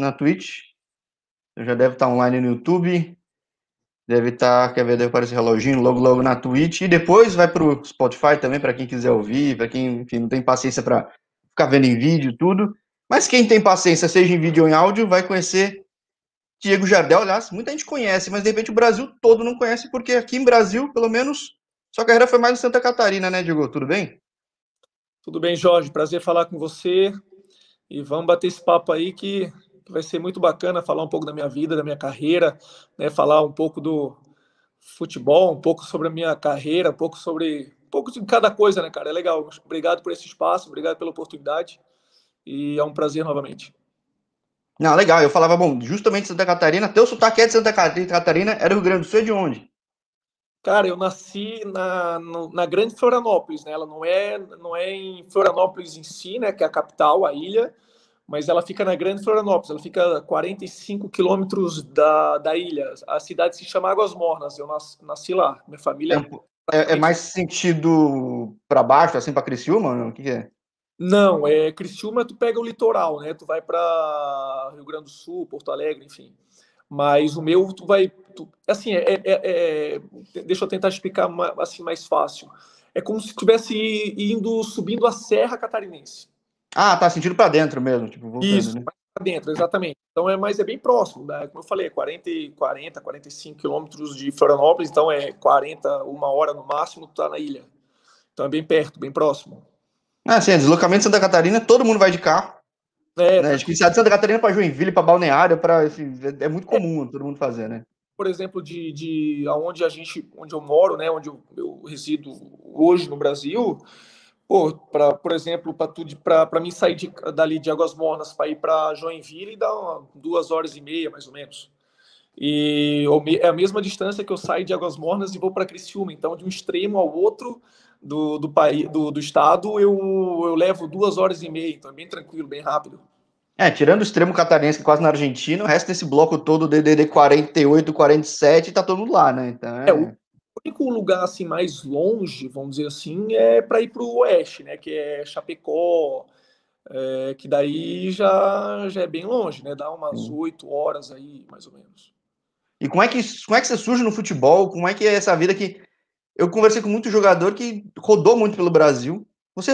na Twitch. Já deve estar online no YouTube. Deve estar, quer ver, deve aparecer reloginho logo logo na Twitch. E depois vai para o Spotify também, para quem quiser ouvir, para quem enfim, não tem paciência para ficar vendo em vídeo tudo. Mas quem tem paciência, seja em vídeo ou em áudio, vai conhecer Diego Jardel. Aliás, muita gente conhece, mas de repente o Brasil todo não conhece, porque aqui em Brasil, pelo menos, sua carreira foi mais em Santa Catarina, né, Diego? Tudo bem? Tudo bem, Jorge. Prazer falar com você. E vamos bater esse papo aí que vai ser muito bacana falar um pouco da minha vida, da minha carreira, né? falar um pouco do futebol, um pouco sobre a minha carreira, um pouco sobre um pouco de cada coisa, né, cara? É legal. Obrigado por esse espaço, obrigado pela oportunidade e é um prazer novamente. Não, legal. Eu falava, bom, justamente Santa Catarina, teu sotaque é de Santa Catarina, era Rio Grande do Sul, é de onde? Cara, eu nasci na, na Grande Florianópolis, né? Ela não é, não é em Florianópolis em si, né? Que é a capital, a ilha, mas ela fica na Grande Florianópolis. Ela fica a 45 quilômetros da, da ilha. A cidade se chama Águas Mornas. Eu nasci, nasci lá. Minha família. É, é, é mais sentido para baixo, assim, para Criciúma? O que, que é? Não, é Criciúma. Tu pega o litoral, né? Tu vai para Rio Grande do Sul, Porto Alegre, enfim. Mas o meu, tu vai. Tu, assim, é, é, é, deixa eu tentar explicar assim mais fácil. É como se estivesse indo, subindo a Serra Catarinense. Ah, tá sentindo para dentro mesmo, tipo, voltando, Isso, né? para dentro, exatamente. Então é, mas é bem próximo, né? Como eu falei, 40, 40, 45 quilômetros de Florianópolis, então é 40, uma hora no máximo, tu tá na ilha. Então é bem perto, bem próximo. Ah, sim, deslocamento de Santa Catarina, todo mundo vai de carro. É, né? Acho que de Santa Catarina para Joinville, para Balneário, para é, é muito comum é. todo mundo fazer, né? Por exemplo, de, de aonde a gente, onde eu moro, né, onde eu, eu resido hoje no Brasil, pô, pra, por exemplo, para mim sair de, dali de Águas Mornas para ir para Joinville dá uma, duas horas e meia, mais ou menos. E é a mesma distância que eu saio de Águas Mornas e vou para Criciúma. Então, de um extremo ao outro do, do país, do, do estado, eu, eu levo duas horas e meia. Então, é bem tranquilo, bem rápido. É, tirando o extremo catarinense, que é quase na Argentina, o resto desse bloco todo, DDD 48, 47, tá todo mundo lá, né? Então, é... é o único lugar assim mais longe, vamos dizer assim, é para ir para o oeste, né? Que é Chapecó, é, que daí já, já é bem longe, né? Dá umas oito horas aí, mais ou menos. E como é que como é que você surge no futebol? Como é que é essa vida que eu conversei com muito jogador que rodou muito pelo Brasil. Você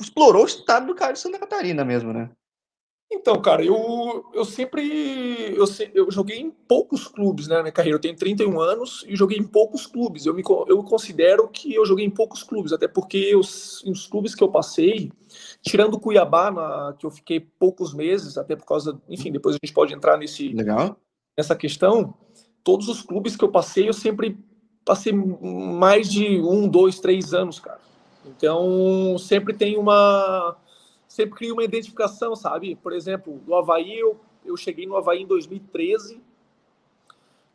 explorou o estado do cara de Santa Catarina mesmo, né? Então, cara, eu, eu sempre eu, eu joguei em poucos clubes né, na minha carreira. Eu tenho 31 anos e joguei em poucos clubes. Eu, me, eu considero que eu joguei em poucos clubes, até porque os, os clubes que eu passei, tirando o Cuiabá, na, que eu fiquei poucos meses, até por causa, enfim, depois a gente pode entrar nesse, Legal. nessa questão. Todos os clubes que eu passei, eu sempre passei mais de um, dois, três anos, cara. Então, sempre tem uma. Sempre cria uma identificação, sabe? Por exemplo, no Havaí, eu, eu cheguei no Havaí em 2013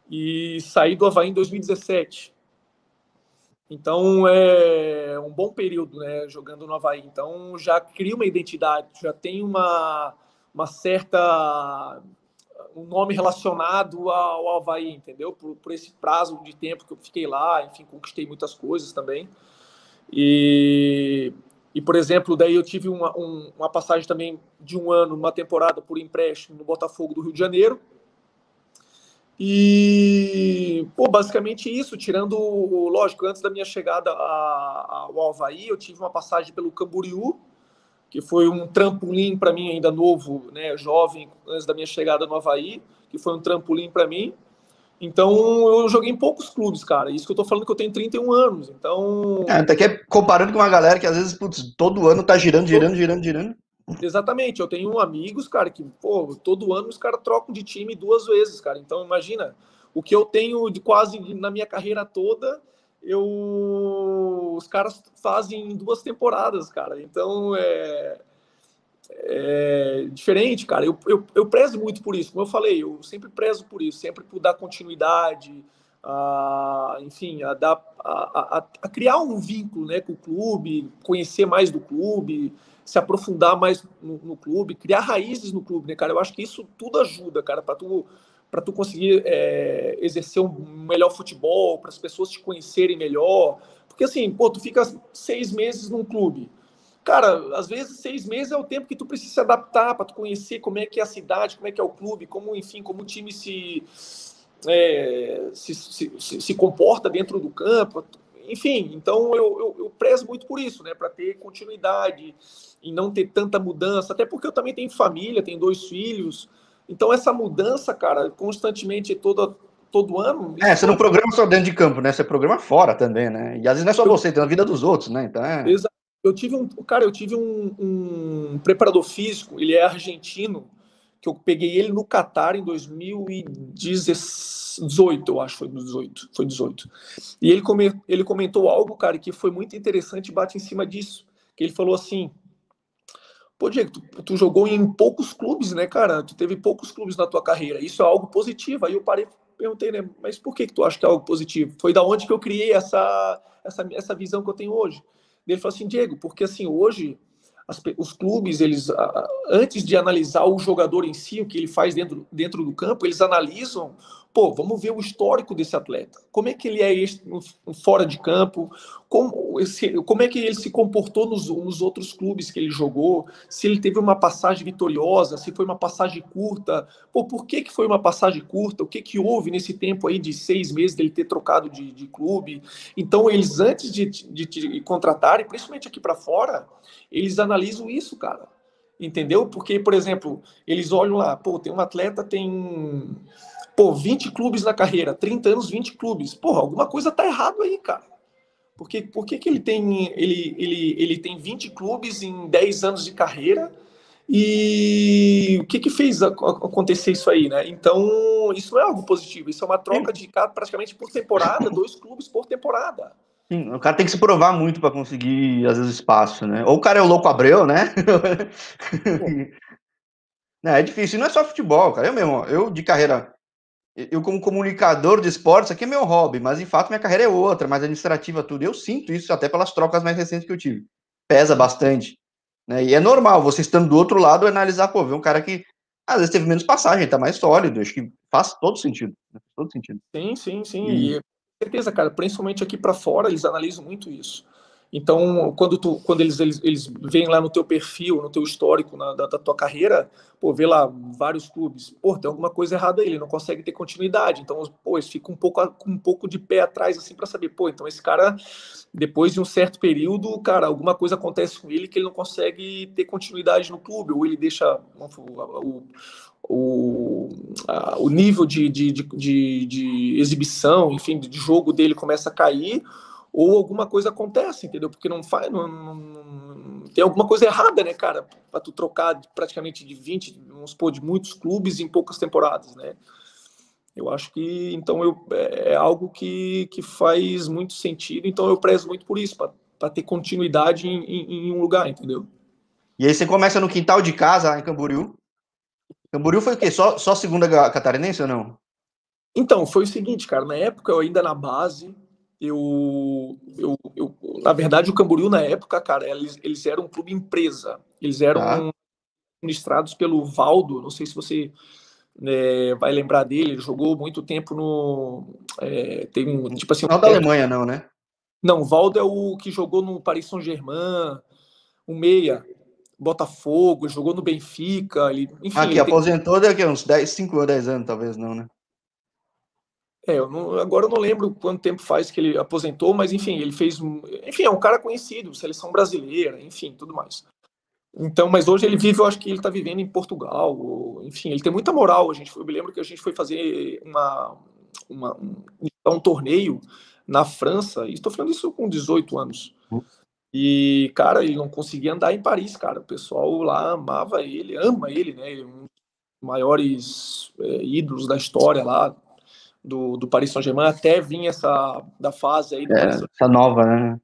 e saí do Havaí em 2017. Então, é um bom período, né, jogando no Havaí. Então, já cria uma identidade, já tem uma, uma certa um nome relacionado ao Havaí, entendeu? Por, por esse prazo de tempo que eu fiquei lá, enfim, conquistei muitas coisas também. E, e por exemplo, daí eu tive uma, um, uma passagem também de um ano, uma temporada por empréstimo no Botafogo do Rio de Janeiro. E, pô, basicamente isso, tirando, lógico, antes da minha chegada ao Havaí, eu tive uma passagem pelo Camboriú, que foi um trampolim para mim ainda novo, né, jovem, antes da minha chegada no Havaí, que foi um trampolim para mim. Então, eu joguei em poucos clubes, cara. Isso que eu tô falando que eu tenho 31 anos. Então. É, até que é comparando com uma galera que às vezes, putz, todo ano tá girando, girando, girando, girando. Exatamente. Eu tenho amigos, cara, que, pô, todo ano os caras trocam de time duas vezes, cara. Então, imagina, o que eu tenho de quase na minha carreira toda, eu os caras fazem duas temporadas, cara. Então é, é diferente, cara. Eu, eu, eu, prezo muito por isso. Como eu falei, eu sempre prezo por isso, sempre por dar continuidade, a, enfim, a, dar, a, a, a criar um vínculo né, com o clube, conhecer mais do clube, se aprofundar mais no, no, clube, criar raízes no clube, né, cara? Eu acho que isso tudo ajuda, cara, para tu para tu conseguir é, exercer um melhor futebol, para as pessoas te conhecerem melhor. Porque assim, pô, tu fica seis meses num clube, cara, às vezes seis meses é o tempo que tu precisa se adaptar para tu conhecer como é que é a cidade, como é que é o clube, como, enfim, como o time se, é, se, se, se, se, comporta dentro do campo. Enfim, então eu, eu, eu prezo muito por isso, né? Para ter continuidade e não ter tanta mudança, até porque eu também tenho família, tenho dois filhos. Então, essa mudança, cara, constantemente, toda, todo ano. É, você não programa só dentro de campo, né? Você programa fora também, né? E às vezes não é só você, tem a vida dos outros, né? Então é... Exato. Eu tive um. Cara, eu tive um, um preparador físico, ele é argentino, que eu peguei ele no Catar em 2018, eu acho, foi 18, foi 18. E ele, come, ele comentou algo, cara, que foi muito interessante bate em cima disso. Que ele falou assim: Pô, Diego, tu, tu, jogou em poucos clubes, né, cara? Tu teve poucos clubes na tua carreira. Isso é algo positivo. Aí eu parei perguntei, né? Mas por que, que tu acha que é algo positivo? Foi da onde que eu criei essa, essa, essa visão que eu tenho hoje. Ele falou assim, Diego, porque assim, hoje as, os clubes, eles, antes de analisar o jogador em si, o que ele faz dentro, dentro do campo, eles analisam pô, vamos ver o histórico desse atleta. Como é que ele é fora de campo? Como, esse, como é que ele se comportou nos, nos, outros clubes que ele jogou? Se ele teve uma passagem vitoriosa, se foi uma passagem curta? Pô, por que, que foi uma passagem curta? O que, que houve nesse tempo aí de seis meses dele ter trocado de, de clube? Então, eles, antes de, de, de contratarem, principalmente aqui para fora, eles analisam isso, cara entendeu? Porque, por exemplo, eles olham lá, pô, tem um atleta, tem Pô, 20 clubes na carreira, 30 anos, 20 clubes. Porra, alguma coisa tá errado aí, cara. Porque, por que, que ele, tem, ele, ele, ele tem 20 clubes em 10 anos de carreira? E o que que fez acontecer isso aí, né? Então, isso não é algo positivo. Isso é uma troca de cara praticamente por temporada, dois clubes por temporada. Sim, o cara tem que se provar muito para conseguir, às vezes, espaço, né? Ou o cara é o louco Abreu, né? é, é difícil. E não é só futebol, cara. Eu mesmo, eu de carreira eu como comunicador de esportes, aqui é meu hobby, mas em fato minha carreira é outra, mais administrativa tudo. Eu sinto isso até pelas trocas mais recentes que eu tive. Pesa bastante. Né? E é normal, você estando do outro lado, analisar, pô, ver um cara que às vezes teve menos passagem, tá mais sólido, acho que faz todo sentido. Né? Todo sentido. Sim, sim, sim. E, e certeza, cara, principalmente aqui para fora, eles analisam muito isso. Então, quando, tu, quando eles, eles, eles veem lá no teu perfil, no teu histórico na, da, da, tua carreira, pô, vê lá vários clubes, pô, tem alguma coisa errada aí, ele não consegue ter continuidade. Então, pô, eles ficam um pouco, um pouco de pé atrás, assim, para saber, pô, então esse cara, depois de um certo período, cara, alguma coisa acontece com ele que ele não consegue ter continuidade no clube, ou ele deixa o, o, o nível de, de, de, de, de exibição, enfim, de jogo dele começa a cair, ou alguma coisa acontece, entendeu? Porque não faz. Não, não, tem alguma coisa errada, né, cara? Para tu trocar praticamente de 20, vamos supor, de muitos clubes em poucas temporadas, né? Eu acho que então eu, é, é algo que, que faz muito sentido, então eu prezo muito por isso, para ter continuidade em, em, em, um lugar, entendeu? E aí você começa no quintal de casa, em Camboriú. Camboriú foi o quê? Só, só segunda catarinense ou não? Então, foi o seguinte, cara, na época eu ainda na base, eu, eu, eu, na verdade, o Camboriú na época, cara, eles, eles eram um clube empresa. Eles eram ah. administrados pelo Valdo. Não sei se você é, vai lembrar dele. Ele jogou muito tempo no. É, tem um tipo assim. Não um da Alemanha, não, né? Não, o Valdo é o que jogou no Paris Saint-Germain, o meia. Botafogo, jogou no Benfica. Ele, enfim, ah, que aposentou tem... daqui a uns 10, 5 ou 10 anos, talvez não, né? É, eu não, agora eu não lembro quanto tempo faz que ele aposentou, mas enfim, ele fez. Enfim, é um cara conhecido, seleção brasileira, enfim, tudo mais. Então, mas hoje ele vive, eu acho que ele está vivendo em Portugal, ou, enfim, ele tem muita moral. A gente, eu me lembro que a gente foi fazer uma, uma um, um torneio na França, e estou falando isso com 18 anos. E, cara, ele não conseguia andar em Paris, cara. O pessoal lá amava ele, ama ele, né? É um dos maiores é, ídolos da história lá, do, do Paris Saint-Germain até vir essa da fase aí é, essa nova, né?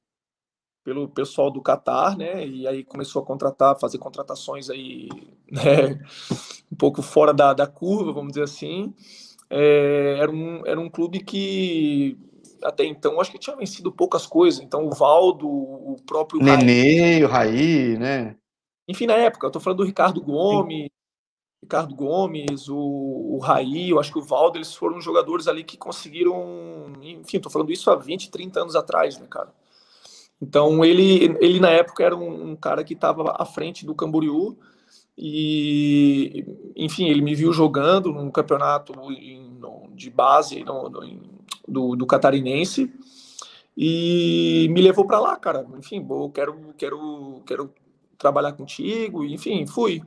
Pelo pessoal do Qatar, né? E aí começou a contratar, fazer contratações aí, né? Um pouco fora da, da curva, vamos dizer assim. É, era, um, era um clube que até então acho que tinha vencido poucas coisas. Então o Valdo, o próprio Nenê, Raí, o Raí, né? Enfim, na época, eu tô falando do Ricardo Gomes, Ricardo Gomes, o, o Raí, eu acho que o Valdo, eles foram jogadores ali que conseguiram. Enfim, estou falando isso há 20, 30 anos atrás, né, cara? Então ele, ele na época era um, um cara que estava à frente do Camboriú e, enfim, ele me viu jogando num campeonato de base no, no, do, do catarinense e me levou para lá, cara. Enfim, eu quero, quero, quero trabalhar contigo, enfim, fui.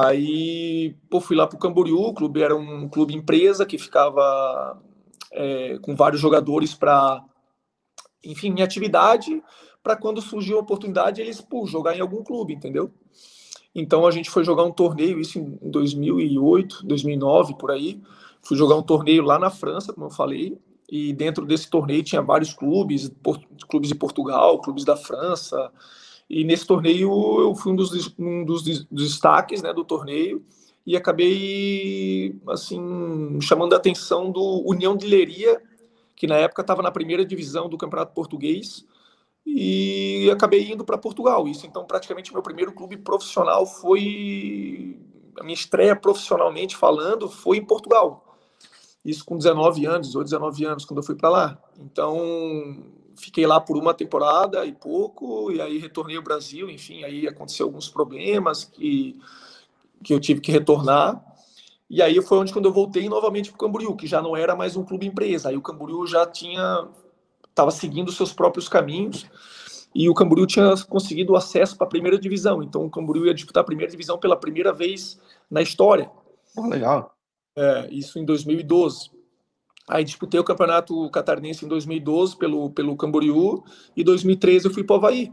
Aí, pô, fui lá para o Camboriú, o clube era um clube empresa que ficava é, com vários jogadores para, enfim, em atividade, para quando surgiu a oportunidade eles, pô, jogar em algum clube, entendeu? Então a gente foi jogar um torneio, isso em 2008, 2009, por aí. Fui jogar um torneio lá na França, como eu falei, e dentro desse torneio tinha vários clubes, clubes de Portugal, clubes da França, e nesse torneio eu fui um dos, um dos destaques né, do torneio e acabei assim chamando a atenção do União de Leiria, que na época estava na primeira divisão do Campeonato Português e acabei indo para Portugal. Isso então praticamente meu primeiro clube profissional foi a minha estreia profissionalmente falando foi em Portugal. Isso com 19 anos ou 19 anos quando eu fui para lá. Então fiquei lá por uma temporada e pouco e aí retornei ao Brasil. Enfim, aí aconteceu alguns problemas que que eu tive que retornar. E aí foi onde quando eu voltei novamente para o Camboriú, que já não era mais um clube empresa. Aí o Camboriú já tinha estava seguindo seus próprios caminhos e o Camboriú tinha conseguido acesso para a primeira divisão. Então o Camboriú ia disputar a primeira divisão pela primeira vez na história. Oh, legal. É, isso em 2012. Aí disputei o campeonato catarinense em 2012 pelo, pelo Camboriú e 2013 eu fui para o Havaí.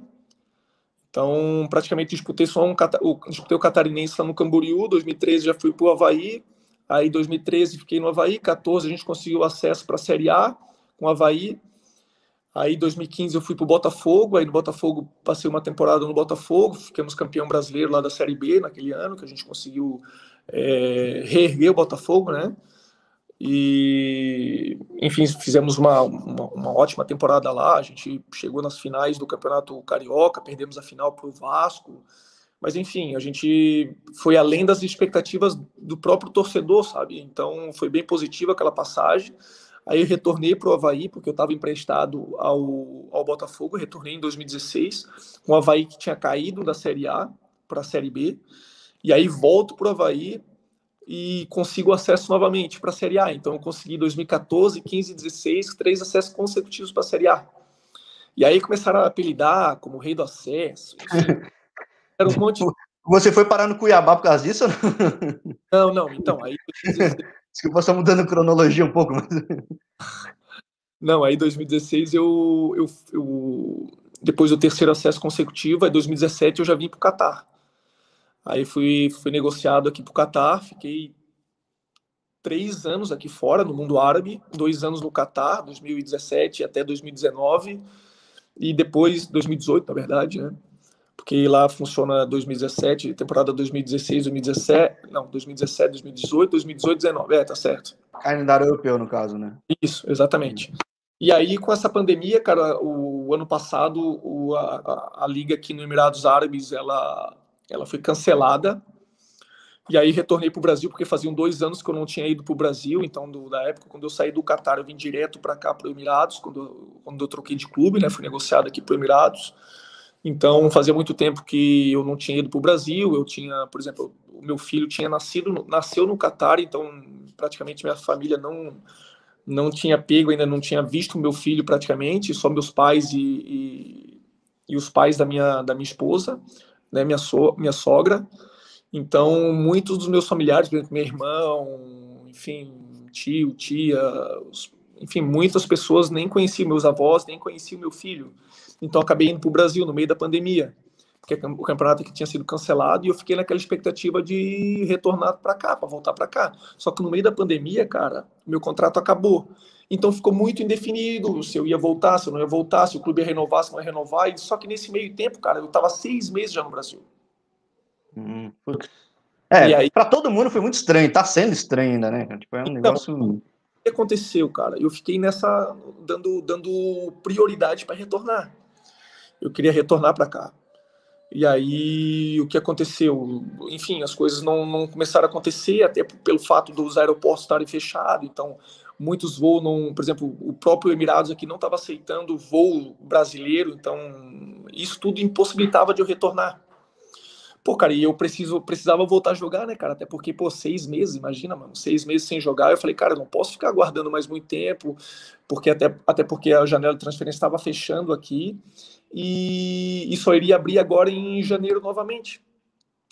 Então, praticamente disputei só um o, disputei o catarinense lá no Camboriú, 2013 já fui para o Havaí, aí 2013 fiquei no Havaí, 14 a gente conseguiu acesso para a Série A com o Havaí, aí 2015 eu fui para o Botafogo, aí no Botafogo passei uma temporada no Botafogo, ficamos campeão brasileiro lá da Série B naquele ano, que a gente conseguiu é, reerguer o Botafogo, né? E, enfim, fizemos uma, uma, uma, ótima temporada lá. A gente chegou nas finais do Campeonato Carioca, perdemos a final para o Vasco. Mas, enfim, a gente foi além das expectativas do próprio torcedor, sabe? Então, foi bem positiva aquela passagem. Aí eu retornei para o Havaí, porque eu estava emprestado ao, ao Botafogo. retornei em 2016, com o Havaí que tinha caído da Série A para a Série B. E aí volto para o Havaí e consigo acesso novamente para a Série A. Então eu consegui 2014, 15, 16, três acessos consecutivos para a Série A. E aí começaram a apelidar como rei do acesso. Era um monte. Você foi parar no Cuiabá por causa disso? Não, não. Então aí. Desculpa, só mudando a cronologia um pouco. Mas... Não, aí 2016 eu, eu, eu depois do terceiro acesso consecutivo, aí 2017 eu já vim para o Catar. Aí fui, fui negociado aqui para o Catar, fiquei três anos aqui fora, no mundo árabe, dois anos no Catar, 2017 até 2019, e depois 2018, na verdade, né? Porque lá funciona 2017, temporada 2016, 2017, não, 2017, 2018, 2018, 2019, é, tá certo. Calendário europeu, no caso, né? Isso, exatamente. E aí, com essa pandemia, cara, o ano passado, o, a, a, a liga aqui no Emirados Árabes, ela ela foi cancelada. E aí retornei para o Brasil, porque faziam dois anos que eu não tinha ido para o Brasil. Então, do, da época, quando eu saí do Catar, eu vim direto para cá, para o Emirados, quando, quando eu troquei de clube, né? Fui negociado aqui para o Emirados. Então, fazia muito tempo que eu não tinha ido para o Brasil. Eu tinha, por exemplo, o meu filho tinha nascido, nasceu no Catar, então praticamente minha família não não tinha pego, ainda não tinha visto o meu filho praticamente, só meus pais e, e, e os pais da minha, da minha esposa né, minha, so, minha sogra. Então, muitos dos meus familiares, meu irmão, enfim, tio, tia, enfim, muitas pessoas nem conheciam meus avós, nem conheciam meu filho. Então, acabei indo para o Brasil no meio da pandemia, porque o campeonato aqui tinha sido cancelado e eu fiquei naquela expectativa de retornar para cá, para voltar para cá. Só que no meio da pandemia, cara, meu contrato acabou. Então ficou muito indefinido se eu ia voltar, se eu não ia voltar, se o clube ia renovar, se não ia renovar. Só que nesse meio tempo, cara, eu estava seis meses já no Brasil. Hum, é, aí... para todo mundo foi muito estranho, tá sendo estranho ainda, né? Tipo, é um então, negócio. O que aconteceu, cara? Eu fiquei nessa, dando, dando prioridade para retornar. Eu queria retornar para cá. E aí, o que aconteceu? Enfim, as coisas não, não começaram a acontecer, até pelo fato dos aeroportos estarem fechados. Então, muitos voos, não, por exemplo, o próprio Emirados aqui não estava aceitando voo brasileiro, então isso tudo impossibilitava de eu retornar. Pô, cara, e eu preciso, precisava voltar a jogar, né, cara? Até porque, pô, seis meses, imagina, mano, seis meses sem jogar. Eu falei, cara, eu não posso ficar aguardando mais muito tempo, porque até, até porque a janela de transferência estava fechando aqui e, e só iria abrir agora em janeiro novamente.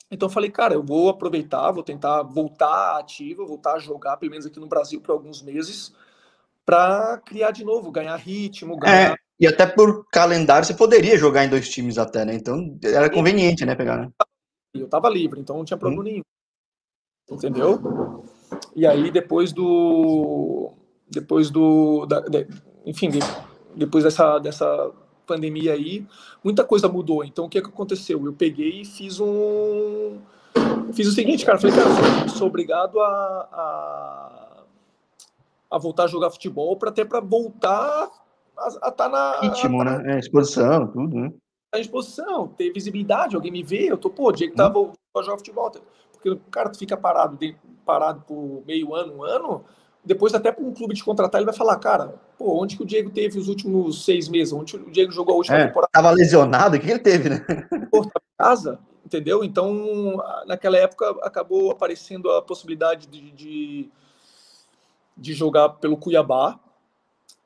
Então eu falei, cara, eu vou aproveitar, vou tentar voltar ativa, voltar a jogar, pelo menos aqui no Brasil, por alguns meses, para criar de novo, ganhar ritmo, é, ganhar. É, e até por calendário você poderia jogar em dois times até, né? Então era conveniente, né, pegar, né? Eu tava livre, então não tinha problema hum. nenhum. Entendeu? E aí depois do. Depois do. Da, de, enfim, de, depois dessa, dessa pandemia aí, muita coisa mudou. Então, o que, é que aconteceu? Eu peguei e fiz um. Fiz o seguinte, cara. Falei, cara, sou obrigado a, a, a voltar a jogar futebol para até para voltar a estar tá na. Ritmo, a, né? É, exposição, tudo, né? A exposição, ter visibilidade, alguém me vê, eu tô, pô, o Diego tá hum. voltando a jogar futebol. Porque, cara, tu fica parado, parado por meio ano, um ano, depois até para um clube te contratar, ele vai falar, cara, pô, onde que o Diego teve os últimos seis meses? Onde o Diego jogou a última é, temporada? Tava lesionado, o que ele teve, né? Pô, em casa, entendeu? Então, naquela época, acabou aparecendo a possibilidade de, de, de jogar pelo Cuiabá,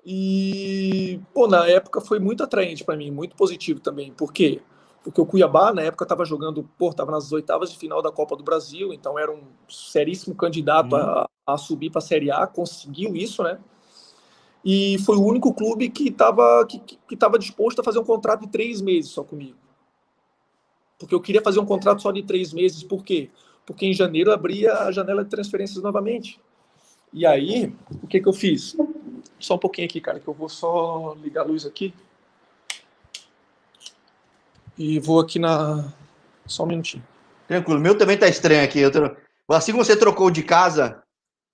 e, pô, na época foi muito atraente para mim, muito positivo também. Por quê? Porque o Cuiabá, na época, estava jogando, pô, estava nas oitavas de final da Copa do Brasil, então era um seríssimo candidato uhum. a, a, subir para a Série A, conseguiu isso, né? E foi o único clube que estava que, que tava disposto a fazer um contrato de três meses só comigo. Porque eu queria fazer um contrato só de três meses, por quê? Porque em janeiro abria a janela de transferências novamente. E aí, o que, que eu fiz? Só um pouquinho aqui, cara, que eu vou só ligar a luz aqui. E vou aqui na. Só um minutinho. Tranquilo. O meu também tá estranho aqui. Eu tô... Assim como você trocou de casa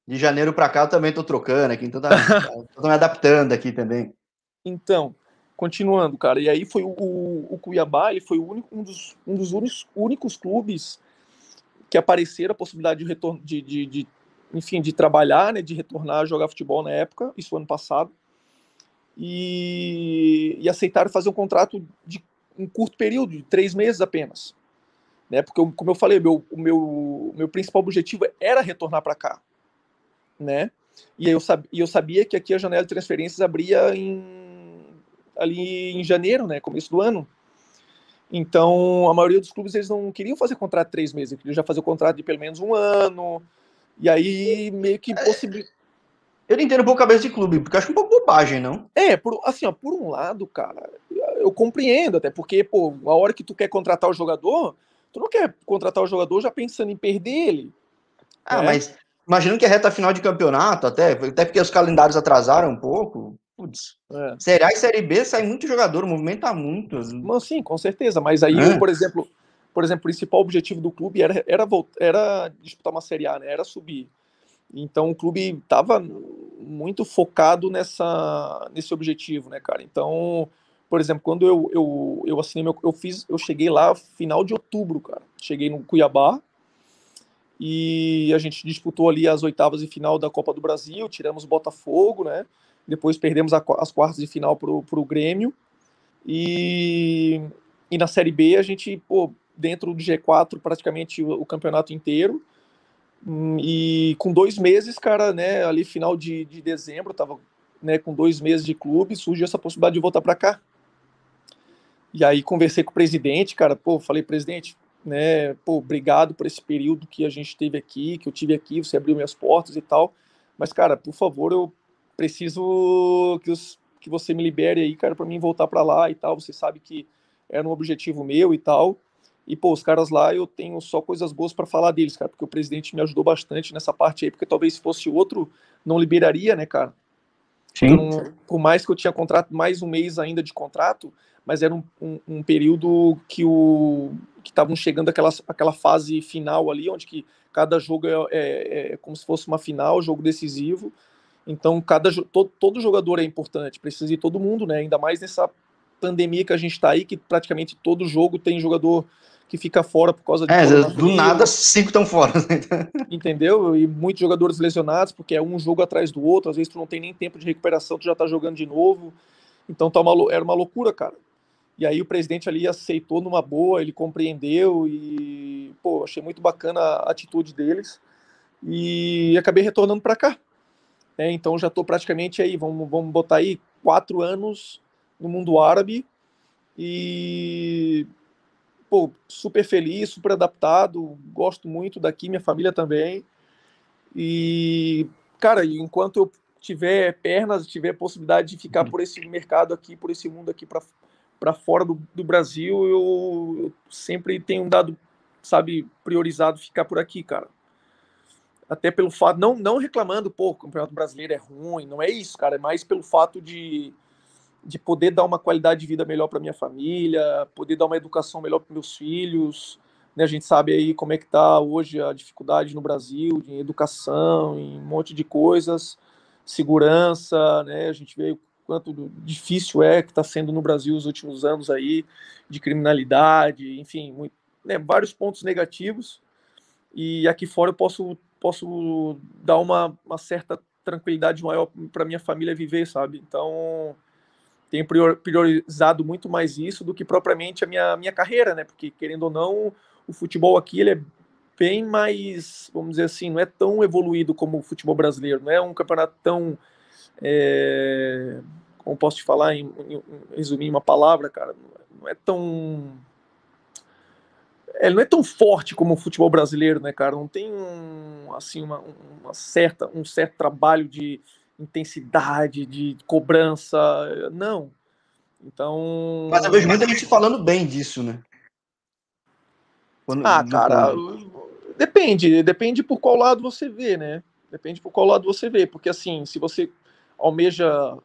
de janeiro para cá, eu também tô trocando aqui. Então tá, tô me adaptando aqui também. Então, continuando, cara. E aí foi o, o, o Cuiabá, ele foi único, um dos, um dos únicos, únicos clubes que apareceram a possibilidade de retorno, de, de, de, enfim, de trabalhar, né, de retornar a jogar futebol na época, isso ano passado, e, e aceitaram fazer um contrato de um curto período, de três meses apenas. Né? Porque, como eu falei, meu, o meu, meu principal objetivo era retornar para cá. Né? E eu, sab, eu sabia que aqui a janela de transferências abria em, ali em janeiro, né? começo do ano. Então, a maioria dos clubes eles não queriam fazer contrato de três meses, eles queriam já fazer o contrato de pelo menos um ano. E aí, meio que impossibilita. Eu não entendo um pouco a cabeça de clube, porque acho um pouco bobagem, não? É, por, assim, ó, por um lado, cara, eu compreendo, até porque, pô, a hora que tu quer contratar o jogador, tu não quer contratar o jogador já pensando em perder ele. Ah, né? mas imaginando que é reta final de campeonato, até, até porque os calendários atrasaram um pouco. Putz, é. Série A e Série B sai muito jogador, movimenta muito. Mas, sim, com certeza. Mas aí, é. eu, por exemplo, por exemplo, o principal objetivo do clube era, era, era disputar uma Série A, né? Era subir. Então o clube estava muito focado nessa, nesse objetivo, né, cara? Então, por exemplo, quando eu, eu, eu assinei meu. Eu fiz, eu cheguei lá final de outubro, cara. Cheguei no Cuiabá e a gente disputou ali as oitavas de final da Copa do Brasil, tiramos o Botafogo, né? Depois perdemos a, as quartas de final pro, pro Grêmio. E, e na Série B a gente, pô, dentro do G4 praticamente o, o campeonato inteiro. Hum, e com dois meses, cara, né, ali final de, de dezembro, tava né, com dois meses de clube, surgiu essa possibilidade de voltar para cá. E aí conversei com o presidente, cara, pô, falei, presidente, né, pô, obrigado por esse período que a gente teve aqui, que eu tive aqui, você abriu minhas portas e tal, mas, cara, por favor, eu preciso que, os, que você me libere aí, cara, para mim voltar para lá e tal, você sabe que era um objetivo meu e tal, e, pô, os caras lá eu tenho só coisas boas para falar deles, cara, porque o presidente me ajudou bastante nessa parte aí, porque talvez se fosse outro, não liberaria, né, cara? Sim. Então, por mais que eu tinha contrato, mais um mês ainda de contrato, mas era um, um, um período que o que estavam chegando aquela, aquela fase final ali, onde que cada jogo é, é, é como se fosse uma final, jogo decisivo. Então, cada todo, todo jogador é importante, precisa de todo mundo, né? Ainda mais nessa pandemia que a gente está aí, que praticamente todo jogo tem jogador que fica fora por causa de. É, do nada, cinco estão fora. Né? Entendeu? E muitos jogadores lesionados, porque é um jogo atrás do outro, às vezes tu não tem nem tempo de recuperação, tu já tá jogando de novo. Então tá uma, era uma loucura, cara. E aí o presidente ali aceitou numa boa, ele compreendeu e, pô, achei muito bacana a atitude deles. E acabei retornando para cá. É, então já estou praticamente aí, vamos, vamos botar aí quatro anos no mundo árabe e pô, super feliz, super adaptado, gosto muito daqui, minha família também. E, cara, enquanto eu tiver pernas, tiver possibilidade de ficar por esse mercado aqui, por esse mundo aqui para fora do, do Brasil, eu, eu, sempre tenho dado, sabe, priorizado ficar por aqui, cara. Até pelo fato, não, não reclamando, pô, o Campeonato Brasileiro é ruim, não é isso, cara, é mais pelo fato de de poder dar uma qualidade de vida melhor para minha família, poder dar uma educação melhor para meus filhos. Né? A gente sabe aí como é que está hoje a dificuldade no Brasil em educação, em um monte de coisas, segurança, né? A gente vê quanto difícil é que está sendo no Brasil os últimos anos aí de criminalidade, enfim, muito, né? vários pontos negativos. E aqui fora eu posso posso dar uma, uma certa tranquilidade maior para minha família viver, sabe? Então tenho priorizado muito mais isso do que propriamente a minha, minha carreira, né? Porque, querendo ou não, o futebol aqui ele é bem mais, vamos dizer assim, não é tão evoluído como o futebol brasileiro, não é um campeonato tão. É, como posso te falar, em, em, em resumir uma palavra, cara, não é tão. Ele não é tão forte como o futebol brasileiro, né, cara? Não tem um, assim, uma, uma certa, um certo trabalho de, intensidade, de cobrança. Não. Então. Mas eu vejo muita gente falando bem disso, né? Quando, ah, cara, depende. Depende por qual lado você vê, né? Depende por qual lado você vê. Porque, assim, se você almeja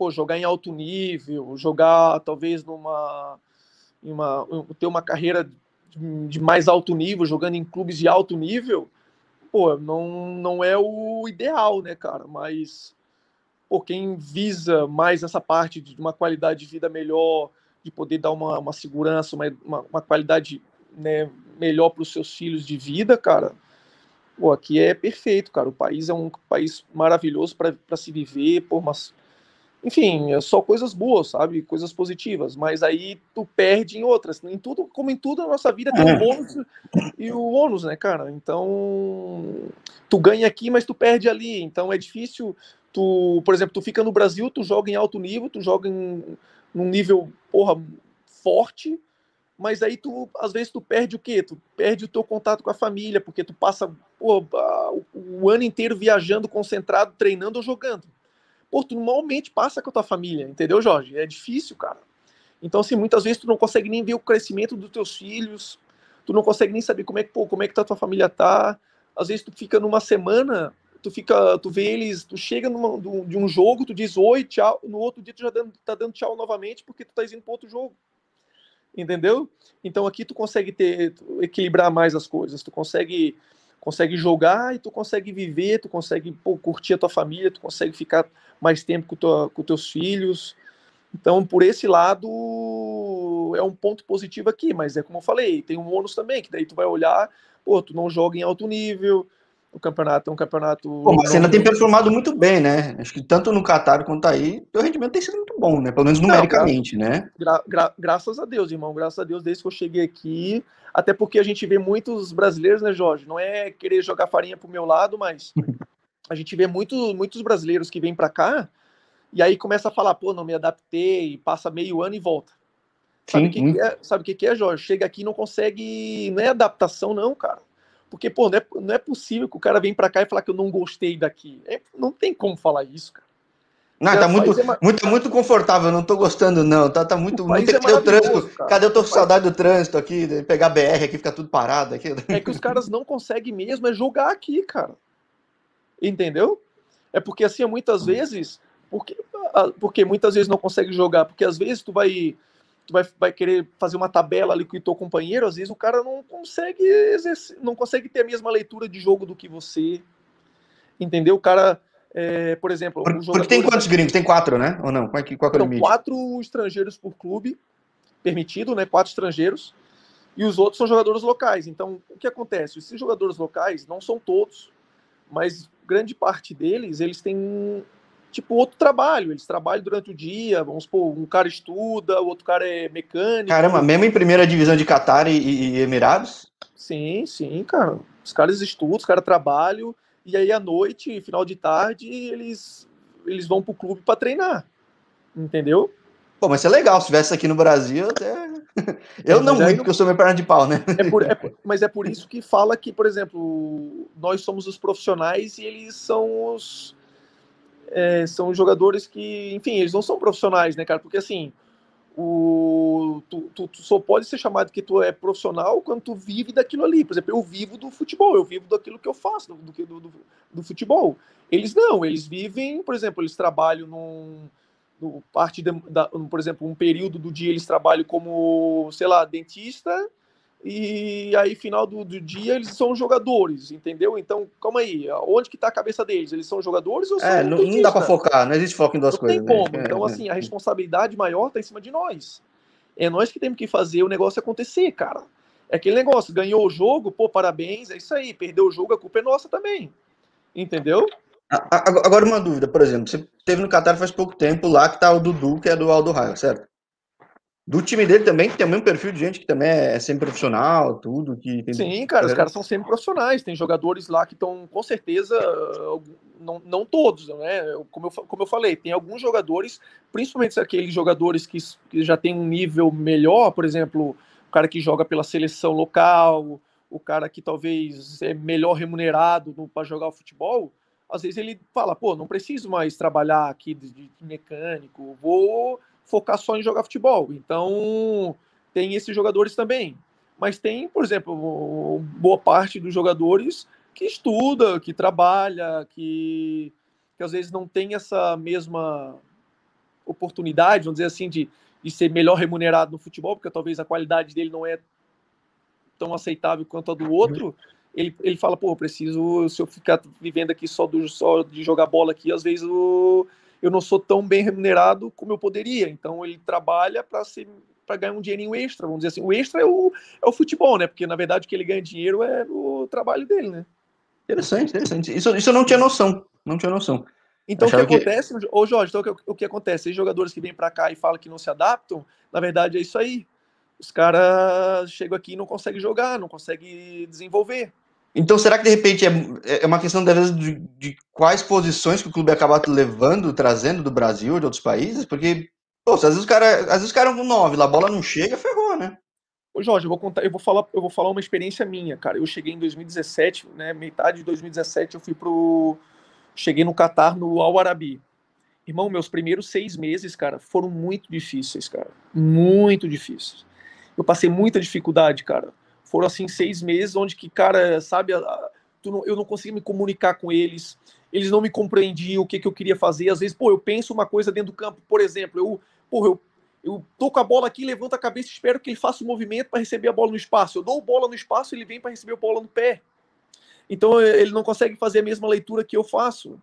pô, jogar em alto nível, jogar talvez numa. Uma, ter uma carreira de, mais alto nível, jogando em clubes de alto nível, pô, não, não é o ideal, né, cara? Mas, pô, quem visa mais essa parte de uma qualidade de vida melhor, de poder dar uma, uma segurança, uma, uma, uma qualidade né, melhor para os seus filhos de vida, cara, pô, aqui é perfeito, cara. O país é um país maravilhoso para se viver, por umas enfim, é só coisas boas, sabe? Coisas positivas, mas aí tu perde em outras. Em tudo, como em tudo na nossa vida tem o é. bônus e o ônus, né, cara? Então, tu ganha aqui, mas tu perde ali. Então é difícil tu, por exemplo, tu fica no Brasil, tu joga em alto nível, tu joga em num nível, porra, forte, mas aí tu, às vezes tu perde o quê? Tu perde o teu contato com a família, porque tu passa o, o ano inteiro viajando, concentrado, treinando ou jogando pô, tu normalmente passa com a tua família, entendeu, Jorge? É difícil, cara. Então, assim, muitas vezes tu não consegue nem ver o crescimento dos teus filhos, tu não consegue nem saber como é que, pô, como é que tá a tua família tá. Às vezes tu fica numa semana, tu fica, tu vê eles, tu chega numa, de um jogo, tu diz oi, tchau, no outro dia tu já dando, tá dando tchau novamente porque tu tá indo para outro jogo. Entendeu? Então aqui tu consegue ter, equilibrar mais as coisas, tu consegue consegue jogar e tu consegue viver, tu consegue pô, curtir a tua família, tu consegue ficar mais tempo com, tua, com teus filhos. Então, por esse lado, é um ponto positivo aqui, mas é como eu falei, tem um ônus também, que daí tu vai olhar, pô, tu não joga em alto nível, o campeonato é um campeonato. Pô, mas você ainda tem performado muito bem, né? Acho que tanto no Qatar quanto aí, o rendimento tem sido muito bom, né? Pelo menos numericamente, não, né? Gra gra graças a Deus, irmão. Graças a Deus, desde que eu cheguei aqui, até porque a gente vê muitos brasileiros, né, Jorge? Não é querer jogar farinha pro meu lado, mas a gente vê muito, muitos brasileiros que vêm para cá e aí começa a falar, pô, não me adaptei, passa meio ano e volta. Sabe o que, que, é, sabe que, que é, Jorge? Chega aqui e não consegue. Não é adaptação, não, cara. Porque, pô, não é, não é possível que o cara venha para cá e falar que eu não gostei daqui. É, não tem como falar isso, cara. Não, tá muito, é muito, muito confortável, não tô gostando, não. Tá, tá muito. muito é cadê o trânsito? Cara. Cadê eu tô com saudade do trânsito aqui? De pegar BR aqui, fica tudo parado aqui. É que os caras não conseguem mesmo é jogar aqui, cara. Entendeu? É porque assim, muitas vezes. Porque, porque muitas vezes não consegue jogar, porque às vezes tu vai. Tu vai, vai querer fazer uma tabela ali com o teu companheiro, às vezes o cara não consegue exercer, não consegue ter a mesma leitura de jogo do que você. Entendeu? O cara é, por exemplo. Por, porque tem quantos gringos? Tem quatro, né? Ou não? Qual é, qual é o limite? quatro estrangeiros por clube, permitido, né? Quatro estrangeiros. e os outros são jogadores locais. Então, o que acontece? Esses jogadores locais não são todos, mas grande parte deles, eles têm tipo outro trabalho. Eles trabalham durante o dia, vamos supor, um cara estuda, o outro cara é mecânico. Caramba, mesmo em primeira divisão de Catar e, e Emirados? Sim, sim, cara. Os caras estudam, os caras trabalham, e aí à noite, final de tarde, eles, eles vão pro clube para treinar. Entendeu? Pô, mas é legal. Se tivesse aqui no Brasil, até. Eu é, não muito, porque eu sou meu perna de pau, né? É por, é, mas é por isso que fala que, por exemplo, nós somos os profissionais e eles são os. É, são jogadores que, enfim, eles não são profissionais, né, cara? Porque assim, o, tu, tu, tu, só pode ser chamado que tu é profissional quando tu vive daquilo ali. Por exemplo, eu vivo do futebol, eu vivo daquilo que eu faço, do, do, do, do futebol. Eles não, eles vivem, por exemplo, eles trabalham num no, parte de, da, por exemplo, um período do dia eles trabalham como, sei lá, dentista, e aí final do, do dia eles são jogadores, entendeu? Então, calma aí, onde que tá a cabeça deles? Eles são jogadores ou são é, não, não, dá para focar, não existe foco em duas não coisas. Não tem como. Né? Então, assim, a responsabilidade maior tá em cima de nós. É nós que temos que fazer o negócio acontecer, cara. É aquele negócio, ganhou o jogo, pô, parabéns, é isso aí. Perdeu o jogo, a culpa é nossa também. Entendeu? Agora uma dúvida, por exemplo, você teve no Qatar faz pouco tempo lá que tá o Dudu, que é do Aldo Raio, certo? Do time dele também, que tem o mesmo perfil de gente que também é semi-profissional, tudo. que tem... Sim, cara, os caras são semi-profissionais. Tem jogadores lá que estão, com certeza, não, não todos, né? Como eu, como eu falei, tem alguns jogadores, principalmente aqueles jogadores que, que já tem um nível melhor, por exemplo, o cara que joga pela seleção local, o cara que talvez é melhor remunerado para jogar o futebol, às vezes ele fala, pô, não preciso mais trabalhar aqui de, de mecânico, vou focar só em jogar futebol. Então, tem esses jogadores também. Mas tem, por exemplo, boa parte dos jogadores que estuda, que trabalha, que, que às vezes não tem essa mesma oportunidade, vamos dizer assim, de, de ser melhor remunerado no futebol, porque talvez a qualidade dele não é tão aceitável quanto a do outro ele, ele fala, pô, preciso, se eu ficar vivendo aqui só, do, só de jogar bola aqui, às vezes eu, eu não sou tão bem remunerado como eu poderia. Então ele trabalha para ser para ganhar um dinheirinho extra, vamos dizer assim. O extra é o, é o futebol, né? Porque na verdade o que ele ganha dinheiro é o trabalho dele, né? Interessante, interessante. Isso, isso eu não tinha noção. Não tinha noção. Então Achava o que acontece, que... ô Jorge, então, o, que, o que acontece? Os jogadores que vêm para cá e falam que não se adaptam, na verdade é isso aí. Os caras chegam aqui e não conseguem jogar, não conseguem desenvolver. Então, será que de repente é, é uma questão, de, de, quais posições que o clube acaba levando, trazendo do Brasil, de outros países? Porque, pô, às vezes os caras às vezes cara com nove, a bola não chega, ferrou, né? Ô Jorge, eu vou contar, eu vou falar, eu vou falar uma experiência minha, cara. Eu cheguei em 2017, né? Metade de 2017 eu fui pro. Cheguei no Catar, no Al Arabi. Irmão, meus primeiros seis meses, cara, foram muito difíceis, cara. Muito difíceis. Eu passei muita dificuldade, cara foram assim seis meses onde que, cara, sabe, não, eu não conseguia me comunicar com eles, eles não me compreendiam o que, que eu queria fazer. Às vezes, pô, eu penso uma coisa dentro do campo, por exemplo, eu, pô, eu, eu tô com a bola aqui, levanto a cabeça espero que ele faça o um movimento para receber a bola no espaço. Eu dou bola no espaço, ele vem para receber a bola no pé. Então ele não consegue fazer a mesma leitura que eu faço.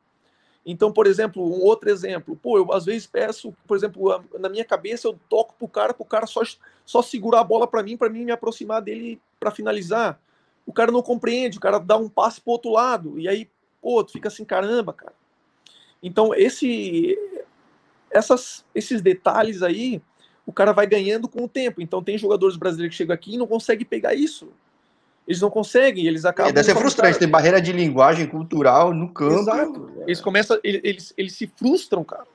Então, por exemplo, um outro exemplo, pô, eu às vezes peço, por exemplo, na minha cabeça eu toco pro cara, pro cara só, só segurar a bola para mim, para mim me aproximar dele para finalizar. O cara não compreende, o cara dá um passe pro outro lado, e aí, pô, tu fica assim, caramba, cara. Então, esse, essas, esses detalhes aí, o cara vai ganhando com o tempo. Então, tem jogadores brasileiros que chegam aqui e não conseguem pegar isso. Eles não conseguem, eles acabam. É, deve ser frustrante, tem barreira de linguagem cultural no campo. Exato. Eles começam, eles, eles se frustram, cara.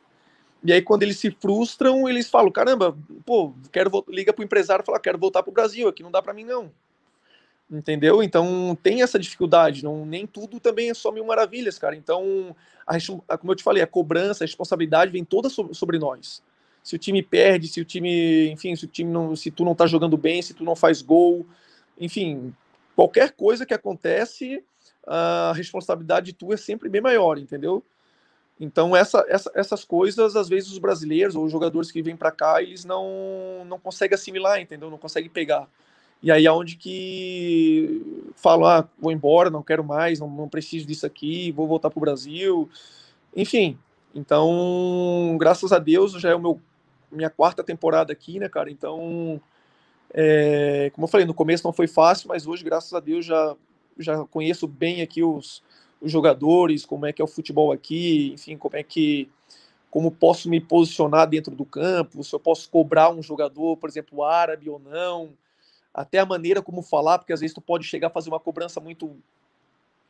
E aí, quando eles se frustram, eles falam: caramba, pô, quero liga pro empresário e fala: quero voltar pro Brasil, aqui não dá para mim, não. Entendeu? Então tem essa dificuldade, não, nem tudo também é só mil maravilhas, cara. Então, a, como eu te falei, a cobrança, a responsabilidade vem toda sobre, sobre nós. Se o time perde, se o time, enfim, se o time não, se tu não tá jogando bem, se tu não faz gol, enfim, qualquer coisa que acontece, a responsabilidade tua é sempre bem maior, entendeu? Então, essa, essa, essas coisas, às vezes, os brasileiros ou os jogadores que vêm para cá, eles não, não conseguem assimilar, entendeu? Não conseguem pegar. E aí é onde que falam, ah, vou embora, não quero mais, não, não preciso disso aqui, vou voltar para o Brasil. Enfim, então, graças a Deus, já é o meu minha quarta temporada aqui, né, cara? Então, É, como eu falei, no começo não foi fácil, mas hoje, graças a Deus, já, já conheço bem aqui os, os jogadores, como é que é o futebol aqui, enfim, como é que como posso me posicionar dentro do campo, se eu posso cobrar um jogador, por exemplo, árabe ou não, até a maneira como falar, porque às vezes tu pode chegar a fazer uma cobrança muito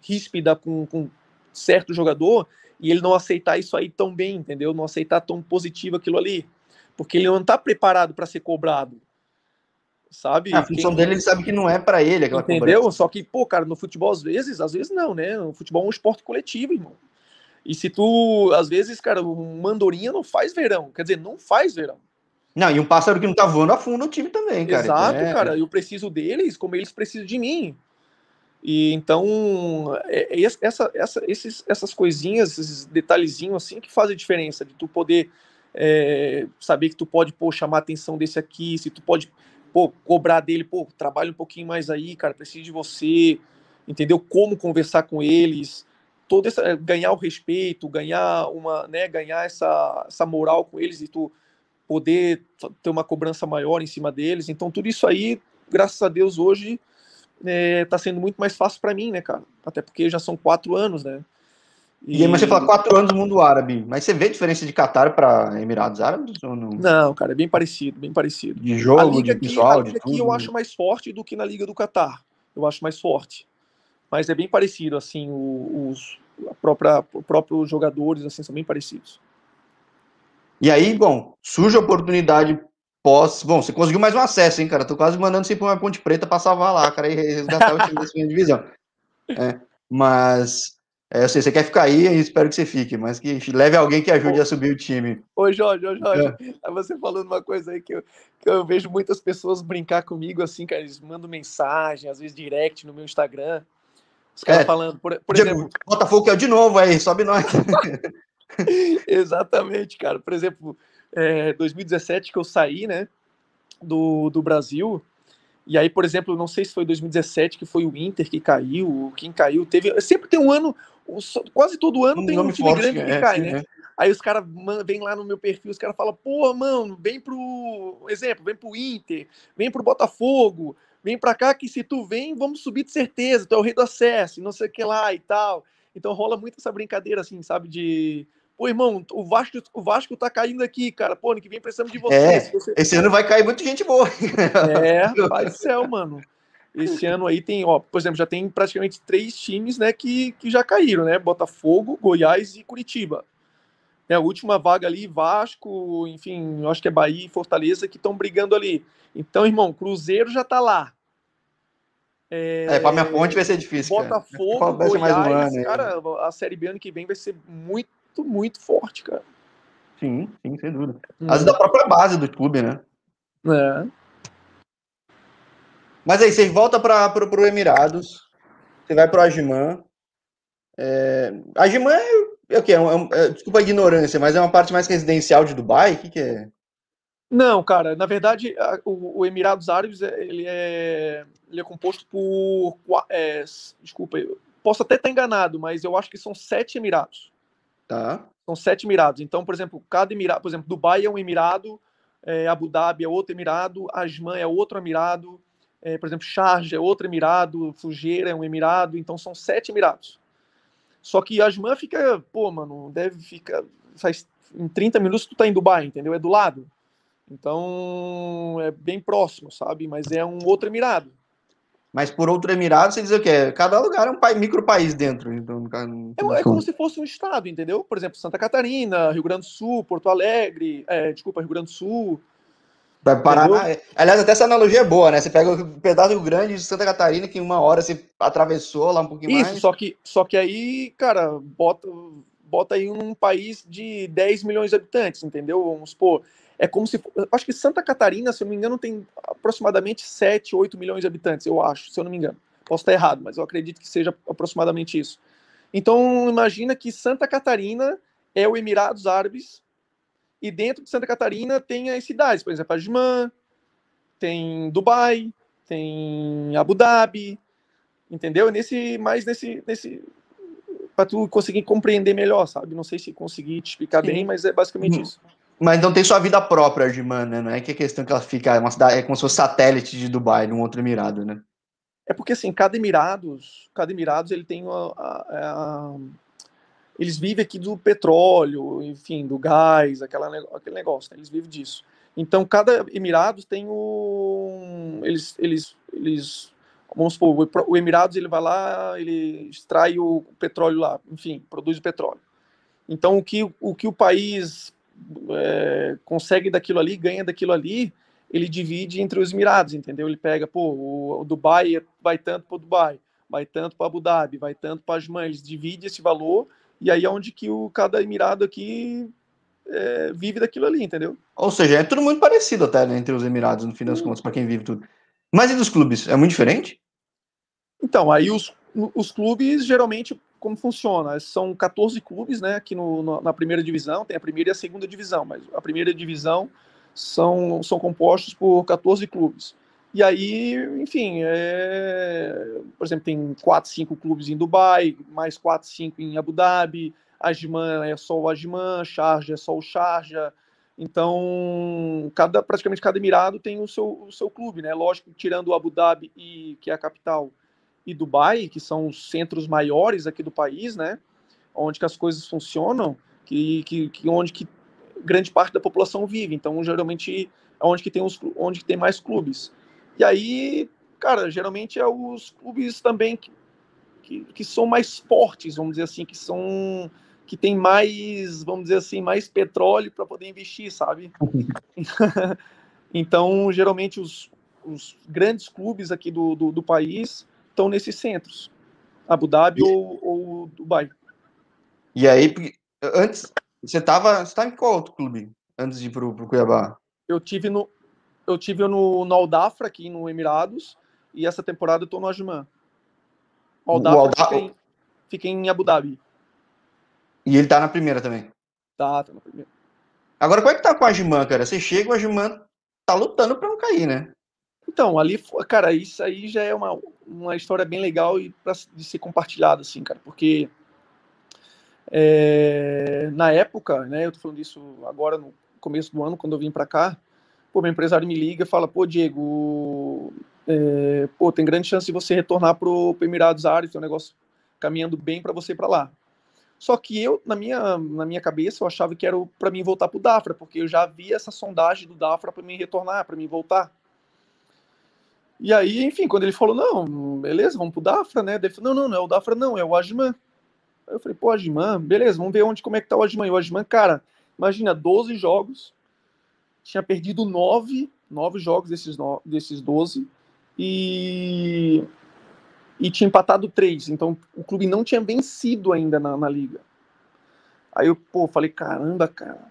ríspida com, com certo jogador e ele não aceitar isso aí tão bem, entendeu? Não aceitar tão positivo aquilo ali, porque ele não está preparado para ser cobrado sabe? A função Quem... dele, ele sabe que não é para ele aquela Entendeu? Cobrança. Só que, pô, cara, no futebol às vezes, às vezes não, né? O futebol é um esporte coletivo, irmão. E se tu, às vezes, cara, um mandorinha não faz verão, quer dizer, não faz verão. Não, e um pássaro que não tá voando afunda o time também, cara. Exato, então é... cara, eu preciso deles como eles precisam de mim. E então, é, é essa, essa, esses, essas coisinhas, esses detalhezinhos assim que fazem a diferença, de tu poder é, saber que tu pode, pô, chamar a atenção desse aqui, se tu pode pô, cobrar dele, pô, trabalha um pouquinho mais aí, cara, preciso de você, entendeu? Como conversar com eles, todo essa, eh, ganhar o respeito, ganhar uma, né, ganhar essa, essa moral com eles e tu poder ter uma cobrança maior em cima deles. Então tudo isso aí, graças a Deus, hoje está eh, sendo muito mais fácil para mim, né, cara? Até porque já são quatro anos, né? E, aí, mas você fala quatro anos no mundo árabe, mas você vê diferença de Qatar para Emirados Árabes ou não? Não, cara, é bem parecido, bem parecido. De jogo, de aqui, pessoal, a liga aqui eu acho mais forte do que na Liga do Qatar. Eu acho mais forte. Mas é bem parecido, assim, os, a própria, os próprios jogadores, assim, são bem parecidos. E aí, bom, surge a oportunidade pós. Bom, você conseguiu mais um acesso, hein, cara? Tô quase mandando você para uma Ponte Preta para salvar lá, cara, e resgatar o time da segunda divisão. É, mas é, eu sei, você quer ficar aí e espero que você fique, mas que leve alguém que ajude ô, a subir o time. Ô, Jorge, ô, Jorge, é. você falando uma coisa aí que eu, que eu vejo muitas pessoas brincar comigo, assim, cara, eles mandam mensagem, às vezes direct no meu Instagram. Os caras é, falando, por, por exemplo. Botafogo é de novo aí, sobe nós. Exatamente, cara. Por exemplo, é, 2017 que eu saí, né, do, do Brasil, e aí, por exemplo, não sei se foi 2017 que foi o Inter que caiu, quem caiu, teve. Sempre tem um ano, quase todo ano um tem um time forte, grande que é, cai, né? É. Aí os caras vêm lá no meu perfil, os caras falam, pô, mano, vem pro. Exemplo, vem pro Inter, vem pro Botafogo, vem pra cá que se tu vem, vamos subir de certeza, tu é o rei do acesso, não sei o que lá e tal. Então rola muito essa brincadeira, assim, sabe, de Pô, irmão, o Vasco, o Vasco tá caindo aqui, cara. Pô, ano que vem precisamos de você. É, você... Esse ano vai cair muita gente boa. É, pai do céu, mano. Esse ano aí tem, ó, por exemplo, já tem praticamente três times, né, que, que já caíram, né? Botafogo, Goiás e Curitiba. É a última vaga ali, Vasco, enfim, acho que é Bahia e Fortaleza que estão brigando ali. Então, irmão, Cruzeiro já tá lá. É, é para minha ponte vai ser difícil. Botafogo, cara. Goiás, mais um ano, cara, a Série B ano que vem vai ser muito muito, muito forte, cara. Sim, sim, sem dúvida. Hum. Às vezes da própria base do clube, né? É. Mas aí, você volta para o Emirados, você vai para o Agiman. É, é, é o que? É, é, desculpa a ignorância, mas é uma parte mais residencial de Dubai? O que, que é? Não, cara, na verdade, a, o, o, Emirados Árabes é, ele é, ele é composto por. É, desculpa, posso até estar enganado, mas eu acho que são sete Emirados. Tá. São sete Emirados. Então, por exemplo, cada Emirado, por exemplo, Dubai é um Emirado, é, Abu Dhabi é outro Emirado, Asman é outro Emirado, é, por exemplo, Sharjah é outro Emirado, Fujeira é um Emirado, então são sete Emirados. Só que Asman fica, pô, mano, deve ficar, faz em 30 minutos tu tá em Dubai, entendeu? É do lado. Então, é bem próximo, sabe? Mas é um outro Emirado. Mas por outro Emirado, você diz o quê? Cada lugar é um micro país dentro. Então, é, é, como se fosse um estado, entendeu? Por exemplo, Santa Catarina, Rio Grande do Sul, Porto Alegre, é, desculpa, Rio Grande do Sul. Vai Paraná. É, aliás, até essa analogia é boa, né? Você pega o pedaço do Rio Grande de Santa Catarina, que em uma hora você atravessou lá um pouquinho Isso, mais. Isso, só que, só que aí, cara, bota, bota aí um país de 10 milhões de habitantes, entendeu? Vamos supor. É como se. Acho que Santa Catarina, se eu não me engano, tem aproximadamente 7, 8 milhões de habitantes, eu acho, se eu não me engano. Posso estar errado, mas eu acredito que seja aproximadamente isso. Então, imagina que Santa Catarina é o Emirados Árabes, e dentro de Santa Catarina tem as cidades, por exemplo, Ajman, tem Dubai, tem Abu Dhabi, entendeu? Nesse, mais nesse, nesse para tu conseguir compreender melhor, sabe? Não sei se consegui te explicar Sim. bem, mas é basicamente uhum. isso. Mas não tem sua vida própria, Ardiman, né? Não é que a questão que ela fica, é, uma cidade, é como se fosse satélite de Dubai, num outro emirado, né? É porque, assim, cada Emirados, cada Emirados, ele tem a, a, a, eles vivem aqui do petróleo, enfim, do gás, aquela, aquele negócio, né? eles vivem disso. Então, cada Emirados tem um... Eles, eles, eles vamos supor, o Emirados, ele vai lá, ele extrai o petróleo lá, enfim, produz o petróleo. Então, o que o, que o país é, consegue daquilo ali, ganha daquilo ali, ele divide entre os Emirados, entendeu? Ele pega, pô, o, o Dubai vai tanto para o Dubai, vai tanto para Abu Dhabi, vai tanto para Ajman, eles dividem esse valor e aí é onde que o, cada Emirado aqui é, vive daquilo ali, entendeu? Ou seja, é tudo muito parecido até né, entre os Emirados, no fim das contas, para quem vive tudo. Mas e dos clubes? É muito diferente? Então, aí os, os clubes geralmente como funciona? São 14 clubes, né, aqui no, no, na primeira divisão, tem a primeira e a segunda divisão, mas a primeira divisão são, são compostos por 14 clubes. E aí, enfim, é, por exemplo, tem 4, 5 clubes em Dubai, mais 4, 5 em Abu Dhabi, Ajman é só o Ajman, Sharjah é só o Sharjah. Então, cada, praticamente cada emirado tem o seu, o seu clube, né? Lógico, tirando o Abu Dhabi, e, que é a capital, e Dubai, que são os centros maiores aqui do país, né? Onde que as coisas funcionam, que, que, que onde que grande parte da população vive. Então, geralmente é onde que tem os onde que tem mais clubes. E aí, cara, geralmente é os clubes também que, que, que são mais fortes, vamos dizer assim, que são que tem mais, vamos dizer assim, mais petróleo para poder investir, sabe? então, geralmente os, os grandes clubes aqui do, do, do país estão nesses centros, Abu Dhabi e... ou, ou Dubai. E aí, antes, você estava você tava em qual outro clube antes de ir para o Cuiabá? Eu tive no eu tive no, no Aldafra aqui no Emirados e essa temporada eu tô no Ajman. O Aldafra, o Aldafra... Fica, em, fica em Abu Dhabi. E ele tá na primeira também? Tá, tá na primeira. Agora, como é que tá com o Ajman, cara? Você chega, o Ajman tá lutando para não cair, né? Então, ali, cara, isso aí já é uma, uma história bem legal e pra, de ser compartilhada, assim, cara, porque é, na época, né, eu tô falando disso agora no começo do ano, quando eu vim para cá, pô, meu empresário me liga e fala, pô, Diego, é, pô, tem grande chance de você retornar pro, pro Emirados Árabes, tem um negócio caminhando bem para você para lá. Só que eu, na minha, na minha cabeça, eu achava que era para mim voltar pro Dafra, porque eu já vi essa sondagem do Dafra para mim retornar, para mim voltar. E aí, enfim, quando ele falou, não, beleza, vamos pro Dafra, né? Ele falou, não, não, não é o Dafra, não, é o Ajman. Aí eu falei, pô, Ajman, beleza, vamos ver onde, como é que tá o Ajman. E o Ajman, cara, imagina, 12 jogos, tinha perdido 9, 9 jogos desses, no, desses 12, e, e tinha empatado 3. Então, o clube não tinha vencido ainda na, na liga. Aí eu, pô, falei, caramba, cara,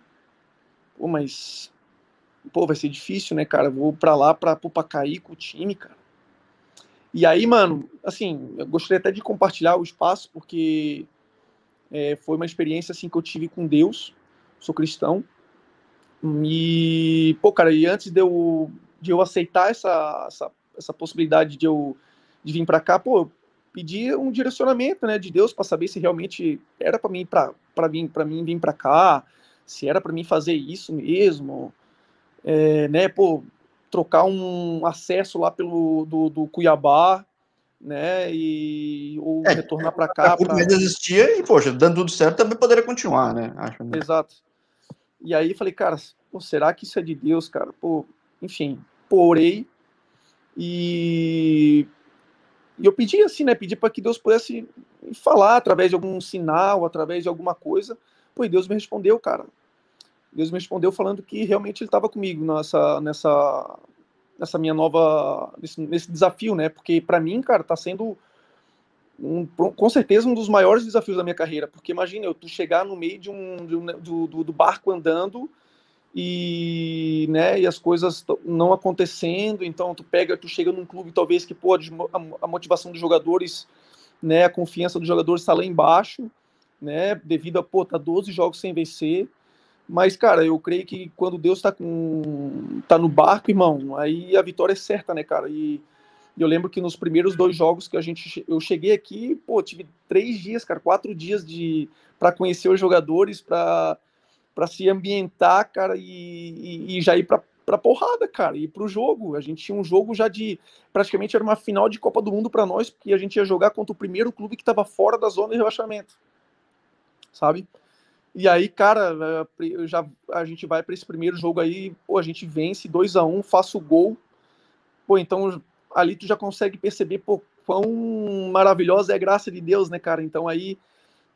pô, mas pô, vai ser difícil, né, cara? Vou pra lá pra, cair com o time, cara. E aí, mano, assim, eu gostaria até de compartilhar o espaço, porque é, foi uma experiência, assim, que eu tive com Deus. Sou cristão. E, pô, cara, e antes de eu, de eu aceitar essa, essa, essa possibilidade de eu de vir para cá, pô, eu pedi um direcionamento, né, de Deus para saber se realmente era para mim para para mim para mim vir para cá, se era para mim fazer isso mesmo, é, né, pô, trocar um acesso lá pelo do, do Cuiabá, né, e ou é, retornar para cá. Porque pra... existia e, poxa, dando tudo certo também poderia continuar, né? Acho, né? Exato. E aí falei, cara, pô, será que isso é de Deus, cara? Pô, enfim, porei e, e eu pedi assim, né? Pedi para que Deus pudesse falar através de algum sinal, através de alguma coisa. Pô, e Deus me respondeu, cara. Deus me respondeu falando que realmente ele estava comigo nessa, nessa, nessa minha nova, nesse, nesse desafio, né? Porque para mim, cara, tá sendo um, com certeza um dos maiores desafios da minha carreira, porque imagina eu tu chegar no meio de um, de um do, do, do, barco andando e né e as coisas não acontecendo, então tu pega, tu chega num clube talvez que pode a, a motivação dos jogadores, né, a confiança dos jogadores está lá embaixo, né, devido a pô, tá 12 jogos sem vencer mas, cara, eu creio que quando Deus está com... tá no barco, irmão, aí a vitória é certa, né, cara? E eu lembro que nos primeiros dois jogos que a gente. Eu cheguei aqui, pô, tive três dias, cara, quatro dias de para conhecer os jogadores, para se ambientar, cara, e, e, já ir para para porrada, cara, e para o jogo. A gente tinha um jogo já de praticamente era uma final de Copa do Mundo para nós, porque a gente ia jogar contra o primeiro clube que estava fora da zona de rebaixamento, sabe? E aí, cara, é, já a gente vai para esse primeiro jogo aí, pô, a gente vence 2 a 1 um, faço o gol. Pô, então ali tu já consegue perceber pô, quão maravilhosa é a graça de Deus, né, cara? Então aí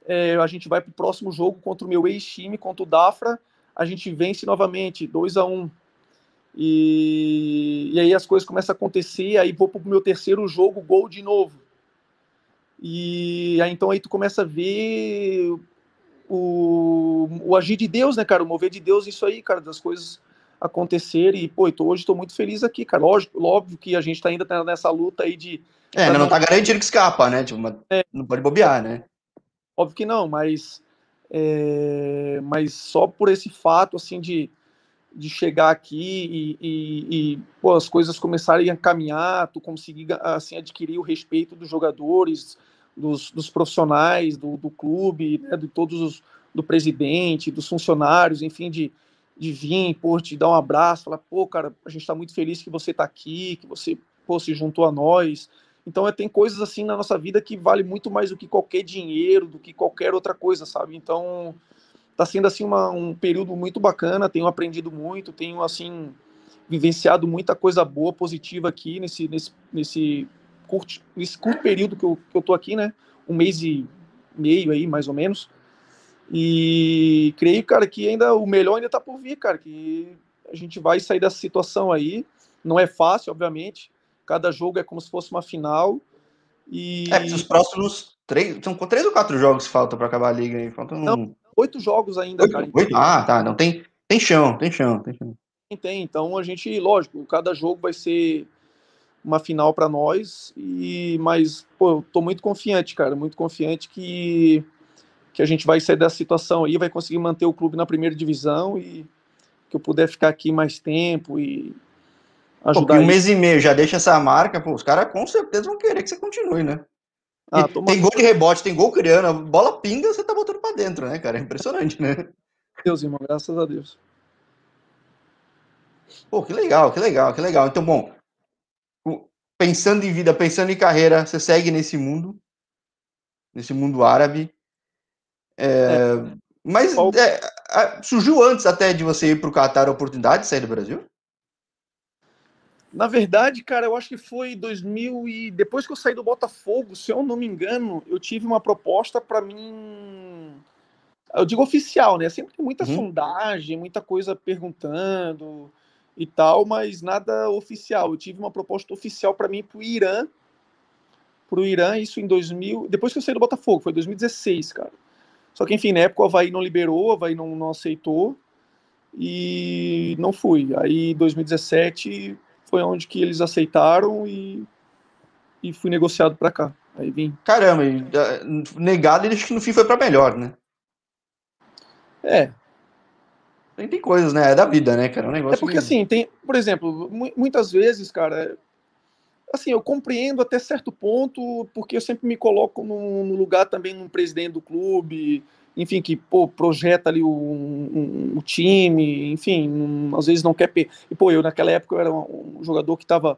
é, a gente vai pro próximo jogo contra o meu ex-time, contra o Dafra, a gente vence novamente 2 a 1 um. E, e aí as coisas começam a acontecer, aí vou pro meu terceiro jogo, gol de novo. E aí então aí tu começa a ver o, o agir de Deus, né, cara? O mover de Deus, isso aí, cara, das coisas acontecerem. E, pô, tô, hoje estou muito feliz aqui, cara. Lógico, óbvio que a gente tá ainda tá nessa luta aí de. É, não, não tá garantido que escapa, né? Tipo, é, não pode bobear, né? Óbvio que não, mas. É, mas só por esse fato, assim, de, de chegar aqui e, e, e pô, as coisas começarem a caminhar, tu conseguir, assim, adquirir o respeito dos jogadores, dos, dos profissionais do, do clube, né, de todos os, do presidente, dos funcionários, enfim, de, de vir, pô, te dar um abraço, falar, pô, cara, a gente está muito feliz que você está aqui, que você pô, se juntou a nós. Então, é, tem coisas assim na nossa vida que vale muito mais do que qualquer dinheiro, do que qualquer outra coisa, sabe? Então, está sendo assim uma, um período muito bacana, tenho aprendido muito, tenho assim vivenciado muita coisa boa, positiva aqui nesse, nesse, nesse curto, esse curto período que eu, que eu tô aqui, né? Um mês e meio aí, mais ou menos. E creio, cara, que ainda o melhor ainda tá por vir, cara, que a gente vai sair dessa situação aí. Não é fácil, obviamente. Cada jogo é como se fosse uma final. E... É, os próximos três. São três ou quatro jogos que faltam para acabar a liga aí? Faltam Não, oito jogos ainda, oito, cara. Oito? Ah, tá. Não tem, tem chão, tem chão, tem chão. Tem, então a gente, lógico, cada jogo vai ser uma final para nós e mas pô, eu tô muito confiante, cara, muito confiante que que a gente vai sair dessa situação aí, vai conseguir manter o clube na primeira divisão e que eu puder ficar aqui mais tempo e ajudar. Pô, um mês e meio já deixa essa marca, pô, os caras com certeza vão querer que você continue, né? Ah, tem gol de rebote, tem gol criando, a bola pinga, você tá botando para dentro, né, cara? É impressionante, né? Deus, irmão, graças a Deus. Pô, que legal, que legal, que legal. Então, bom, pensando em vida, pensando em carreira, você segue nesse mundo, nesse mundo árabe. É, é. Mas é, surgiu antes até de você ir para o Qatar a oportunidade de sair do Brasil? Na verdade, cara, eu acho que foi 2000 e depois que eu saí do Botafogo, se eu não me engano, eu tive uma proposta para mim, eu digo oficial, né? Sempre tem muita uhum. sondagem, muita coisa perguntando, e tal, mas nada oficial. Eu tive uma proposta oficial para mim para o Irã, para o Irã, isso em 2000, depois que eu saí do Botafogo, foi 2016, cara. Só que, enfim, na época o Havaí não liberou, o Havaí não, não aceitou e não fui. Aí, 2017 foi onde que eles aceitaram e, e fui negociado para cá. Aí vim. Caramba, negado, ele acho que no fim foi para melhor, né? É, tem, tem coisas, né? É da vida, né, cara? É um negócio. É porque, assim, tem, por exemplo, muitas vezes, cara, assim, eu compreendo até certo ponto, porque eu sempre me coloco no, no lugar também no presidente do clube, enfim, que pô, projeta ali o, um, time, enfim, um, às vezes não quer. E, pô, eu naquela época eu era um, jogador que estava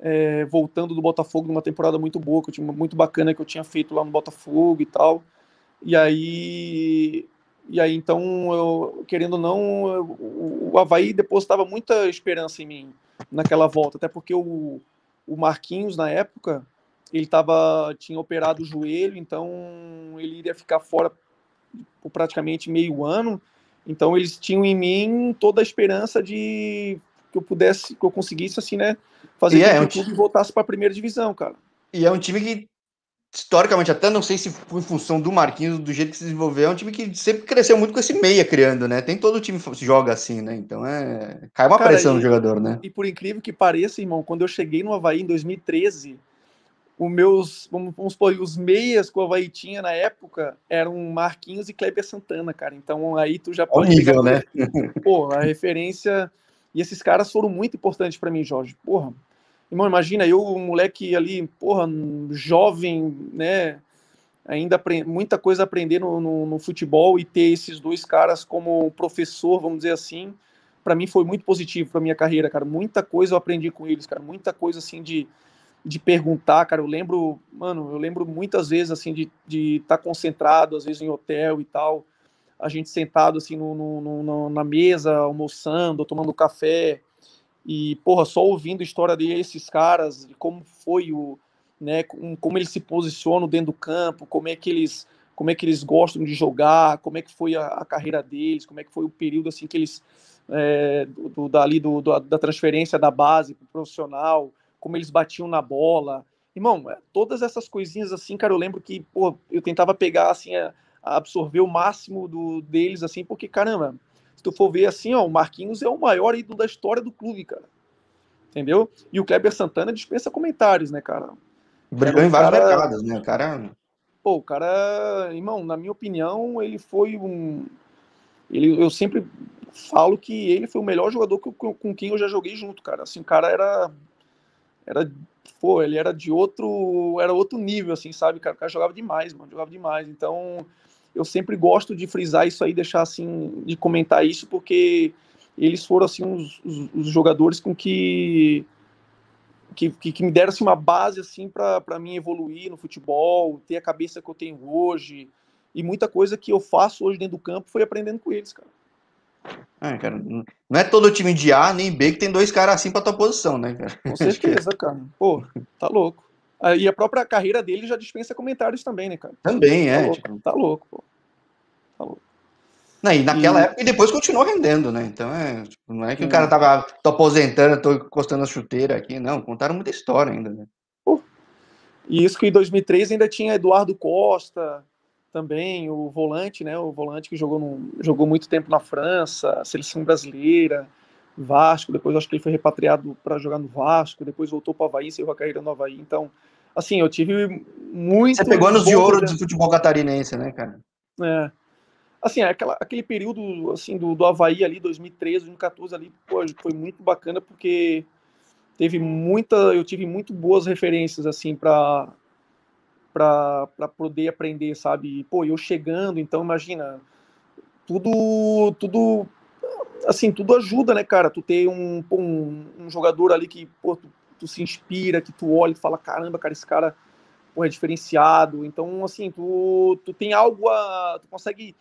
é, voltando do Botafogo numa temporada muito boa, que eu tinha, muito bacana que eu tinha feito lá no Botafogo e tal. E aí e aí, então, eu, querendo ou não, eu, o Havaí depositava muita esperança em mim naquela volta, até porque o, o Marquinhos, na época, ele tava, tinha operado o joelho, então ele iria ficar fora por praticamente meio ano. Então, eles tinham em mim toda a esperança de que eu pudesse, que eu conseguisse, assim, né, fazer é, com que o clube voltasse para a primeira divisão, cara. E é um time que historicamente, até não sei se foi em função do Marquinhos, do jeito que se desenvolveu, é um time que sempre cresceu muito com esse meia criando, né? Tem todo o time que joga assim, né? Então é. Cai uma Cara, pressão e, no jogador, né? E por incrível que pareça, irmão, quando eu cheguei no Havaí em 2013, os meus, vamos, vamos supor, os meias que o Havaí tinha na época eram Marquinhos e Kleber Santana, cara. Então aí tu já pode. Nível, né? Pô, a referência. E esses caras foram muito importantes para mim, Jorge. Porra, Irmão, imagina eu, um moleque ali, porra, jovem, né? ainda muita coisa a aprender no, no, no futebol e ter esses dois caras como professor, vamos dizer assim, para mim foi muito positivo para minha carreira, cara. Muita coisa eu aprendi com eles, cara. Muita coisa assim de, de perguntar, cara. Eu lembro, mano, eu lembro muitas vezes assim de estar de tá concentrado, às vezes em hotel e tal, a gente sentado assim no, no, no, na mesa, almoçando, tomando café e porra, só ouvindo a história desses caras, de como foi o, né, como eles se posicionam dentro do campo, como é que eles como é que eles gostam de jogar, como é que foi a, a carreira deles, como é que foi o período assim que eles é, do, dali do, do, da transferência da base para o profissional, como eles batiam na bola. Irmão, é, todas essas coisinhas assim, cara, eu lembro que pô, eu tentava pegar assim, a, a absorver o máximo do, deles, assim, porque, caramba, se tu for ver assim, ó, o Marquinhos é o maior ídolo da história do clube, cara. Entendeu? E o Kleber Santana dispensa comentários, né, cara? Brilhou um em vários cara... né? O cara. Pô, o cara, irmão, na minha opinião, ele foi um. Ele, eu sempre falo que ele foi o melhor jogador com, com quem eu já joguei junto, cara. Assim, o cara era. Era. Pô, ele era de outro. Era outro nível, assim, sabe, cara? O cara jogava demais, mano. Jogava demais. Então, eu sempre gosto de frisar isso aí, deixar assim, de comentar isso, porque eles foram, assim, os, os, os jogadores com que que, que, que me deram assim, uma base assim para mim evoluir no futebol, ter a cabeça que eu tenho hoje. E muita coisa que eu faço hoje dentro do campo foi aprendendo com eles, cara. É, cara, não é todo time de A nem B que tem dois caras assim pra tua posição, né, cara? Com certeza, cara. Pô, tá louco. E a própria carreira dele já dispensa comentários também, né, cara? Também, tá é. Louco, tipo... Tá louco, pô. Louco. Não, e naquela e... época e depois continuou rendendo, né? Então é, tipo, não é que o cara tava tô aposentando, tô encostando a chuteira aqui, não, contaram muita história ainda, né? E isso que em 2003 ainda tinha Eduardo Costa também, o volante, né? O volante que jogou, no, jogou muito tempo na França, seleção brasileira, Vasco, depois acho que ele foi repatriado para jogar no Vasco, depois voltou para o Havaí, encerrou a carreira no Havaí. Então, assim, eu tive muito. Você pegou anos de ouro do futebol catarinense, né, cara? É assim, aquela, aquele período assim do, do Havaí ali, 2013, 2014 ali, pô, foi muito bacana porque teve muita, eu tive muito boas referências assim para para poder aprender, sabe? Pô, eu chegando, então imagina, tudo tudo assim, tudo ajuda, né, cara? Tu ter um, um, um jogador ali que, pô, tu, tu, se inspira, que tu olha e fala, caramba, cara, esse cara pô, é diferenciado. Então, assim, tu, tu tem algo a. Tu consegue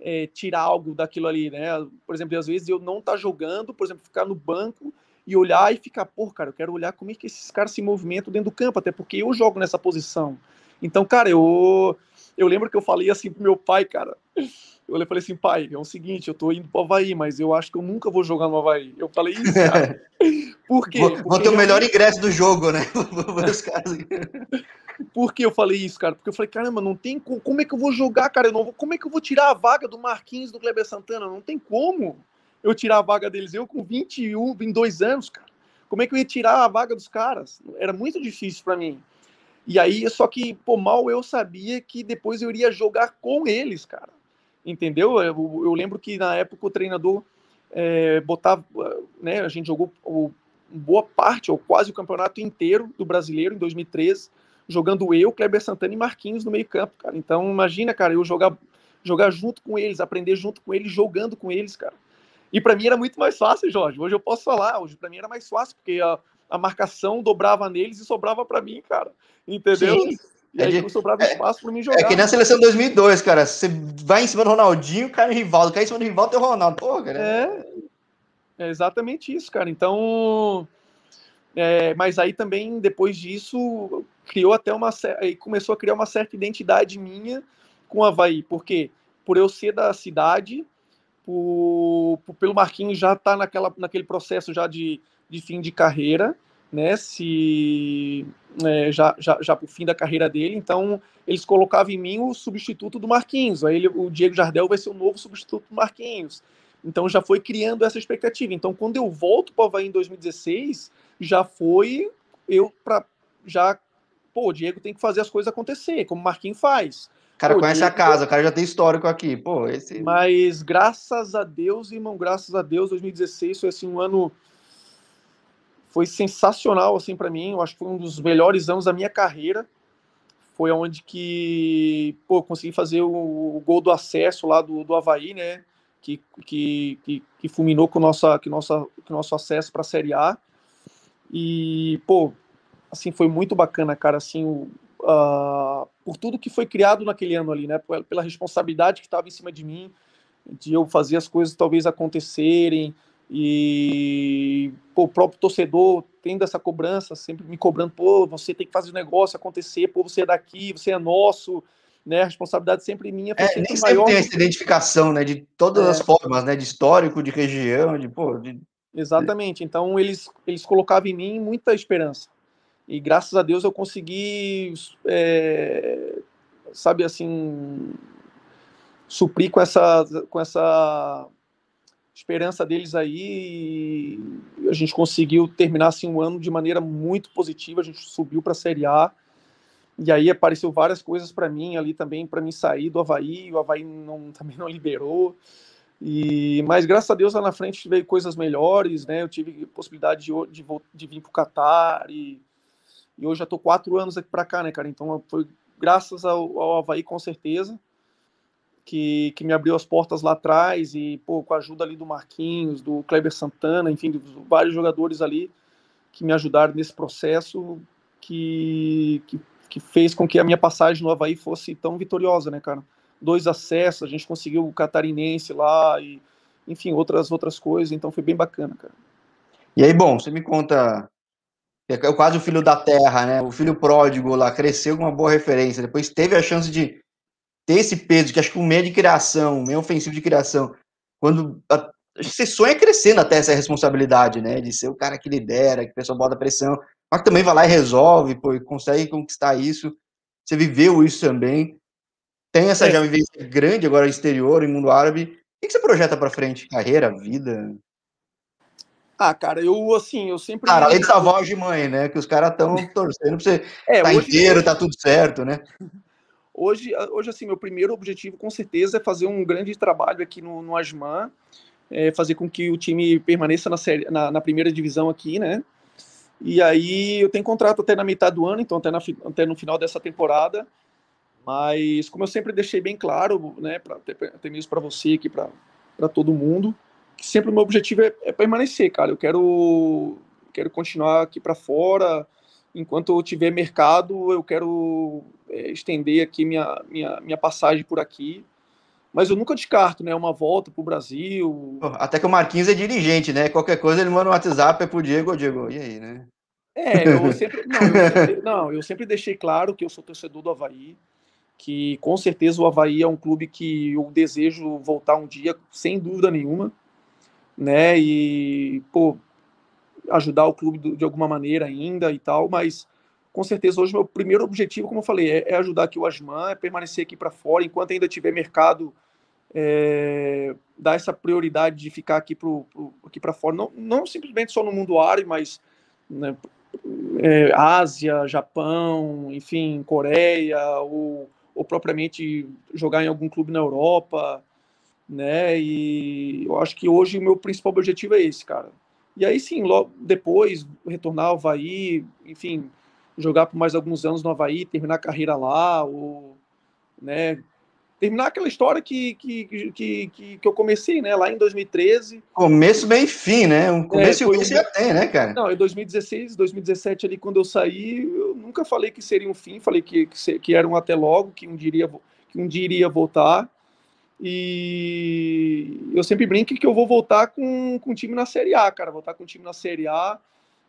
é, tirar algo daquilo ali, né? Por exemplo, às vezes eu não tá jogando, por exemplo, ficar no banco e olhar e ficar, pô, cara, eu quero olhar como é que esses caras se movimentam dentro do campo, até porque eu jogo nessa posição. Então, cara, eu eu lembro que eu falei assim pro meu pai, cara. Eu falei assim, pai, é o seguinte, eu tô indo pro Havaí, mas eu acho que eu nunca vou jogar no Havaí. Eu falei isso, cara. Por quê? Vou, vou ter o melhor ingresso do jogo, né? Por que eu falei isso, cara? Porque eu falei, caramba, não tem como, como é que eu vou jogar, cara? Eu não vou, como é que eu vou tirar a vaga do Marquinhos do Kleber Santana? Não tem como eu tirar a vaga deles. Eu com 21, 22 anos, cara. Como é que eu ia tirar a vaga dos caras? Era muito difícil para mim. E aí, só que, pô, mal eu sabia que depois eu iria jogar com eles, cara. Entendeu? Eu, eu lembro que na época o treinador é, botava, né? A gente jogou o, boa parte, ou quase o campeonato inteiro do brasileiro em 2013 jogando eu, Kleber Santana e Marquinhos no meio-campo, cara. Então, imagina, cara, eu jogar, jogar junto com eles, aprender junto com eles, jogando com eles, cara. E para mim era muito mais fácil, Jorge. Hoje eu posso falar, hoje para mim era mais fácil, porque a, a marcação dobrava neles e sobrava para mim, cara. Entendeu? Sim. E aí é de, sobrava é, espaço para mim jogar. É que na seleção 2002, cara, você vai em cima do Ronaldinho, cai no Rivaldo, cai em cima do Rivaldo, tem o Ronaldo. Pô, cara. É, é exatamente isso, cara. Então, é, mas aí também, depois disso, criou até uma aí começou a criar uma certa identidade minha com o Havaí. Por quê? Por eu ser da cidade, por, por pelo Marquinhos já estar tá naquela, naquele processo já de, de fim de carreira, né? Se é, já, já, já o fim da carreira dele, então eles colocavam em mim o substituto do Marquinhos. Aí ele, o Diego Jardel vai ser o novo substituto do Marquinhos. Então já foi criando essa expectativa. Então quando eu volto para o Havaí em 2016 já foi eu para já pô, o Diego tem que fazer as coisas acontecer, como o Marquinhos faz. O cara pô, conhece Diego... a casa, o cara já tem histórico aqui, pô, esse... Mas graças a Deus, irmão, graças a Deus, 2016 foi assim um ano foi sensacional assim para mim, eu acho que foi um dos melhores anos da minha carreira. foi onde que, pô, consegui fazer o, o, gol do acesso lá do, do Havaí, né? Que, que, que, que fulminou com, nossa, que nossa, com nosso acesso para a Série A. E, pô, assim, foi muito bacana, cara, assim, uh, por tudo que foi criado naquele ano ali, né? Pela responsabilidade que estava em cima de mim, de eu fazer as coisas talvez acontecerem, e pô, o próprio torcedor tendo essa cobrança, sempre me cobrando, pô, você tem que fazer o negócio acontecer, pô, você é daqui, você é nosso, né? A responsabilidade sempre minha. É, sempre nem maior sempre tem essa identificação, né? De todas é. as formas, né? De histórico, de região, de pô. De... Exatamente. Então eles eles colocavam em mim muita esperança e graças a Deus eu consegui, é, sabe assim, suprir com essa com essa esperança deles aí. a gente conseguiu terminar assim um ano de maneira muito positiva. A gente subiu para a Série A. E aí apareceu várias coisas para mim ali também, para mim sair do Havaí. O Havaí não, também não liberou. E, mas graças a Deus lá na frente veio coisas melhores, né? Eu tive possibilidade de, de, de vir para o Catar e, e hoje já estou quatro anos aqui para cá, né, cara? Então foi graças ao, ao Havaí com certeza que, que me abriu as portas lá atrás e, pô, com a ajuda ali do Marquinhos, do Kleber Santana, enfim, vários jogadores ali que me ajudaram nesse processo que, que, que fez com que a minha passagem no Havaí fosse tão vitoriosa, né, cara? Dois acessos, a gente conseguiu o catarinense lá e, enfim, outras outras coisas, então foi bem bacana, cara. E aí, bom, você me conta é quase o filho da terra, né? O filho pródigo lá cresceu com uma boa referência, depois teve a chance de ter esse peso, que acho que o meio de criação, meio ofensivo de criação, quando a, você sonha crescendo até essa responsabilidade, né? De ser o cara que lidera, que o pessoal bota pressão, mas que também vai lá e resolve, pô, e consegue conquistar isso. Você viveu isso também. Tem essa é. já vivência grande agora exterior, em mundo árabe. O que você projeta para frente? Carreira, vida? Ah, cara, eu assim, eu sempre. Cara, além dessa voz de mãe, né? Que os caras estão torcendo pra você é, tá inteiro, tá tudo certo, né? Hoje, hoje, assim, meu primeiro objetivo, com certeza, é fazer um grande trabalho aqui no, no Asman, é fazer com que o time permaneça na, série, na, na, primeira divisão aqui, né? E aí eu tenho contrato até na metade do ano, então até, na, até no final dessa temporada. Mas como eu sempre deixei bem claro, né, pra, até, até mesmo para você aqui, para todo mundo, que sempre o meu objetivo é, é permanecer, cara. Eu quero, quero continuar aqui para fora. Enquanto eu tiver mercado, eu quero é, estender aqui minha, minha, minha passagem por aqui. Mas eu nunca descarto, né? Uma volta para o Brasil. Até que o Marquinhos é dirigente, né? Qualquer coisa ele manda um WhatsApp para o Diego, Diego, e aí, né? É, eu sempre não, eu sempre, não, eu sempre deixei claro que eu sou torcedor do Havaí, que com certeza o Havaí é um clube que eu desejo voltar um dia, sem dúvida nenhuma, né? E, pô, ajudar o clube de alguma maneira ainda e tal, mas com certeza hoje meu primeiro objetivo, como eu falei, é, é ajudar aqui o Asman, é permanecer aqui para fora, enquanto ainda tiver mercado, é, dar essa prioridade de ficar aqui para aqui fora, não, não simplesmente só no mundo árabe, mas né, é, Ásia, Japão, enfim, Coreia, ou, ou propriamente jogar em algum clube na Europa, né? E eu acho que hoje o meu principal objetivo é esse, cara. E aí sim, logo depois retornar ao Havaí, enfim, jogar por mais alguns anos no Havaí, terminar a carreira lá, ou, né, terminar aquela história que, que, que, que, que eu comecei, né, lá em 2013. Começo, meio fim, né? Um começo é, e um fim já tem, né, cara? Não, em 2016, 2017 ali, quando eu saí, eu nunca falei que seria um fim, falei que, que, que era um até logo, que um dia iria, que um dia iria voltar, e eu sempre brinco que eu vou voltar com, com time na Série A, cara, voltar com o time na Série A,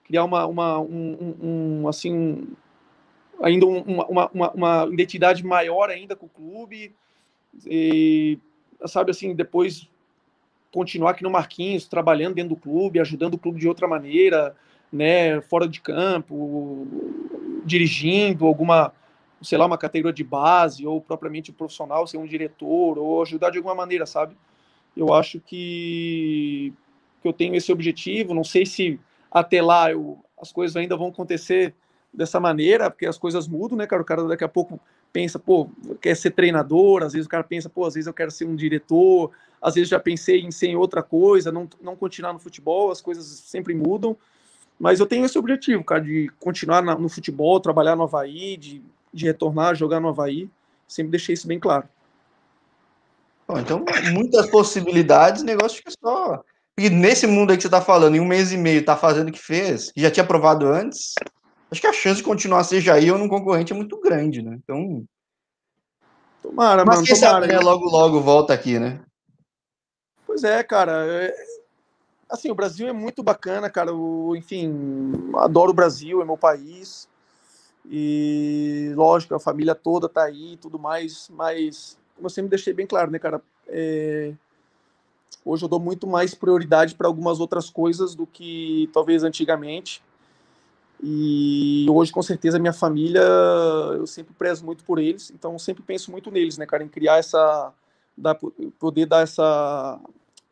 criar uma, uma um, um, assim, um, ainda uma, uma, uma, identidade maior ainda com o clube, e, sabe assim, depois continuar aqui no Marquinhos, trabalhando dentro do clube, ajudando o clube de outra maneira, né, fora de campo, dirigindo alguma, sei lá, uma categoria de base, ou propriamente profissional, ser um diretor, ou ajudar de alguma maneira, sabe? Eu acho que, que eu tenho esse objetivo, não sei se até lá eu, as coisas ainda vão acontecer dessa maneira, porque as coisas mudam, né, cara? O cara daqui a pouco pensa, pô, quer ser treinador, às vezes o cara pensa, pô, às vezes eu quero ser um diretor, às vezes já pensei em ser em outra coisa, não, não continuar no futebol, as coisas sempre mudam, mas eu tenho esse objetivo, cara, de continuar na, no futebol, trabalhar no Havaí, de de retornar a jogar no Havaí. Sempre deixei isso bem claro. Bom, então, muitas possibilidades, negócio que só. E nesse mundo aí que você está falando, em um mês e meio, tá fazendo o que fez, que já tinha provado antes, acho que a chance de continuar seja aí ou num concorrente é muito grande, né? Então. Tomara, Mas mano. quem tomara, sabe, né? Logo, logo volta aqui, né? Pois é, cara. É... Assim, o Brasil é muito bacana, cara. O, enfim, adoro o Brasil, é meu país. E lógico, a família toda tá aí e tudo mais, mas como eu sempre deixei bem claro, né, cara? É... Hoje eu dou muito mais prioridade para algumas outras coisas do que talvez antigamente. E hoje, com certeza, minha família, eu sempre prezo muito por eles, então sempre penso muito neles, né, cara, em criar essa. Dar, poder dar essa,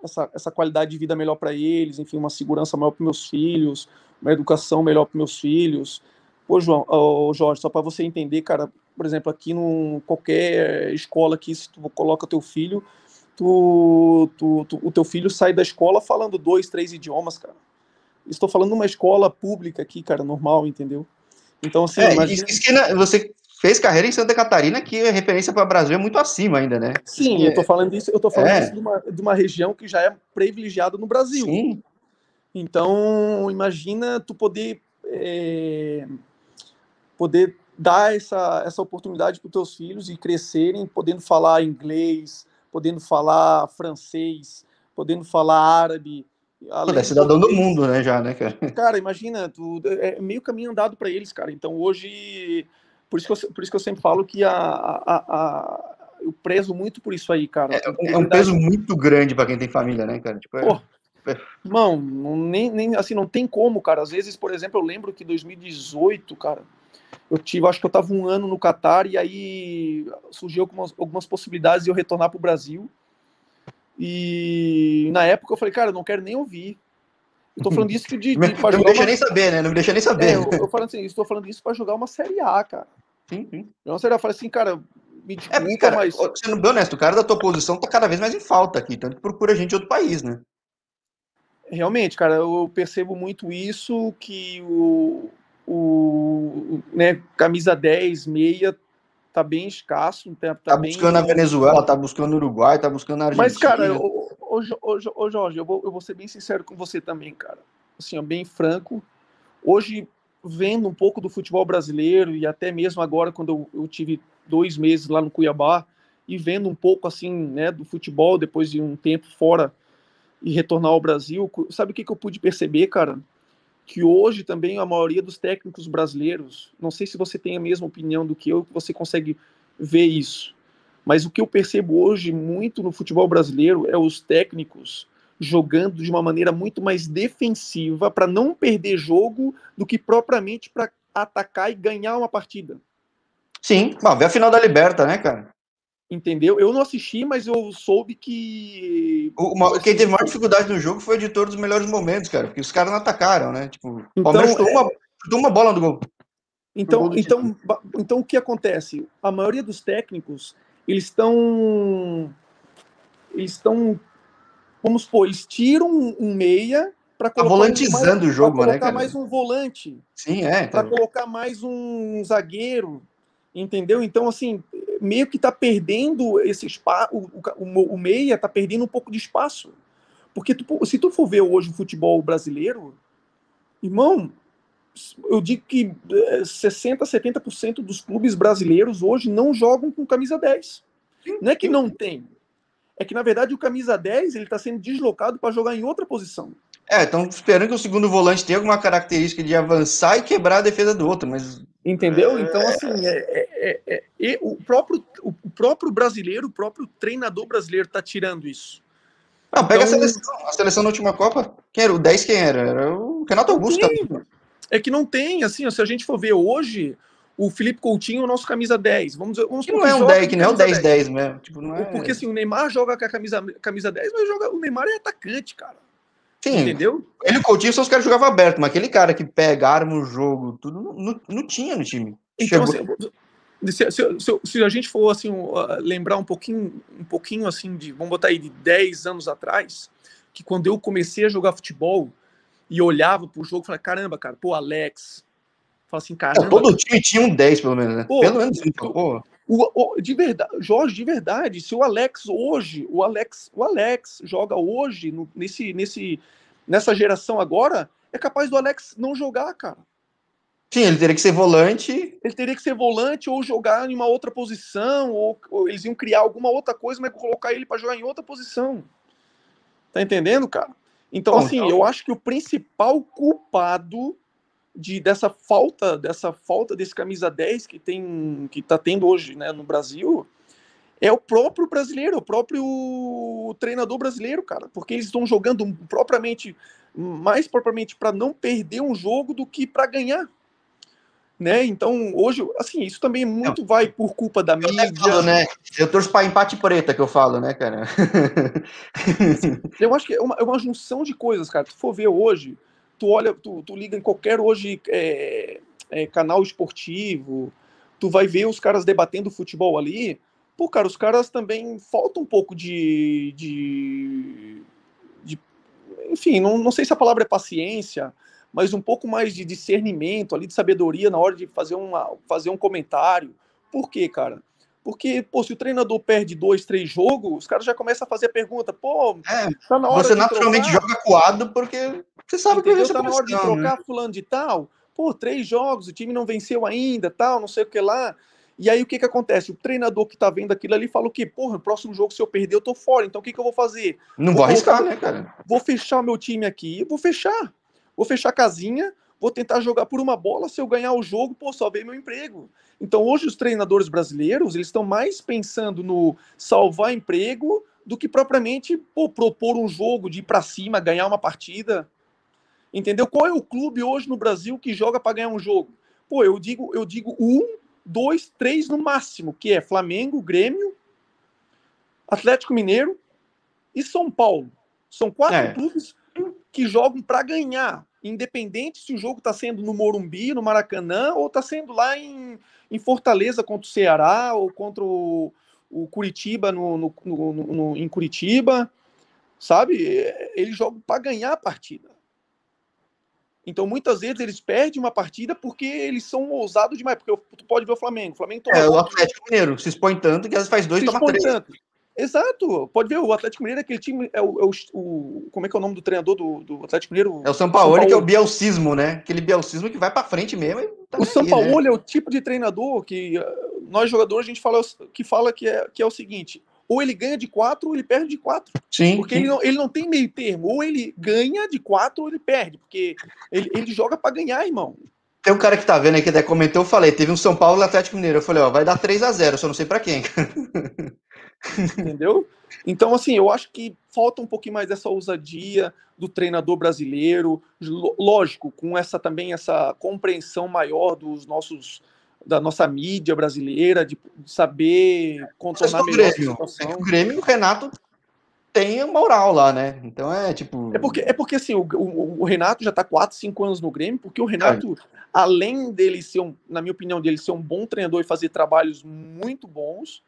essa, essa qualidade de vida melhor para eles, enfim, uma segurança maior para meus filhos, uma educação melhor para meus filhos. Ô, João, ô, Jorge, só para você entender, cara, por exemplo, aqui no qualquer escola aqui, se tu coloca teu filho, tu, tu, tu, o teu filho sai da escola falando dois, três idiomas, cara. Estou falando numa escola pública aqui, cara, normal, entendeu? Então, assim, é, imagina... que você fez carreira em Santa Catarina, que a referência para o Brasil é muito acima ainda, né? Sim, eu tô falando isso, eu tô falando é. isso de uma, de uma região que já é privilegiada no Brasil. Sim. Então, imagina tu poder é, poder dar essa, essa oportunidade para os teus filhos e crescerem podendo falar inglês, podendo falar francês, podendo falar árabe. é cidadão do mundo, né, já, né, cara? Cara, imagina, tu, é meio caminho andado para eles, cara. Então, hoje, por isso que eu, por isso que eu sempre falo que a, a, a eu prezo muito por isso aí, cara. É, é um peso muito grande para quem tem família, né, cara? Tipo, é... Pô, Irmão, nem, nem assim, não tem como, cara. Às vezes, por exemplo, eu lembro que 2018, cara, eu tive, acho que eu estava um ano no Catar e aí surgiu algumas, algumas possibilidades de eu retornar para o Brasil. E na época eu falei, cara, eu não quero nem ouvir. Estou falando isso de, de não me deixa uma... nem saber, né? Não me deixa nem saber. É, eu, eu falando assim, estou falando isso para jogar uma série A, cara. Sim, sim. Uma série A, eu falei assim, cara, me desculpa, é, cara, mas sendo bem honesto, o cara da tua posição tá cada vez mais em falta aqui, tanto que procura gente de outro país, né? Realmente, cara, eu percebo muito isso que o, o né, camisa 10, meia, tá bem escasso. Tá, tá, tá bem... buscando a Venezuela, tá buscando o Uruguai, tá buscando a Argentina. Mas, cara, ô, ô, ô, Jorge, eu vou, eu vou ser bem sincero com você também, cara. Assim, ó, bem franco. Hoje, vendo um pouco do futebol brasileiro e até mesmo agora, quando eu, eu tive dois meses lá no Cuiabá e vendo um pouco, assim, né, do futebol depois de um tempo fora e retornar ao Brasil, sabe o que, que eu pude perceber, cara? Que hoje também a maioria dos técnicos brasileiros, não sei se você tem a mesma opinião do que eu, que você consegue ver isso, mas o que eu percebo hoje muito no futebol brasileiro é os técnicos jogando de uma maneira muito mais defensiva para não perder jogo do que propriamente para atacar e ganhar uma partida. Sim, bom, vê a final da Liberta, né, cara? Entendeu? Eu não assisti, mas eu soube que. O, quem teve maior dificuldade no jogo foi o editor dos melhores momentos, cara, porque os caras não atacaram, né? Tipo, o Palmeiras então, uma, uma bola no gol. Então, gol então, então o que acontece? A maioria dos técnicos, eles estão. Eles estão. Vamos supor, eles tiram um meia para colocar. Tá volantizando mais, o jogo, colocar né? Mais um volante. Sim, é. Para tá... colocar mais um zagueiro. Entendeu? Então, assim, meio que está perdendo esse espaço, o, o, o meia está perdendo um pouco de espaço. Porque tu, se tu for ver hoje o futebol brasileiro, irmão, eu digo que 60%, é, 70% dos clubes brasileiros hoje não jogam com camisa 10. Não é que não tem. É que, na verdade, o camisa 10 ele está sendo deslocado para jogar em outra posição. É, estão esperando que o segundo volante tenha alguma característica de avançar e quebrar a defesa do outro, mas. Entendeu? É... Então, assim, é, é, é, o, próprio, o próprio brasileiro, o próprio treinador brasileiro está tirando isso. Não, pega então... a seleção. A seleção na última Copa, quem era? O 10 quem era? Era o Renato Augusto. É que não tem, assim, se a gente for ver hoje, o Felipe Coutinho é o nosso camisa 10. Vamos, vamos que não é um 10, que não é o 10-10 mesmo. Tipo, não é... Porque assim, o Neymar joga com a camisa, camisa 10, mas joga, o Neymar é atacante, cara. Sim, entendeu? Ele e o Coutinho são os caras que jogavam aberto, mas aquele cara que pega, arma o jogo, tudo, não, não tinha no time. Então, assim, se, se, se, se, a gente for assim, lembrar um pouquinho, um pouquinho assim de, vamos botar aí de 10 anos atrás, que quando eu comecei a jogar futebol e olhava pro jogo, falei, caramba, cara, pô, Alex, Fala assim, cara. É, todo time tinha um 10, pelo menos, né? Pô, pelo menos isso, pô. O, o, de verdade, Jorge, de verdade, se o Alex hoje, o Alex, o Alex joga hoje no, nesse, nesse, nessa geração agora, é capaz do Alex não jogar, cara. Sim, ele teria que ser volante. Ele teria que ser volante ou jogar em uma outra posição, ou, ou eles iam criar alguma outra coisa, mas colocar ele para jogar em outra posição. Tá entendendo, cara? Então, Bom, assim, então... eu acho que o principal culpado de dessa falta, dessa falta desse camisa 10 que tem que tá tendo hoje, né, no Brasil, é o próprio brasileiro, o próprio treinador brasileiro, cara, porque eles estão jogando propriamente mais propriamente para não perder um jogo do que para ganhar. Né? Então, hoje, assim, isso também muito vai por culpa da mídia. Falo, né? Eu torço para empate preta que eu falo, né, cara? eu acho que é uma, é uma junção de coisas, cara. Se for ver hoje, tu olha, tu, tu liga em qualquer hoje é, é, canal esportivo, tu vai ver os caras debatendo futebol ali. Pô, cara, os caras também falta um pouco de, de, de enfim, não, não sei se a palavra é paciência, mas um pouco mais de discernimento ali, de sabedoria na hora de fazer, uma, fazer um comentário. Por quê, cara? Porque, pô, se o treinador perde dois, três jogos, os caras já começam a fazer a pergunta, pô, é, tá na hora Você naturalmente trocar. joga coado porque você sabe Entendeu? que vai tá na hora de trocar né? fulano de tal. Pô, três jogos, o time não venceu ainda, tal, não sei o que lá. E aí o que que acontece? O treinador que tá vendo aquilo ali fala o quê? Porra, no próximo jogo, se eu perder, eu tô fora. Então o que que eu vou fazer? Não vou, vou arriscar, né, cara? Vou fechar o meu time aqui, vou fechar. Vou fechar a casinha, vou tentar jogar por uma bola, se eu ganhar o jogo, pô, só veio meu emprego. Então hoje os treinadores brasileiros, eles estão mais pensando no salvar emprego do que propriamente pô, propor um jogo de ir para cima, ganhar uma partida. Entendeu? Qual é o clube hoje no Brasil que joga para ganhar um jogo? Pô, eu digo, eu digo um, dois, três no máximo, que é Flamengo, Grêmio, Atlético Mineiro e São Paulo. São quatro é. clubes que jogam para ganhar independente se o jogo está sendo no Morumbi, no Maracanã, ou está sendo lá em, em, Fortaleza contra o Ceará, ou contra o, o Curitiba no, no, no, no, em Curitiba, sabe? Eles jogam para ganhar a partida. Então, muitas vezes, eles perdem uma partida porque eles são ousados demais. Porque tu pode ver o Flamengo. O Flamengo é, o Atlético Mineiro se expõe tanto que às vezes faz dois e toma três. Tanto. Exato. Pode ver, o Atlético Mineiro é aquele time. É o, é o, o, como é que é o nome do treinador do, do Atlético Mineiro? É o São Paulo, que é o bielcismo, né? Aquele bielcismo que vai para frente mesmo. Tá o São Paulo né? é o tipo de treinador que eh, nós jogadores a gente fala que fala que é, que é o seguinte: ou ele ganha de quatro ou ele perde de quatro. Sim. Porque sim. Ele, não, ele não tem meio termo. Ou ele ganha de quatro ou ele perde. Porque ele, ele joga para ganhar, irmão. Tem um cara que tá vendo aí que até comentou, eu falei, teve um São Paulo e Atlético Mineiro. Eu falei, ó, vai dar 3 a 0 só não sei para quem. Entendeu? Então, assim, eu acho que falta um pouquinho mais dessa ousadia do treinador brasileiro, lógico, com essa também essa compreensão maior dos nossos da nossa mídia brasileira, de, saber contornar melhor a situação. É o Grêmio, o Renato tem moral lá, né? Então é tipo. É porque, é porque assim, o, o, o Renato já tá 4, 5 anos no Grêmio, porque o Renato, é. além dele ser, um, na minha opinião, dele ser um bom treinador e fazer trabalhos muito bons,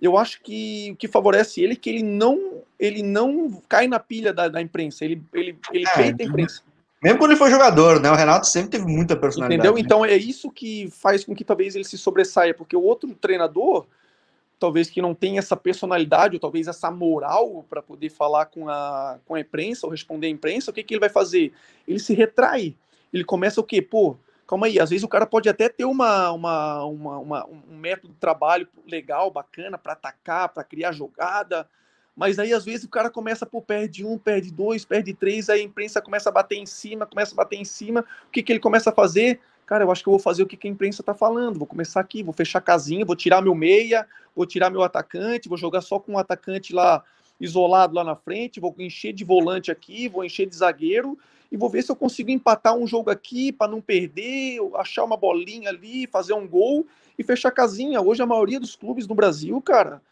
eu acho que o que favorece ele é que ele não, ele não cai na pilha da, da imprensa, ele, ele, ele é, peita a imprensa. Mesmo quando ele foi jogador, né? O Renato sempre teve muita personalidade. Entendeu? Né? Então é isso que faz com que talvez ele se sobressaia, porque o outro treinador, talvez que não tenha essa personalidade, ou talvez essa moral para poder falar com a, com a imprensa, ou responder à imprensa, o que, que ele vai fazer? Ele se retrai. Ele começa o quê? Pô, calma aí, às vezes o cara pode até ter uma, uma, uma, uma um método de trabalho legal, bacana, para atacar, para criar jogada, mas aí às vezes o cara começa por perde um, perde dois, perde três, aí a imprensa começa a bater em cima, começa a bater em cima, o que, que ele começa a fazer? Cara, eu acho que eu vou fazer o que, que a imprensa está falando, vou começar aqui, vou fechar casinha, vou tirar meu meia, vou tirar meu atacante, vou jogar só com um atacante lá isolado lá na frente, vou encher de volante aqui, vou encher de zagueiro, e vou ver se eu consigo empatar um jogo aqui para não perder, achar uma bolinha ali, fazer um gol e fechar a casinha. Hoje a maioria dos clubes no Brasil, cara,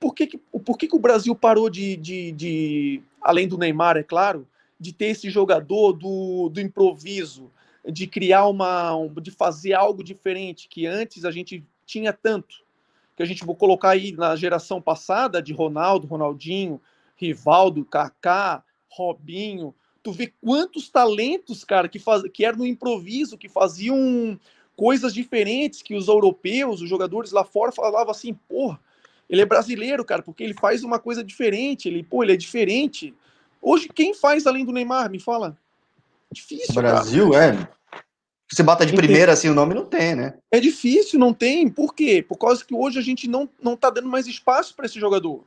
por que, que, por que, que o Brasil parou de, de, de, além do Neymar, é claro, de ter esse jogador do, do improviso, de criar uma, de fazer algo diferente que antes a gente tinha tanto, que a gente vou colocar aí na geração passada de Ronaldo, Ronaldinho, Rivaldo, Kaká, Robinho, tu vê quantos talentos, cara, que, faz, que eram no improviso, que faziam coisas diferentes que os europeus, os jogadores lá fora falavam assim, porra, ele é brasileiro, cara, porque ele faz uma coisa diferente, ele, pô, ele é diferente. Hoje, quem faz além do Neymar? Me fala. Difícil, Brasil, cara. é. Você bota de primeira assim o nome, não tem, né? É difícil, não tem. Por quê? Por causa que hoje a gente não, não tá dando mais espaço para esse jogador.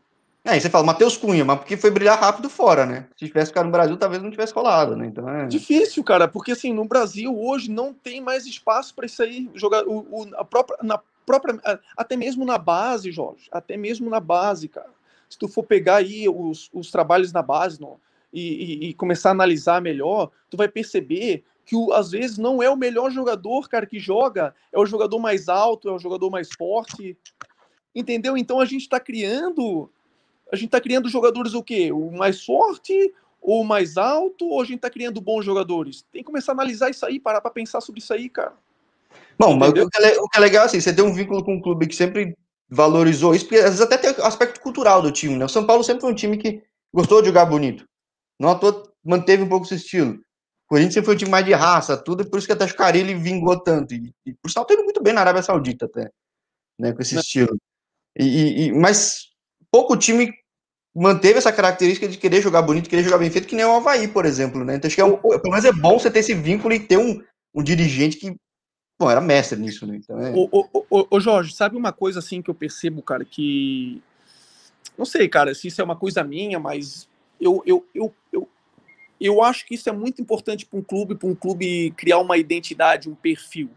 É, e você fala, Matheus Cunha, mas porque foi brilhar rápido fora, né? Se tivesse ficado no Brasil, talvez não tivesse colado, né? Então é... Difícil, cara, porque assim, no Brasil hoje não tem mais espaço para isso aí, jogar o, o, a própria, na própria, até mesmo na base, Jorge, até mesmo na base, cara. Se tu for pegar aí os, os trabalhos na base e, e, e começar a analisar melhor, tu vai perceber que o, às vezes não é o melhor jogador, cara, que joga, é o jogador mais alto, é o jogador mais forte. Entendeu? Então a gente está criando a gente está criando jogadores o quê? O mais forte, ou o mais alto, ou a gente está criando bons jogadores? Tem que começar a analisar isso aí, parar para pensar sobre isso aí, cara. Bom, mas o que, é, o que, é, legal é assim, você tem um vínculo com um clube que sempre valorizou isso, porque às vezes até tem aspecto cultural do time, né? O São Paulo sempre foi um time que gostou de jogar bonito. Não à toa manteve um pouco esse estilo. O Corinthians sempre foi um time mais de raça, tudo, e por isso que até o Carilli vingou tanto. E, e por sinal, tá indo muito bem na Arábia Saudita até, né, com esse Não. estilo. E, e, mas pouco time manteve essa característica de querer jogar bonito, querer jogar bem feito, que nem o Havaí, por exemplo, né? Então acho que é um, pelo menos é bom você ter esse vínculo e ter um, um dirigente que, bom, era mestre nisso, né? Então, é... ô, ô, ô, ô, Jorge, sabe uma coisa assim que eu percebo, cara, que não sei, cara, se isso é uma coisa minha, mas eu, eu, eu, eu, eu acho que isso é muito importante para um clube, para um clube criar uma identidade, um perfil.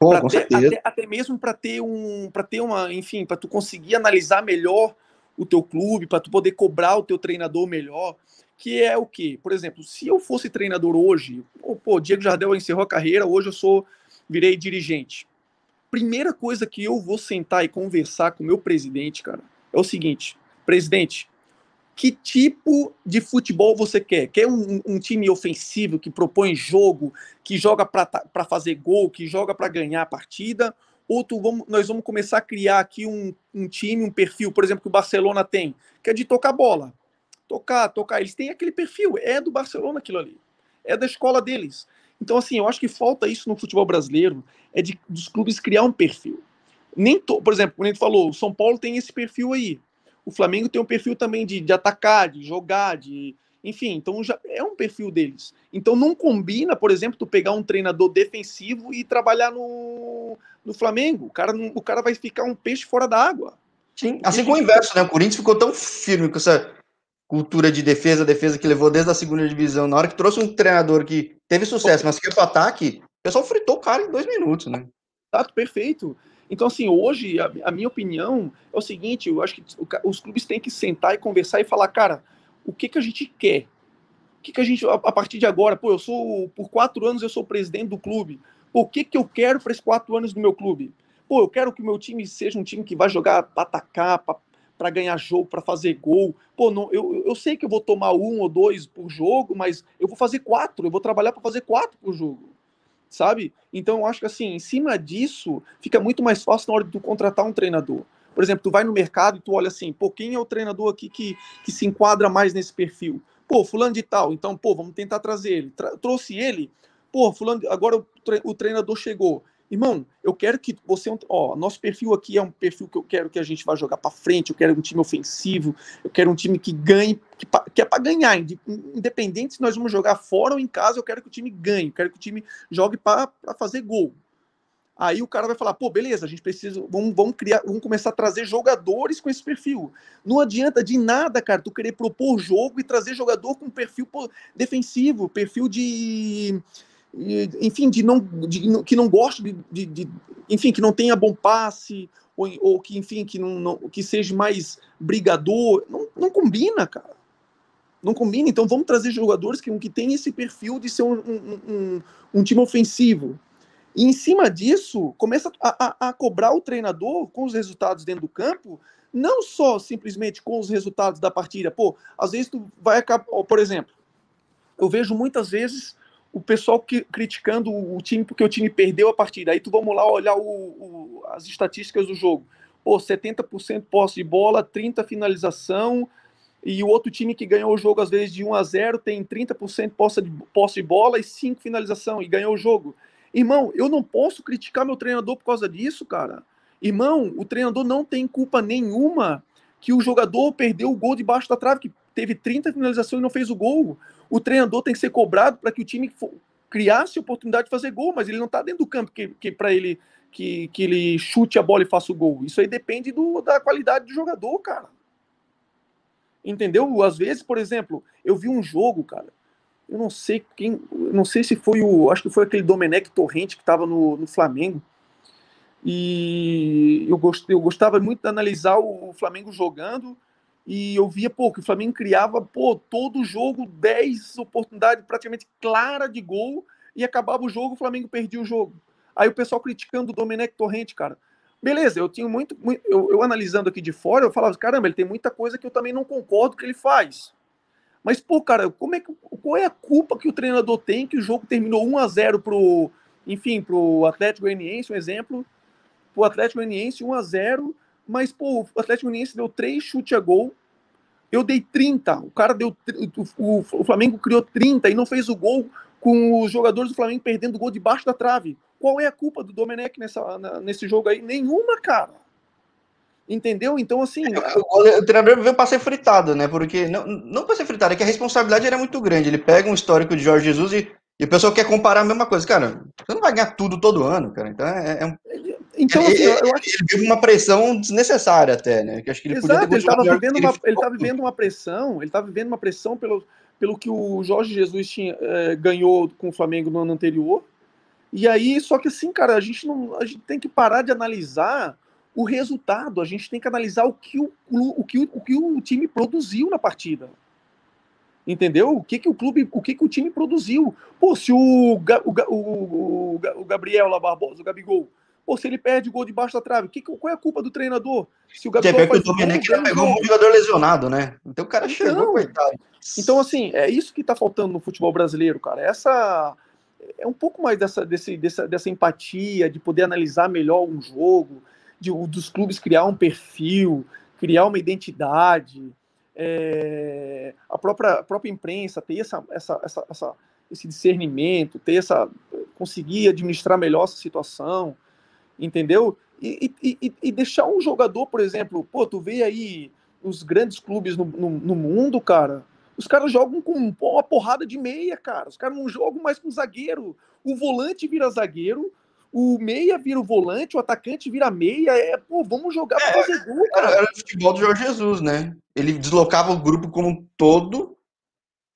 Pô, com ter, até, até, mesmo para ter um, para ter uma, enfim, para tu conseguir analisar melhor o teu clube, para tu poder cobrar o teu treinador melhor, que é o quê? Por exemplo, se eu fosse treinador hoje, pô, pô Diego Jardel encerrou a carreira, hoje eu sou virei dirigente. Primeira coisa que eu vou sentar e conversar com o meu presidente, cara, é o seguinte: presidente, que tipo de futebol você quer? Quer um, um time ofensivo que propõe jogo, que joga para fazer gol, que joga para ganhar a partida? Outro vamos, nós vamos começar a criar aqui um, um time, um perfil, por exemplo, que o Barcelona tem, que é de tocar bola. Tocar, tocar. Eles têm aquele perfil, é do Barcelona aquilo ali. É da escola deles. Então, assim, eu acho que falta isso no futebol brasileiro, é de, dos clubes criar um perfil. Nem to, por exemplo, como a gente falou, o São Paulo tem esse perfil aí. O Flamengo tem um perfil também de, de atacar, de jogar, de, enfim, então já é um perfil deles. Então não combina, por exemplo, tu pegar um treinador defensivo e trabalhar no, no Flamengo. O cara, o cara vai ficar um peixe fora d'água. Sim, assim como o inverso, né? O Corinthians ficou tão firme com essa cultura de defesa, defesa que levou desde a segunda divisão. Na hora que trouxe um treinador que teve sucesso, mas que foi pro ataque, o pessoal fritou o cara em dois minutos, né? Exato, perfeito. Então, assim, hoje, a, a, minha opinião é o seguinte: eu acho que os clubes têm que sentar e conversar e falar, cara, o que, que a gente quer. O que, que a gente, a, a partir de agora, pô, eu sou, por quatro anos eu sou presidente do clube. Pô, o que, que eu quero para esses quatro anos do meu clube? Pô, eu quero que o meu time seja um time que vai jogar para atacar, para ganhar jogo, para fazer gol. Pô, não, eu, eu sei que eu vou tomar um ou dois por jogo, mas eu vou fazer quatro, eu vou trabalhar para fazer quatro por jogo. Sabe? Então eu acho que assim, em cima disso, fica muito mais fácil na hora de tu contratar um treinador. Por exemplo, tu vai no mercado e tu olha assim, pô, quem é o treinador aqui que, que se enquadra mais nesse perfil? Pô, fulano de tal, então, pô, vamos tentar trazer ele. Tra trouxe ele, pô, fulano, agora o, tre o treinador chegou. Irmão, eu quero que você. Ó, nosso perfil aqui é um perfil que eu quero que a gente vá jogar para frente. Eu quero um time ofensivo. Eu quero um time que ganhe, que, que é para ganhar. Independente se nós vamos jogar fora ou em casa, eu quero que o time ganhe. Eu quero que o time jogue para fazer gol. Aí o cara vai falar, pô, beleza, a gente precisa, vamos, vamos criar, vamos começar a trazer jogadores com esse perfil. Não adianta de nada, cara, tu querer propor jogo e trazer jogador com perfil defensivo, perfil de, enfim, de não, de, que não gosta de, de, de, enfim, que não tenha bom passe ou, ou que, enfim, que não, não, que seja mais brigador, não, não combina, cara. Não combina. Então vamos trazer jogadores que, que têm esse perfil de ser um, um, um, um time ofensivo e em cima disso, começa a, a, a, cobrar o treinador com os resultados dentro do campo, não só simplesmente com os resultados da partida. Pô, às vezes tu vai acabar, por exemplo, eu vejo muitas vezes o pessoal que, criticando o time porque o time perdeu a partida. Aí tu vamos lá olhar o, o, as estatísticas do jogo. Pô, 70% posse de bola, 30 finalização, e o outro time que ganhou o jogo, às vezes, de 1 a 0 tem 30% posse de, posse de bola e 5 finalização, e ganhou o jogo. Irmão, eu não posso criticar meu treinador por causa disso, cara. Irmão, o treinador não tem culpa nenhuma que o jogador perdeu o gol debaixo da trave, que teve 30 finalizações e não fez o gol. O treinador tem que ser cobrado para que o time criasse oportunidade de fazer gol, mas ele não está dentro do campo que, que para ele que, que ele chute a bola e faça o gol. Isso aí depende do, da qualidade do jogador, cara. Entendeu? Às vezes, por exemplo, eu vi um jogo, cara. Eu não sei quem. Não sei se foi o. Acho que foi aquele Domenech Torrente que estava no, no Flamengo. E eu, gost, eu gostava muito de analisar o Flamengo jogando. E eu via, pô, que o Flamengo criava, pô, todo jogo, 10 oportunidades praticamente clara de gol. E acabava o jogo, o Flamengo perdia o jogo. Aí o pessoal criticando o Domenech Torrente, cara. Beleza, eu tinha muito, muito eu, eu, analisando aqui de fora, eu falava, caramba, ele tem muita coisa que eu também não concordo que ele faz. Mas, pô, cara, como é que, qual é a culpa que o treinador tem que o jogo terminou 1 a 0 pro, enfim, pro Atlético Goianiense, um exemplo, pro Atlético Goianiense 1 a 0, mas, pô, o Atlético Goianiense deu três chutes a gol, eu dei 30, o cara deu, o, Flamengo criou 30 e não fez o gol com os jogadores do Flamengo perdendo o gol debaixo da trave. Qual é a culpa do Domenech nessa, na, nesse jogo aí? Nenhuma, cara. Entendeu? Então, assim. O, o treinador veio para ser fritado, né? Porque. Não, não para ser fritado, é que a responsabilidade era muito grande. Ele pega um histórico de Jorge Jesus e, e o pessoal quer comparar a mesma coisa. Cara, você não vai ganhar tudo todo ano, cara. Então é, é um. Então, assim, ele, eu acho... ele vive uma pressão desnecessária até, né? Que acho que ele Exato, ele estava vivendo, uma, ele tá vivendo uma pressão, ele tá vivendo uma pressão pelo, pelo que o Jorge Jesus tinha, é, ganhou com o Flamengo no ano anterior, e aí, só que assim, cara, a gente não, a gente tem que parar de analisar o resultado, a gente tem que analisar o que o, o, que, o, o que o time produziu na partida. Entendeu? O que, que o clube, o que, que o time produziu? Pô, se o, o, o, o Gabriel lá Barbosa, o Gabigol, pô, se ele perde gol debaixo da trave, que, qual é a culpa do treinador? Se o Gabigol é que o Domenech já pegou um jogador lesionado, né? Então o cara então, chegou, coitado. Então, assim, é isso que tá faltando no futebol brasileiro, cara. Essa é um pouco mais dessa, desse, dessa, dessa empatia, de poder analisar melhor um jogo, de, dos clubes criar um perfil, criar uma identidade, é, a, própria, a própria imprensa ter essa, essa, essa, essa, esse discernimento, ter essa, conseguir administrar melhor essa situação, entendeu? E, e, e, deixar um jogador, por exemplo, pô, tu vê aí os grandes clubes no, no, no mundo, cara, os caras jogam com uma porrada de meia, cara. Os caras não jogam mais com zagueiro. O volante vira zagueiro, o meia vira o volante, o atacante vira meia. É, pô, vamos jogar é, pra fazer gol, cara. Era, o futebol do Jorge Jesus, né? Ele deslocava o grupo como um todo,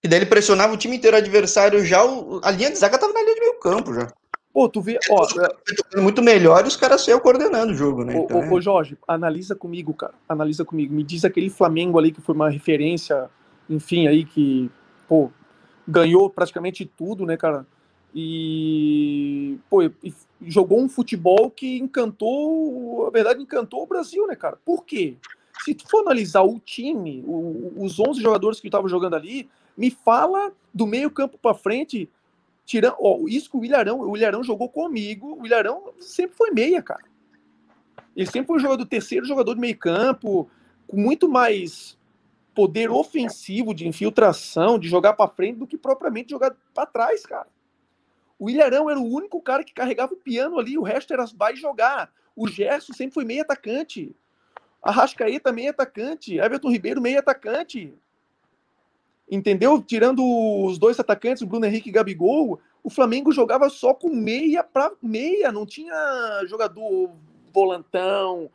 e daí ele pressionava o time inteiro adversário já. O, a linha de zaga tava na linha de meio campo já. Pô, tu vê, ó, é... muito melhor e os caras saiam coordenando o jogo, né? Ô, então, ô, é... ô, Jorge, analisa comigo, cara. Analisa comigo. Me diz aquele Flamengo ali que foi uma referência enfim, aí que, pô, ganhou praticamente tudo, né, cara? E, pô, e jogou um futebol que encantou, a verdade, encantou o Brasil, né, cara? Por quê? Se tu for analisar o time, o, os 11 jogadores que estavam jogando ali, me fala do meio campo para frente, tirando, ó, isso que o Ilharão, o Ilharão jogou comigo, o Ilharão sempre foi meia, cara. Ele sempre foi o jogador, terceiro jogador de meio campo, com muito mais poder ofensivo de infiltração, de jogar para frente, do que propriamente jogar para trás, cara. O Ilharão era o único cara que carregava o piano ali, o resto era vai jogar. O Gerson sempre foi meio atacante. A Rascaeta meio atacante. Everton Ribeiro meio atacante. Entendeu? Tirando os dois atacantes, Bruno Henrique e Gabigol, o Flamengo jogava só com meia para meia, não tinha jogador volantão,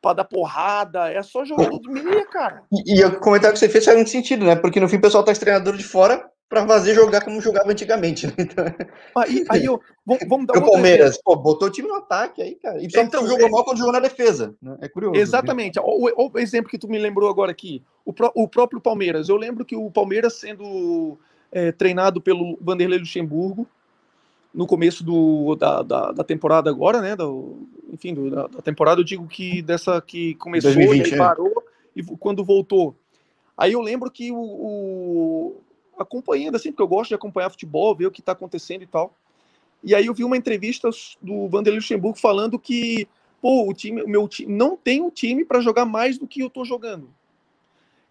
para dar porrada, é só jogador do meia, cara. E, e o comentário que você fez faz muito sentido, né? Porque no fim o pessoal tá treinador de fora para fazer jogar como jogava antigamente, né? Então... Aí, aí eu, vamos, vamos dar o Palmeiras, pô, botou o time no ataque aí, cara. E só então, jogou é... mal quando jogou na defesa. Né? É curioso. Exatamente. O, o, exemplo que tu me lembrou agora aqui, o, pro, o próprio Palmeiras. Eu lembro que o Palmeiras sendo é, treinado pelo Vanderlei Luxemburgo, no começo do, da, da, da, temporada agora, né? Do, enfim, do, da, da, temporada, eu digo que dessa que começou 2020, e é. parou, e quando voltou. Aí eu lembro que o, o acompanhando assim, porque eu gosto de acompanhar futebol, ver o que está acontecendo e tal. E aí eu vi uma entrevista do Vanderlei Luxemburgo falando que, pô, o time, o meu time não tem um time para jogar mais do que eu estou jogando.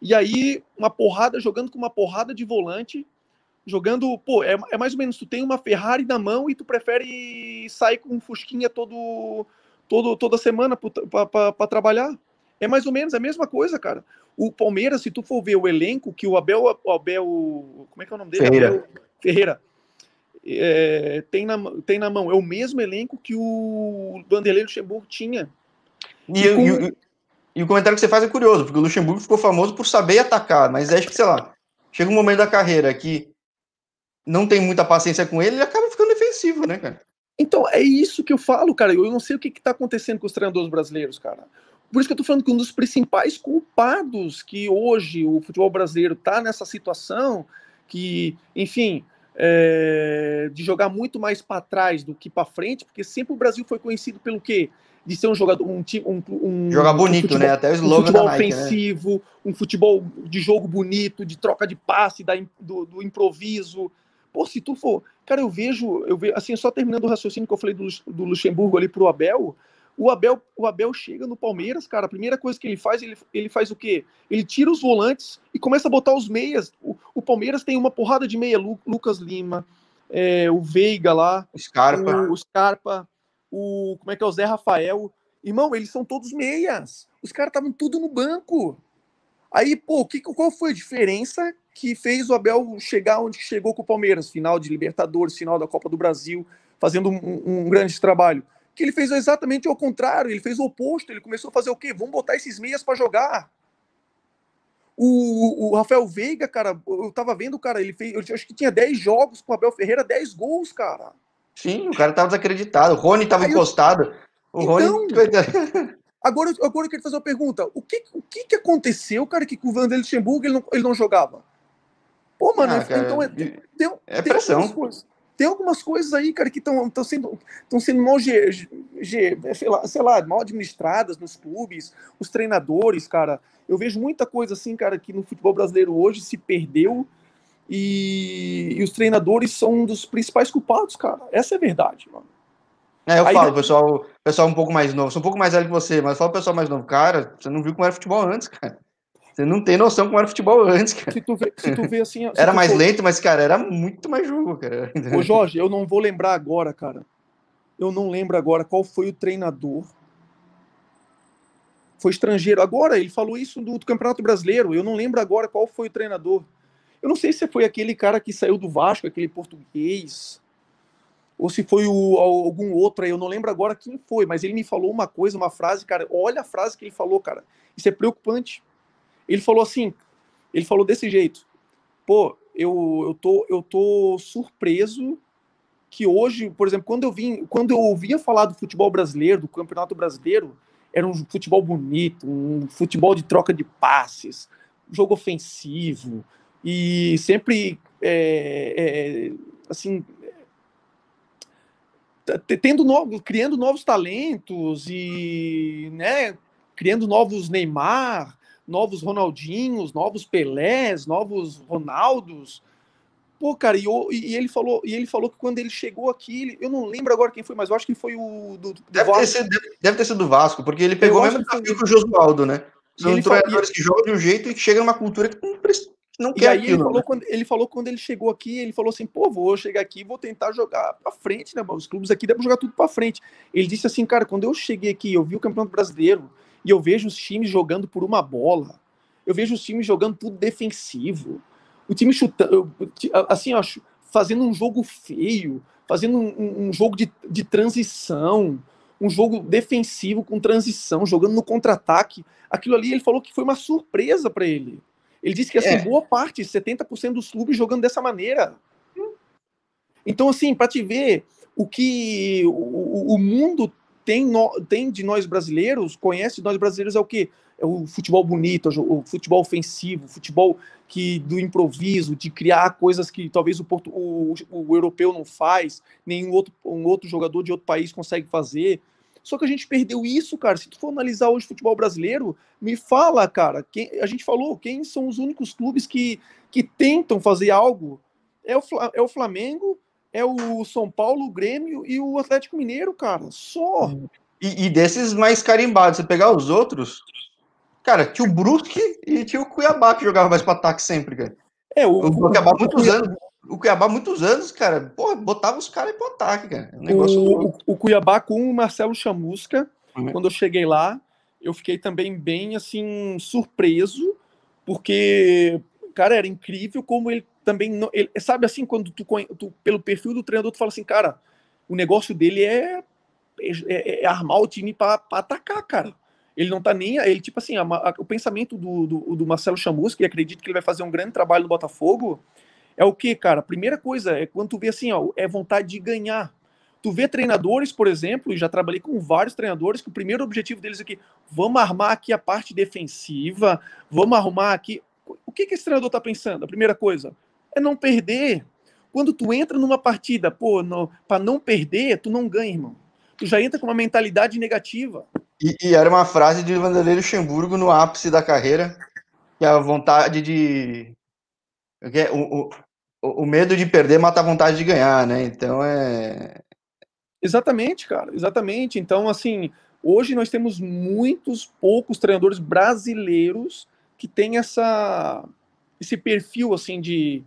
E aí, uma porrada, jogando com uma porrada de volante, jogando, pô, é, é mais ou menos, tu tem uma Ferrari na mão e tu prefere sair com um Fusquinha todo, todo, toda semana para trabalhar. É mais ou menos a mesma coisa, cara. O Palmeiras, se tu for ver o elenco que o Abel, o Abel como é que é o nome dele? Ferreira. Abel Ferreira. É, tem, na, tem na mão. É o mesmo elenco que o Vanderlei Luxemburgo tinha. E, e, com... e, e, o comentário que você faz é curioso, porque o Luxemburgo ficou famoso por saber atacar, mas acho que, sei lá, chega um momento da carreira que não tem muita paciência com ele, ele acaba ficando defensivo, né, cara? Então, é isso que eu falo, cara. Eu não sei o que, está acontecendo com os treinadores brasileiros, cara. Por isso que eu tô falando que um dos principais culpados que hoje o futebol brasileiro tá nessa situação, que, enfim, é, de jogar muito mais para trás do que para frente, porque sempre o Brasil foi conhecido pelo quê? De ser um jogador, um um, um jogar bonito, um futebol, né? Até o slogan um futebol da Nike, ofensivo, né? um futebol de jogo bonito, de troca de passe, da, do, do, improviso. Pô, se tu for, cara, eu vejo, eu vejo, assim, só terminando o raciocínio que eu falei do, do Luxemburgo ali pro Abel, o Abel, o Abel chega no Palmeiras, cara, a primeira coisa que ele faz, ele, ele faz o quê? Ele tira os volantes e começa a botar os meias. O, o Palmeiras tem uma porrada de meia, Lu, Lucas Lima, é, o Veiga lá, Scarpa. O, o Scarpa, o como é que é o Zé Rafael. Irmão, eles são todos meias. Os caras estavam tudo no banco. Aí, pô, que, qual foi a diferença que fez o Abel chegar onde chegou com o Palmeiras? Final de Libertadores, final da Copa do Brasil, fazendo um, um grande trabalho que ele fez exatamente o contrário, ele fez o oposto, ele começou a fazer o quê? Vamos botar esses meias para jogar. O, o, Rafael Veiga, cara, eu tava vendo, cara, ele fez, eu acho que tinha 10 jogos com o Abel Ferreira, 10 gols, cara. Sim, o cara tava desacreditado, o Rony tava Aí encostado. Eu... O Rony. Então, agora, agora eu quero fazer uma pergunta: o que, o que, que aconteceu, cara, que com o Vanderlei Luxemburgo ele não, ele não jogava? Pô, mano, ah, então é, tem, é pressão. Tem algumas coisas aí, cara, que estão sendo, sendo mal, ge, ge, sei, lá, sei lá, mal administradas nos clubes, os treinadores, cara. Eu vejo muita coisa assim, cara, que no futebol brasileiro hoje se perdeu e, e os treinadores são um dos principais culpados, cara. Essa é a verdade, mano. É, eu aí, falo, pessoal, pessoal um pouco mais novo, sou um pouco mais velho que você, mas falo pessoal mais novo, cara, você não viu como era futebol antes, cara. Você não tem noção como era futebol antes, cara. Se tu vê, se tu vê assim. era mais for... lento, mas, cara, era muito mais jogo, cara. Ô, Jorge, eu não vou lembrar agora, cara. Eu não lembro agora qual foi o treinador. Foi estrangeiro. Agora, ele falou isso do, do Campeonato Brasileiro. Eu não lembro agora qual foi o treinador. Eu não sei se foi aquele cara que saiu do Vasco, aquele português, ou se foi o, algum outro aí, eu não lembro agora quem foi, mas ele me falou uma coisa, uma frase, cara, olha a frase que ele falou, cara, isso é preocupante. Ele falou assim, ele falou desse jeito, pô, eu, eu, tô, eu tô surpreso que hoje, por exemplo, quando eu vim, quando eu ouvia falar do futebol brasileiro, do campeonato brasileiro, era um futebol bonito, um futebol de troca de passes, jogo ofensivo e sempre é, é, assim tendo novo, criando novos talentos e né, criando novos Neymar, novos Ronaldinhos, novos Pelés, novos Ronaldos. Pô, cara, e, e, ele falou, e ele falou que quando ele chegou aqui, ele, eu não lembro agora quem foi, mas eu acho que foi o do, do deve, Vasco. Ter sido, deve, deve, ter sido do Vasco, porque ele pegou o mesmo desafio que o Josualdo, né? São treinadores que jogam de um jeito e que chegam numa cultura que não, não quer e aí aquilo, ele, falou né? quando, ele falou quando ele chegou aqui, ele falou assim, pô, vou chegar aqui vou tentar jogar para frente, né? Os clubes aqui devem jogar tudo para frente. Ele disse assim, cara, quando eu cheguei aqui, eu vi o Campeonato Brasileiro, e eu vejo os times jogando por uma bola. Eu vejo os times jogando tudo defensivo. O time chutando, assim, ó, fazendo um jogo feio, fazendo um, um jogo de, de transição, um jogo defensivo com transição, jogando no contra-ataque. Aquilo ali ele falou que foi uma surpresa para ele. Ele disse que assim, é. boa parte, 70% dos clubes jogando dessa maneira. Então, assim, para te ver o que o, o mundo tem, no, tem de nós brasileiros, conhece de nós brasileiros é o que? É o futebol bonito, o futebol ofensivo, o futebol que do improviso, de criar coisas que talvez o, porto, o, o europeu não faz, nenhum outro, um outro jogador de outro país consegue fazer. Só que a gente perdeu isso, cara. Se tu for analisar hoje o futebol brasileiro, me fala, cara, quem, a gente falou, quem são os únicos clubes que, que tentam fazer algo? É o, é o Flamengo, é o São Paulo, o Grêmio e o Atlético Mineiro, cara. Só. E, e desses mais carimbados, você pegar os outros, Cara, tinha o Brusque e tinha o Cuiabá que jogava mais para ataque sempre, cara. É, o, o, Cuiabá muitos anos. O Cuiabá muitos anos, cara, porra, botava os caras pro ataque, cara. Um negócio o, o, Cuiabá com o Marcelo Chamusca, uhum. quando eu cheguei lá, eu fiquei também bem assim surpreso, porque cara, era incrível como ele também não, ele, sabe assim quando tu, tu, pelo perfil do treinador tu fala assim, cara, o negócio dele é é, é, é armar o time para atacar, cara. Ele não tá nem. Ele, tipo assim, a, a, o pensamento do, do, do Marcelo Chamusca, e acredito que ele vai fazer um grande trabalho no Botafogo, é o que, cara? Primeira coisa é quando tu vê assim, ó, é vontade de ganhar. Tu vê treinadores, por exemplo, e já trabalhei com vários treinadores, que o primeiro objetivo deles é que vamos armar aqui a parte defensiva, vamos arrumar aqui. O que, que esse treinador tá pensando? A primeira coisa é não perder. Quando tu entra numa partida, pô, para não perder, tu não ganha, irmão. Tu já entra com uma mentalidade negativa. E, e era uma frase de Vanderlei Luxemburgo no ápice da carreira, que a vontade de. É o, o, o medo de perder mata a vontade de ganhar, né? Então é. Exatamente, cara, exatamente. Então, assim, hoje nós temos muitos poucos treinadores brasileiros que têm essa, esse perfil, assim, de,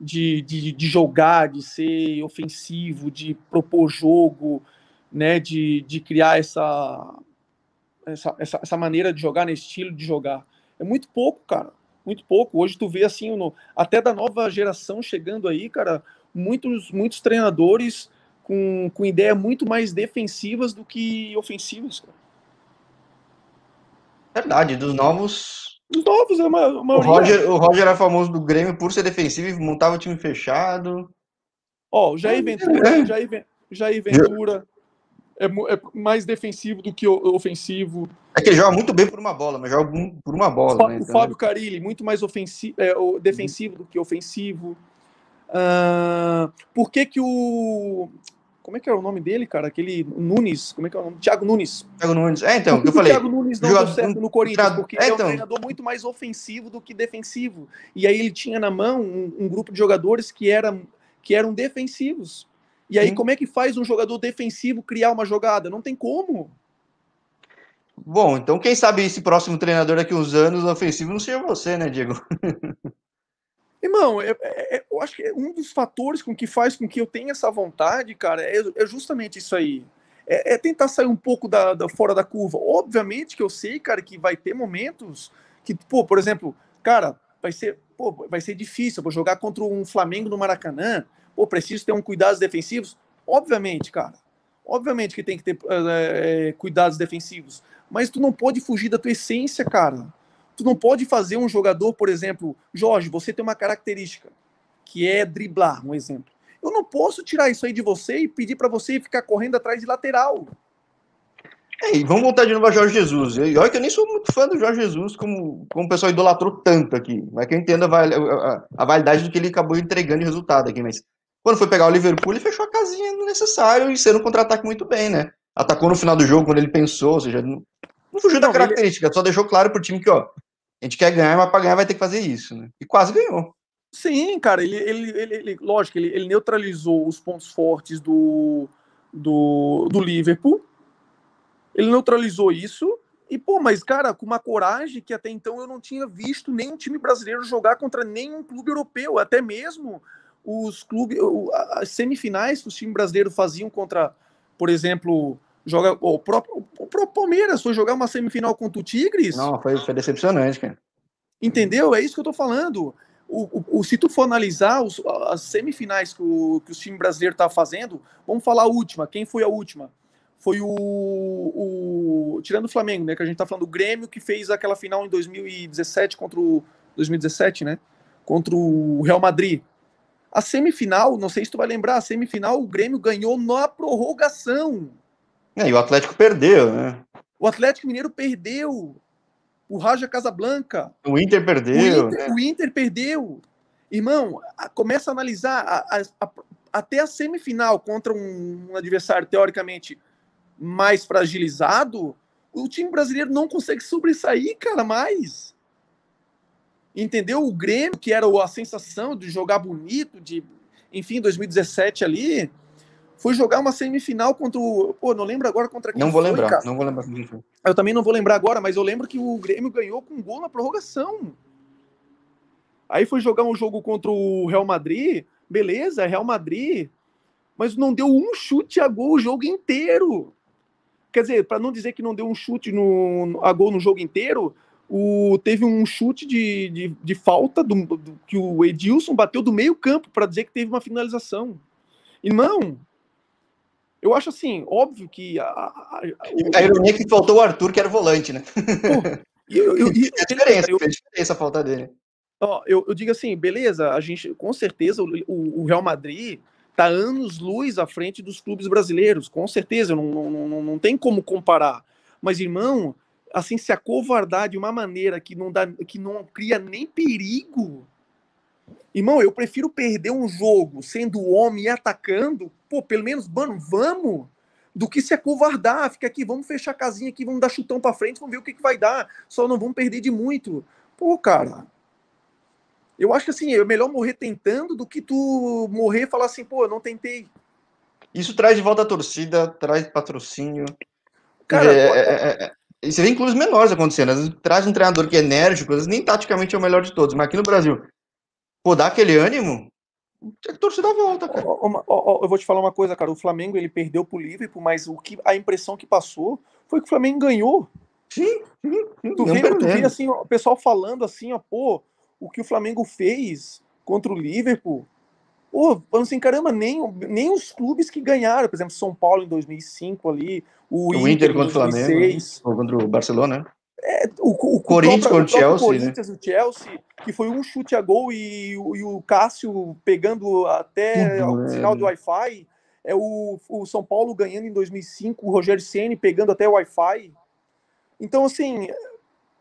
de, de, de jogar, de ser ofensivo, de propor jogo, né, de, de criar essa, essa, essa, essa, maneira de jogar, nesse estilo de jogar. É muito pouco, cara. Muito pouco. Hoje tu vê assim, no, até da nova geração chegando aí, cara, muitos, muitos treinadores com, com ideias muito mais defensivas do que ofensivas, cara. Verdade, dos novos. Novos, é uma, uma o, Roger, o Roger era famoso do Grêmio por ser defensivo e montava o time fechado. Ó, o Jair Ventura, é. Jair, Jair Ventura, é, é, mais defensivo do que ofensivo. É que ele joga muito bem por uma bola, mas joga por uma bola. O, né? então, Fábio Carilli, muito mais ofensivo, é, defensivo do que ofensivo. Uh, por que que o... Como é que é o nome dele, cara? Aquele Nunes, como é que é o nome? Thiago Nunes. Thiago Nunes. É, então, que eu falei. O Thiago Nunes não jogador, deu certo no Corinthians, porque é, então. é um então. treinador muito mais ofensivo do que defensivo. E aí ele tinha na mão um, um grupo de jogadores que, era, que eram defensivos. E aí, como é que faz um jogador defensivo criar uma jogada? Não tem como. Bom, então quem sabe esse próximo treinador daqui uns anos ofensivo não seja você, né, Diego? Irmão, é, é, é, eu acho que um dos fatores com que faz com que eu tenha essa vontade, cara, é, é justamente isso aí. É, é, tentar sair um pouco da, da, fora da curva. Obviamente que eu sei, cara, que vai ter momentos que, pô, por exemplo, cara, vai ser, pô, vai ser difícil. Eu vou jogar contra um Flamengo no Maracanã pô, preciso ter um cuidados defensivos? Obviamente, cara. Obviamente que tem que ter é, cuidados defensivos. Mas tu não pode fugir da tua essência, cara. Tu não pode fazer um jogador, por exemplo, Jorge, você tem uma característica que é driblar, um exemplo. Eu não posso tirar isso aí de você e pedir para você ficar correndo atrás de lateral. É, e vamos voltar de novo a Jorge Jesus. E olha que eu nem sou muito fã do Jorge Jesus, como, como o pessoal idolatrou tanto aqui. Mas que eu entendo a, a, a validade do que ele acabou entregando de resultado aqui. Mas quando foi pegar o Liverpool, ele fechou a casinha no necessário e sendo um contra-ataque muito bem, né? Atacou no final do jogo quando ele pensou, ou seja, não, não fugiu da característica, ele... só deixou claro pro time que, ó, a gente quer ganhar, mas para ganhar vai ter que fazer isso, né? E quase ganhou. Sim, cara, ele, ele, ele, ele lógico, ele, ele neutralizou os pontos fortes do, do, do Liverpool, ele neutralizou isso, e, pô, mas, cara, com uma coragem que até então eu não tinha visto nenhum time brasileiro jogar contra nenhum clube europeu, até mesmo os clubes, as semifinais que os times brasileiros faziam contra, por exemplo, joga o próprio, o próprio Palmeiras foi jogar uma semifinal contra o Tigres. Não, foi, foi decepcionante, cara. Entendeu? É isso que eu tô falando. O, o, o se tu for analisar os, as semifinais que, o, que os times brasileiros tá fazendo, vamos falar a última. Quem foi a última? Foi o, o tirando o Flamengo, né? Que a gente tá falando do Grêmio que fez aquela final em 2017 contra o 2017, né? Contra o Real Madrid. A semifinal, não sei se tu vai lembrar, a semifinal o Grêmio ganhou na prorrogação. É, e o Atlético perdeu, né? O Atlético Mineiro perdeu. O Raja Casablanca. O Inter perdeu. O Inter, né? o Inter perdeu. Irmão, a, começa a analisar a, a, até a semifinal contra um, um adversário teoricamente mais fragilizado, o time brasileiro não consegue sobressair, cara, mais entendeu? O Grêmio, que era a sensação de jogar bonito, de, enfim, 2017 ali, foi jogar uma semifinal contra o. Pô, não lembro agora contra quem Não vou foi, lembrar, cara. não vou lembrar Eu também não vou lembrar agora, mas eu lembro que o Grêmio ganhou com um gol na prorrogação. Aí foi jogar um jogo contra o Real Madrid, beleza, Real Madrid, mas não deu um chute a gol o jogo inteiro. Quer dizer, para não dizer que não deu um chute no, a gol no jogo inteiro, o, teve um chute de, de, de falta do, do, que o Edilson bateu do meio campo para dizer que teve uma finalização. Irmão, eu acho assim, óbvio que. A, a, a, a ironia é que faltou o Arthur, que era o volante, né? Pô, eu, eu, eu, fez diferença, eu, fez diferença a falta dele. Ó, eu, eu digo assim, beleza, a gente, com certeza, o, o Real Madrid tá anos luz à frente dos clubes brasileiros, com certeza, não, não, não, não tem como comparar. Mas, irmão, assim, se acovardar de uma maneira que não, dá, que não cria nem perigo. Irmão, eu prefiro perder um jogo sendo homem e atacando, pô, pelo menos, mano, vamos, do que se acovardar, fica aqui, vamos fechar a casinha aqui, vamos dar chutão para frente, vamos ver o que, que vai dar, só não vamos perder de muito. Pô, cara, eu acho que assim, é melhor morrer tentando do que tu morrer e falar assim, pô, eu não tentei. Isso traz de volta a torcida, traz patrocínio. Cara, é, é, é, é você vê em clubes menores acontecendo. Às vezes traz um treinador que é enérgico, às vezes nem taticamente é o melhor de todos, mas aqui no Brasil, pô, dá aquele ânimo, a torcida volta, cara. eu vou te falar uma coisa, cara. O Flamengo ele perdeu pro Liverpool, mas o que a impressão que passou foi que o Flamengo ganhou. Sim, sim, sim tu, vê, tu vê assim, o pessoal falando assim, ó, pô, o que o Flamengo fez contra o Liverpool. Pô, assim, caramba, nem, nem os clubes que ganharam, por exemplo, São Paulo em 2005 ali, o, o Inter, Inter contra o Flamengo, ou contra o Barcelona. É, o, o, Corinthians contra o Chelsea, né? Corinthians, né? o Chelsea, que foi um chute a gol e, e o Cássio pegando até o é. sinal de Wi-Fi. É o, o São Paulo ganhando em 2005, o Rogério Ceni pegando até o Wi-Fi. Então, assim,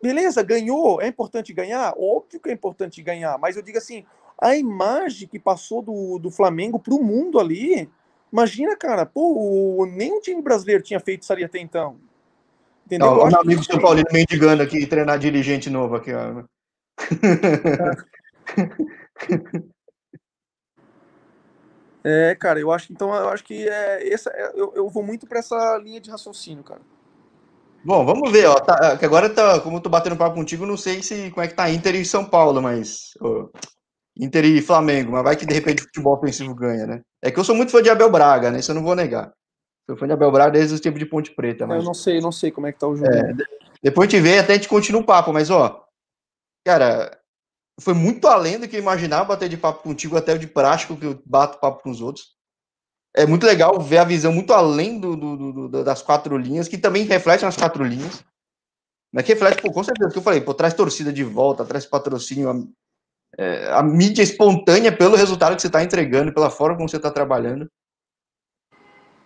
Beleza, ganhou, é importante ganhar? Óbvio que é importante ganhar, mas eu digo assim, a imagem que passou do, do Flamengo para o mundo ali, imagina, cara, pô, o, nenhum time brasileiro tinha feito isso ali até então. Entendeu? Não, o amigo que... São Paulino mendigando aqui, treinar dirigente novo aqui, ó. É, cara, eu acho então eu acho que é essa é, eu, eu vou muito para essa linha de raciocínio, cara. Bom, vamos ver, ó. Tá, que agora tá, como eu tô batendo papo contigo, não sei se como é que tá Inter e São Paulo, mas. Ó, Inter e Flamengo, mas vai que de repente o futebol ofensivo ganha, né? É que eu sou muito fã de Abel Braga, né? Isso eu não vou negar. Sou fã de Abel Braga desde os tempos de Ponte Preta. Mas... Eu não sei, não sei como é que tá o jogo. É, depois a gente vê, até a gente continua o papo, mas ó, cara, foi muito além do que eu imaginava bater de papo contigo, até o de prático que eu bato papo com os outros é muito legal ver a visão muito além do, do, do, das quatro linhas, que também reflete nas quatro linhas. Mas que reflete, pô, com certeza, que eu falei, pô, traz torcida de volta, traz patrocínio, a, é, a mídia espontânea pelo resultado que você está entregando, pela forma como você está trabalhando.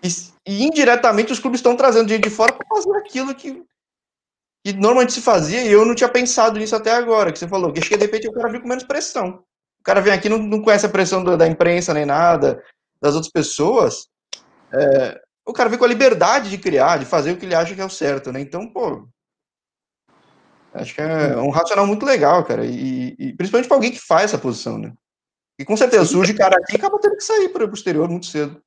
E, e, indiretamente os clubes estão trazendo gente de fora para fazer aquilo que, que normalmente se fazia, e eu não tinha pensado nisso até agora, que você falou, que acho que de repente o cara vem com menos pressão. O cara vem aqui não, não conhece a pressão da, da imprensa nem nada, das outras pessoas, é, o cara vem com a liberdade de criar, de fazer o que ele acha que é o certo, né? Então, pô, acho que é um racional muito legal, cara. E, e principalmente para alguém que faz essa posição, né? E com certeza surge cara aqui e acaba tendo que sair para o exterior muito cedo.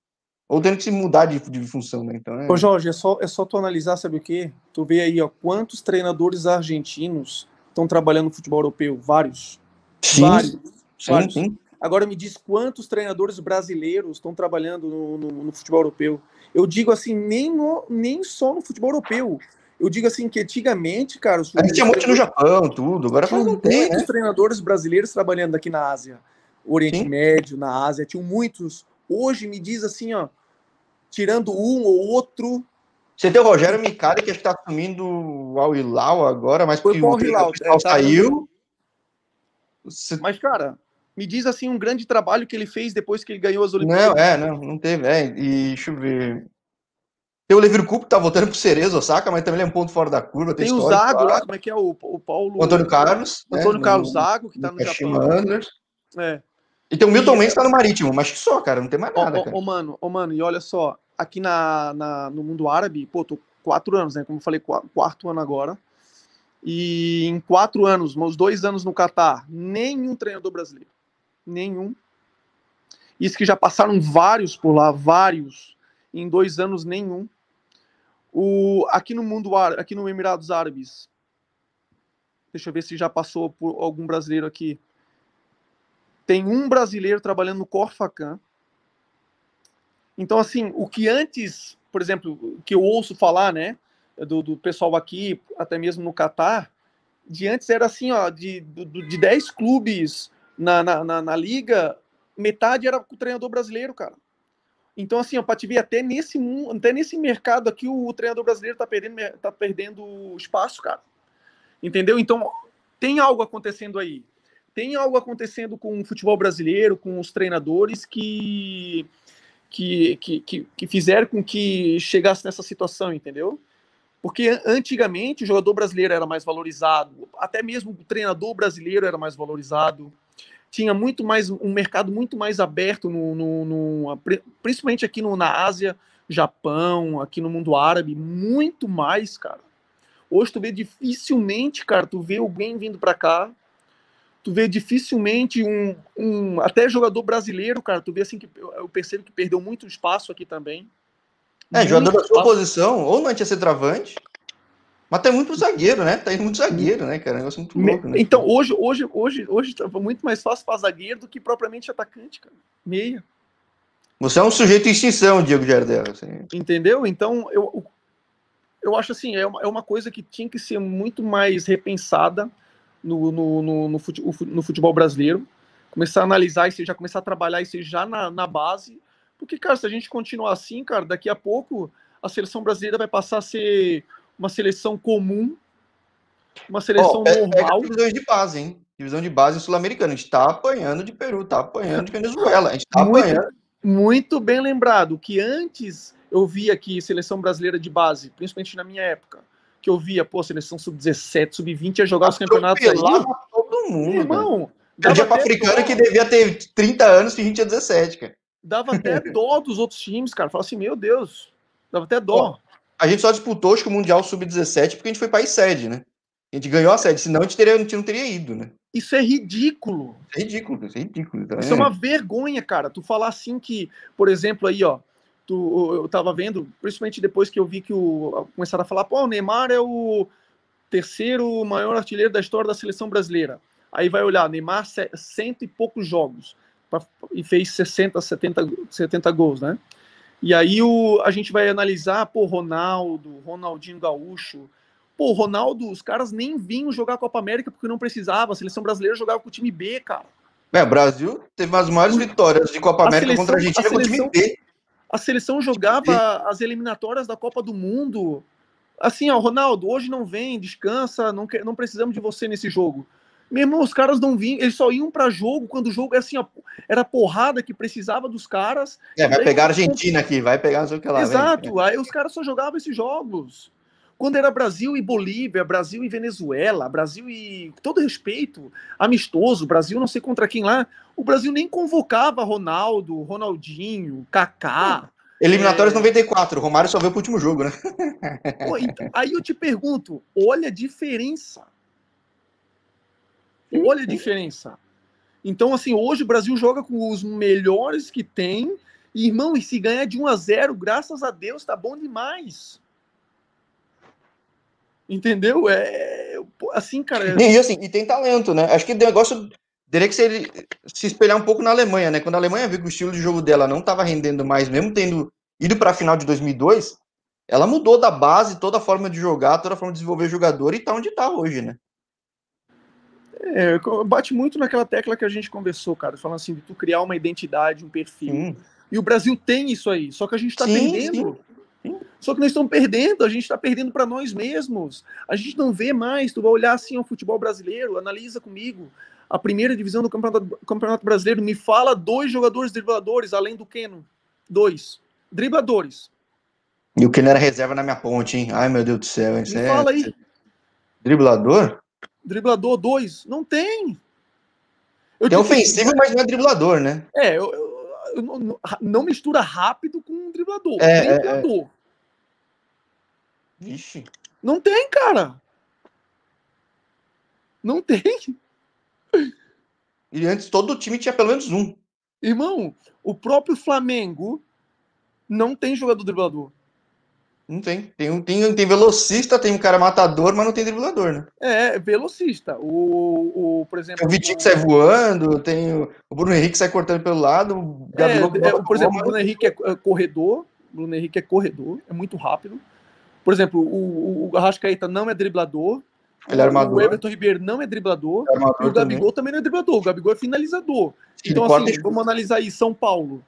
Ou tendo que se mudar de, de função, né? Então, é... Ô Jorge, é só, é só tu analisar, sabe o quê? Tu vê aí, ó, quantos treinadores argentinos estão trabalhando no futebol europeu? Vários. Sim, vários. Sim, vários. sim. Agora me diz quantos treinadores brasileiros estão trabalhando no, no, no futebol europeu. Eu digo assim, nem, no, nem só no futebol europeu. Eu digo assim que antigamente, cara. Os a gente tinha muito no Japão, tudo. Agora tinha muitos né? treinadores brasileiros trabalhando aqui na Ásia, Oriente Sim. Médio, na Ásia, tinham muitos. Hoje me diz assim, ó, tirando um ou outro. Você tem o Rogério Micali, que está assumindo o Al Hilal agora, mas Foi o Hilal, é, tá saiu. Você... Mas, cara, me diz assim um grande trabalho que ele fez depois que ele ganhou as Olimpíadas. Não, é, não, não teve. É, e deixa eu ver. Tem o que tá voltando pro Cerezo, Osaka, mas também é um ponto fora da curva. Tem, tem o Zago lá, como é que é? O, o Paulo. O Antônio Carlos. Antônio né, Carlos Zago, que tá no, no Japão. Anders. É. E tem o Milton Mendes que tá no Marítimo, mas que só, cara, não tem mais nada. Ô, mano, ô, mano, e olha só, aqui na, na, no mundo árabe, pô, tô quatro anos, né? Como eu falei, quarto ano agora. E em quatro anos, meus dois anos no Catar, nenhum treinador brasileiro nenhum. Isso que já passaram vários por lá, vários. em dois anos nenhum. O, aqui no mundo aqui no Emirados Árabes, deixa eu ver se já passou por algum brasileiro aqui. Tem um brasileiro trabalhando no Corfacan. Então, assim, o que antes, por exemplo, que eu ouço falar, né, do, do pessoal aqui, até mesmo no Catar, de antes era assim, ó, de, de 10 clubes na, na, na, na liga, metade era com o treinador brasileiro, cara. Então, assim, para te ver, até nesse, até nesse mercado aqui, o, o treinador brasileiro tá perdendo, tá perdendo espaço, cara. Entendeu? Então, tem algo acontecendo aí. Tem algo acontecendo com o futebol brasileiro, com os treinadores que, que, que, que, que fizeram com que chegasse nessa situação, entendeu? Porque antigamente o jogador brasileiro era mais valorizado, até mesmo o treinador brasileiro era mais valorizado tinha muito mais um mercado muito mais aberto no, no, no principalmente aqui no, na Ásia, Japão, aqui no mundo árabe, muito mais, cara. Hoje tu vê dificilmente, cara, tu vê alguém vindo para cá, tu vê dificilmente um, um até jogador brasileiro, cara, tu vê assim que eu percebo que perdeu muito espaço aqui também. É, muito jogador da sua posição, ou não tinha centroavante, mas tem muito zagueiro, né? Tá indo muito zagueiro, né, cara? É um negócio muito louco, né? Então, hoje, hoje, hoje, hoje tá muito mais fácil para zagueiro do que propriamente atacante, cara. Meia. Você é um sujeito em extinção, Diego Jardel. Assim. Entendeu? Então, eu, eu acho assim, é uma, é uma coisa que tinha que ser muito mais repensada no, no, no, no, futebol, no futebol brasileiro. Começar a analisar isso, já começar a trabalhar isso já na, na base. Porque, cara, se a gente continuar assim, cara, daqui a pouco a seleção brasileira vai passar a ser uma seleção comum, uma seleção oh, é, normal. É divisões de base, hein? Divisão de base sul-americana. A gente tá apanhando de Peru, tá apanhando de Venezuela. A gente tá muito, apanhando. Muito bem lembrado que antes eu via aqui seleção brasileira de base, principalmente na minha época, que eu via, pô, seleção sub-17, sub-20 ia jogar os campeonatos aí. todo mundo, irmão. Perdia pra africana que devia ter 30 anos e a gente tinha 17, cara. Dava até dó dos outros times, cara. Falava assim, meu Deus, dava até dó. A gente só disputou, acho que o Mundial Sub-17 porque a gente foi país sede, né? A gente ganhou a sede, senão a gente, teria, a gente não teria ido, né? Isso é ridículo. É ridículo, isso é ridículo. Então, isso é. é uma vergonha, cara. Tu falar assim que, por exemplo, aí, ó, tu, eu tava vendo, principalmente depois que eu vi que o começaram a falar, pô, o Neymar é o terceiro maior artilheiro da história da seleção brasileira. Aí vai olhar, Neymar cento e poucos jogos pra, e fez 60, 70, 70 gols, né? E aí o, a gente vai analisar, pô, Ronaldo, Ronaldinho Gaúcho. Pô, Ronaldo, os caras nem vinham jogar a Copa América porque não precisava. A seleção brasileira jogava com o time B, cara. É, o Brasil teve as maiores vitórias de Copa América seleção, contra a Argentina a seleção, com o time B. A seleção jogava as eliminatórias da Copa do Mundo. Assim, ó, Ronaldo, hoje não vem, descansa, não, não precisamos de você nesse jogo. Meu irmão, os caras não vinham, eles só iam para jogo quando o jogo assim, ó, era porrada que precisava dos caras. É, vai pegar a Argentina aqui, vai pegar não sei o que lá. Exato, vem. aí os caras só jogavam esses jogos. Quando era Brasil e Bolívia, Brasil e Venezuela, Brasil e todo respeito, amistoso, Brasil não sei contra quem lá, o Brasil nem convocava Ronaldo, Ronaldinho, Kaká. Eliminatórias é... 94, Romário só veio pro último jogo, né? Pô, então, aí eu te pergunto, olha a diferença Olha a diferença. Então, assim, hoje o Brasil joga com os melhores que tem. E, irmão, e se ganhar de 1 a 0, graças a Deus, tá bom demais. Entendeu? É assim, cara. E assim, e tem talento, né? Acho que o negócio teria que ser se espelhar um pouco na Alemanha, né? Quando a Alemanha viu que o estilo de jogo dela não estava rendendo mais, mesmo tendo ido para a final de 2002, ela mudou da base, toda a forma de jogar, toda a forma de desenvolver jogador e tá onde tá hoje, né? É, bate muito naquela tecla que a gente conversou, cara, falando assim, de tu criar uma identidade, um perfil. Sim. E o Brasil tem isso aí, só que a gente está perdendo. Sim. Só que nós estamos perdendo, a gente está perdendo para nós mesmos. A gente não vê mais. Tu vai olhar assim ao futebol brasileiro, analisa comigo. A primeira divisão do Campeonato, campeonato Brasileiro me fala dois jogadores dribladores, além do Keno. Dois. Dribladores. E o Keno era reserva na minha ponte, hein? Ai, meu Deus do céu. Me é... fala aí. Driblador? Driblador 2? Não tem. Eu é ofensivo, mas não é driblador, né? É, eu, eu, eu não, não, mistura rápido com um driblador. É, é driblador. É, Vixe. Não tem, cara. Não tem. E antes todo o time tinha pelo menos um. Irmão, o próprio Flamengo Não tem jogador driblador. Não tem. Tem, um, tem, tem velocista, tem um cara matador, mas não tem driblador, né? É, velocista. O, o por exemplo. O Vitinho o... sai voando, tem o, o Bruno Henrique sai cortando pelo lado. O é, é, por exemplo, o Bruno Henrique é, é corredor. O Bruno Henrique é corredor, é muito rápido. Por exemplo, o, o Arrascaeta não é driblador. Ele é armador. O Everton Ribeiro não é driblador. É e o Gabigol também. também. não é driblador. O Gabigol é finalizador. Então, assim, vamos analisar aí. São Paulo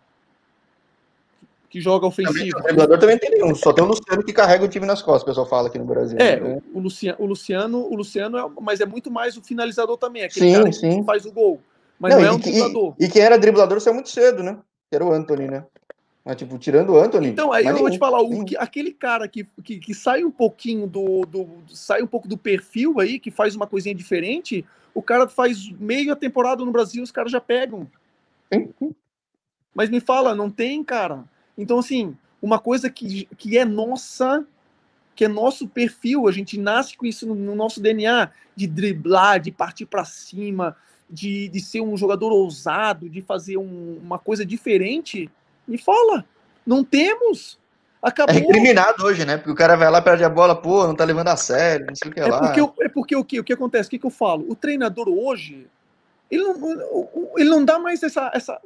que joga ofensivo. o driblador também tem nenhum, só tem o Luciano que carrega o time nas costas, o pessoal fala aqui no Brasil. É, né? o, Luciano, o Luciano, o Luciano é, mas é muito mais o finalizador também, aquele sim, cara sim. que faz o gol. Mas não, não é um driblador. E, e, quem era driblador saiu muito cedo, né? Que era o Anthony, né? Mas, tipo, tirando o Anthony. Então, aí eu nenhum, vou te falar, o, que, aquele cara que, que, que, sai um pouquinho do, do. sai um pouco do perfil aí, que faz uma coisinha diferente, o cara faz meio a temporada no Brasil, os caras já pegam. Mas me fala, não tem, cara. Então, assim, uma coisa que, que é nossa, que é nosso perfil, a gente nasce com isso no, no nosso DNA, de driblar, de partir para cima, de, de ser um jogador ousado, de fazer um, uma coisa diferente, me fala. Não temos. Acabou. É recriminado hoje, né? Porque o cara vai lá, perde a bola, pô, não tá levando a sério, não sei o que é lá. Porque, é porque o que, o que acontece? O que, que eu falo? O treinador hoje, ele não, ele não dá mais essa, essa,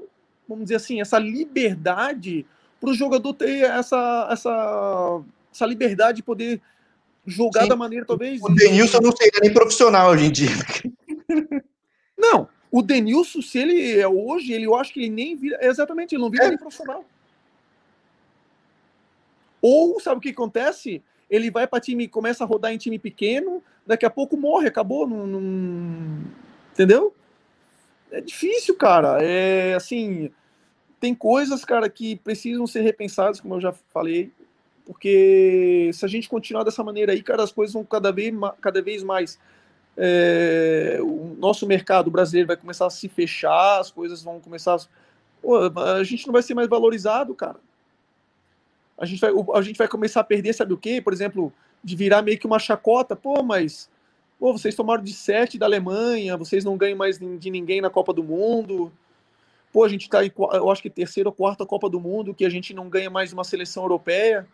vamos dizer assim, essa liberdade para o jogador ter essa, essa, essa liberdade de poder jogar Sim. da maneira talvez. O Denilson não seria nem profissional hoje em dia. Não, o Denilson, se ele é hoje, ele, eu acho que ele nem vira. Exatamente, ele não vira é. nem profissional. Ou, sabe o que acontece? Ele vai para time, começa a rodar em time pequeno, daqui a pouco morre, acabou. Não, não... Entendeu? É difícil, cara. É assim tem coisas, cara, que precisam ser repensadas, como eu já falei, porque se a gente continuar dessa maneira aí, cara, as coisas vão cada vez, cada vez mais. É, o nosso mercado brasileiro vai começar a se fechar, as coisas vão começar. A, pô, a gente não vai ser mais valorizado, cara. A gente, vai, a gente vai começar a perder, sabe o quê? Por exemplo, de virar meio que uma chacota. Pô, mas pô, vocês tomaram de sete da Alemanha, vocês não ganham mais de ninguém na Copa do Mundo. Pô, a gente está em, eu acho que terceira ou quarta Copa do Mundo, que a gente não ganha mais uma seleção europeia.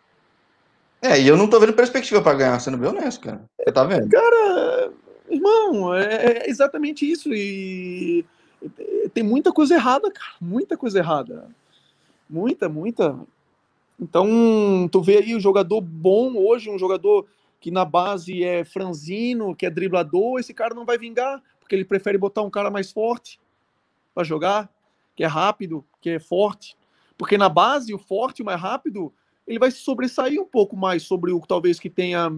É, e eu não tô vendo perspectiva para ganhar, sendo bem honesto, cara. Você tá vendo? Cara, irmão, é, é exatamente isso. E tem muita coisa errada, cara. Muita coisa errada. Muita, muita. Então, tu vê aí o um jogador bom hoje, um jogador que na base é franzino, que é driblador, esse cara não vai vingar, porque ele prefere botar um cara mais forte para jogar que é rápido, que é forte. Porque na base, o forte, o mais rápido, ele vai se sobressair um pouco mais sobre o talvez que tenha.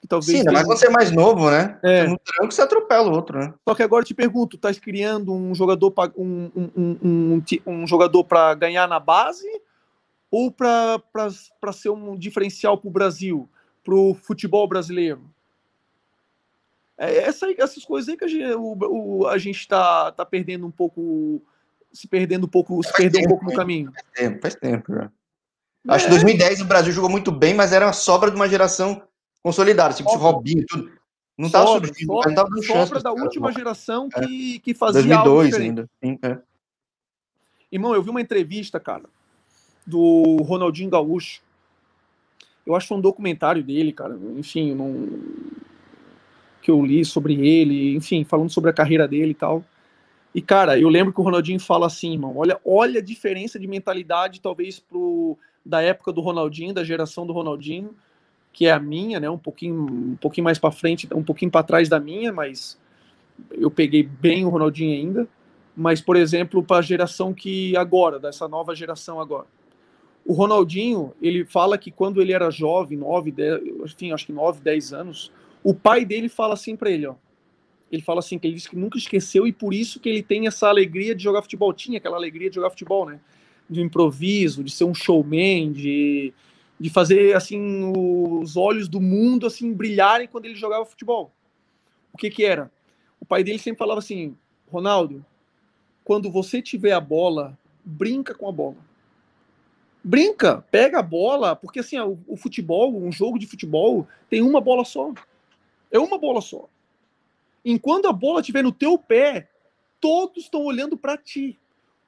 Que talvez Sim, tenha... mas você é mais novo, né? É. No tranco você atropela o outro, né? Só que agora eu te pergunto, tá criando um jogador para um, um, um, um, jogador para ganhar na base ou para ser um diferencial para o Brasil, para o futebol brasileiro? É essa, essas coisas aí que a gente o, o, a gente está tá perdendo um pouco se perdendo um pouco, se perdeu um pouco no caminho. Faz tempo, faz tempo já. É. Acho que 2010 o Brasil jogou muito bem, mas era a sobra de uma geração consolidada, tipo de Robinho, tudo. Não estava surgindo, sobra, não tava dando chance. Da última geração é. que, que fazia 2002 ainda. Sim, é. Irmão, eu vi uma entrevista, cara, do Ronaldinho Gaúcho. Eu acho que foi um documentário dele, cara. Enfim, não... que eu li sobre ele, enfim, falando sobre a carreira dele e tal. E, cara, eu lembro que o Ronaldinho fala assim, irmão, olha, olha a diferença de mentalidade, talvez, pro, da época do Ronaldinho, da geração do Ronaldinho, que é a minha, né? Um pouquinho, um pouquinho mais para frente, um pouquinho para trás da minha, mas eu peguei bem o Ronaldinho ainda. Mas, por exemplo, para a geração que agora, dessa nova geração agora. O Ronaldinho, ele fala que quando ele era jovem, 9, 10, enfim, acho que 9, 10 anos, o pai dele fala assim para ele, ó, ele fala assim que ele disse que nunca esqueceu e por isso que ele tem essa alegria de jogar futebol. Tinha aquela alegria de jogar futebol, né? De improviso, de ser um showman, de, de fazer assim os olhos do mundo assim brilharem quando ele jogava futebol. O que que era? O pai dele sempre falava assim: Ronaldo, quando você tiver a bola, brinca com a bola. Brinca, pega a bola, porque assim, o, o futebol, um jogo de futebol, tem uma bola só. É uma bola só. Enquanto a bola estiver no teu pé, todos estão olhando para ti.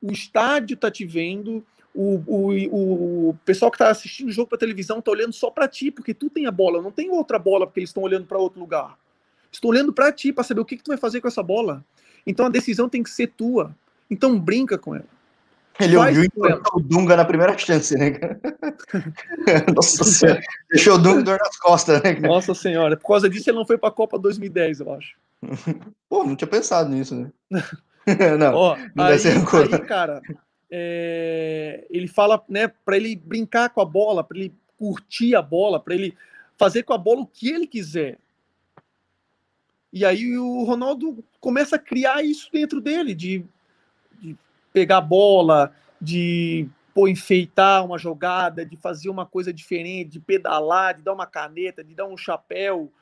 O estádio está te vendo, O, o, o pessoal que está assistindo o jogo para televisão está olhando só para ti, porque tu tem a bola, não tem outra bola porque eles estão olhando para outro lugar. Estão olhando para ti para saber o que, que tu vai fazer com essa bola. Então a decisão tem que ser tua. Então brinca com ela. Ele Faz ouviu o Dunga na primeira chance, né? Nossa senhora. Deixou o Dunga dor nas costas, né? Nossa senhora. Por causa disso, ele não foi para a Copa 2010, eu acho. Pô, não tinha pensado nisso, né? não, Ó, não aí, aí, cara, é... ele fala, né, para ele brincar com a bola, para ele curtir a bola, para ele fazer com a bola o que ele quiser. E aí o Ronaldo começa a criar isso dentro dele, de, de pegar a bola, de pô, enfeitar uma jogada, de fazer uma coisa diferente, de pedalar, de dar uma caneta, de dar um chapéu,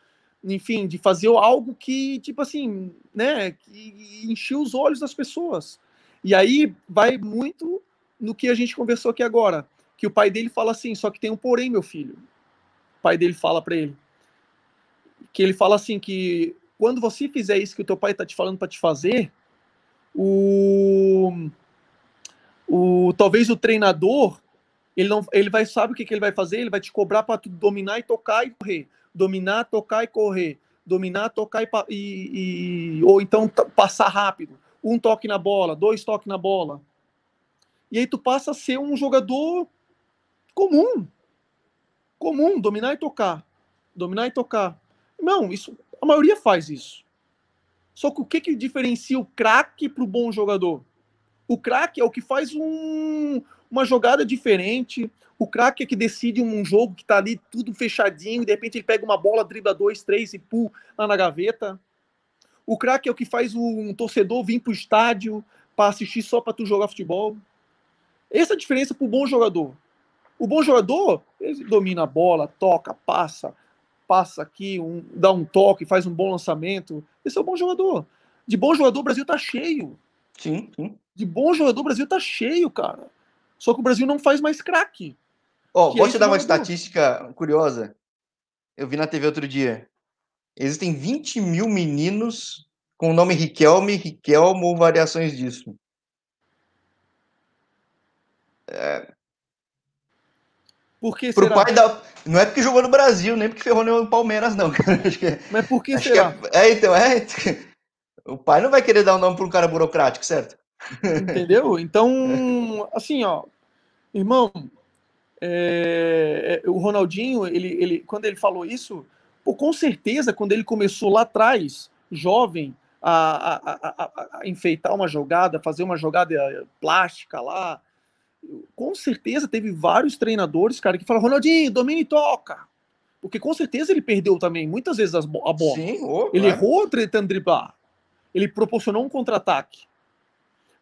enfim, de fazer algo que, tipo assim, né, que encheu os olhos das pessoas. E aí vai muito no que a gente conversou aqui agora, que o pai dele fala assim, só que tem um porém, meu filho. O pai dele fala para ele, que ele fala assim que quando você fizer isso que o teu pai está te falando para te fazer, o, o talvez o treinador ele não ele vai sabe o que, que ele vai fazer? Ele vai te cobrar para dominar e tocar e correr. Dominar tocar e correr. Dominar tocar e, e, e ou então passar rápido um toque na bola dois toques na bola e aí tu passa a ser um jogador comum comum dominar e tocar dominar e tocar não isso a maioria faz isso. Só que o que, que diferencia o craque para o bom jogador? O craque é o que faz um, uma jogada diferente. O craque é que decide um jogo que está ali tudo fechadinho, e de repente ele pega uma bola, dribla dois, três e pula lá na gaveta. O craque é o que faz um torcedor vir para o estádio para assistir só para tu jogar futebol. Essa é a diferença para o bom jogador. O bom jogador, ele domina a bola, toca, passa, passa aqui, um, dá um toque, faz um bom lançamento. Esse é um bom jogador. De bom jogador, o Brasil tá cheio. Sim, sim. De bom jogador, o Brasil tá cheio, cara. Só que o Brasil não faz mais craque. Ó, oh, vou é te dar uma estatística curiosa. Eu vi na TV outro dia. Existem 20 mil meninos com o nome Riquelme, Riquelmo ou variações disso. É, por que Pro será? pai da... Não é porque jogou no Brasil, nem porque ferrou no Palmeiras, não. Que... Mas por que Acho será? Que é... é, então, é. O pai não vai querer dar um nome para um cara burocrático, certo? Entendeu? Então, assim, ó, irmão, é... o Ronaldinho, ele, ele, quando ele falou isso, pô, com certeza, quando ele começou lá atrás, jovem, a, a, a, a enfeitar uma jogada, fazer uma jogada plástica lá, com certeza teve vários treinadores, cara, que falaram, Ronaldinho, domine e toca. Porque com certeza ele perdeu também, muitas vezes, a bola. Sim, oh, ele errou tentando driblar. Ele proporcionou um contra-ataque.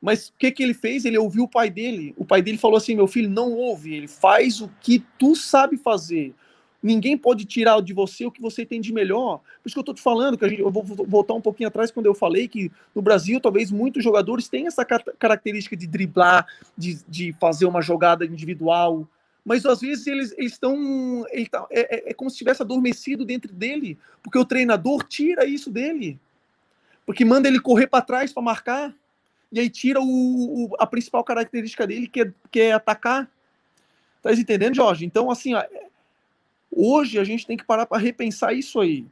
Mas o que, que ele fez? Ele ouviu o pai dele. O pai dele falou assim: meu filho, não ouve, ele faz o que tu sabe fazer. Ninguém pode tirar de você o que você tem de melhor. Por isso que eu estou te falando, que gente, eu vou voltar um pouquinho atrás quando eu falei que no Brasil talvez muitos jogadores tenham essa característica de driblar, de, de fazer uma jogada individual. Mas às vezes eles, estão. Ele tá, é, é, é como se tivesse adormecido dentro dele, porque o treinador tira isso dele. Porque manda ele correr para trás para marcar, e aí tira o, o, a principal característica dele, que é, que é atacar. Tá entendendo, Jorge? Então, assim, ó, Hoje a gente tem que parar para repensar isso aí.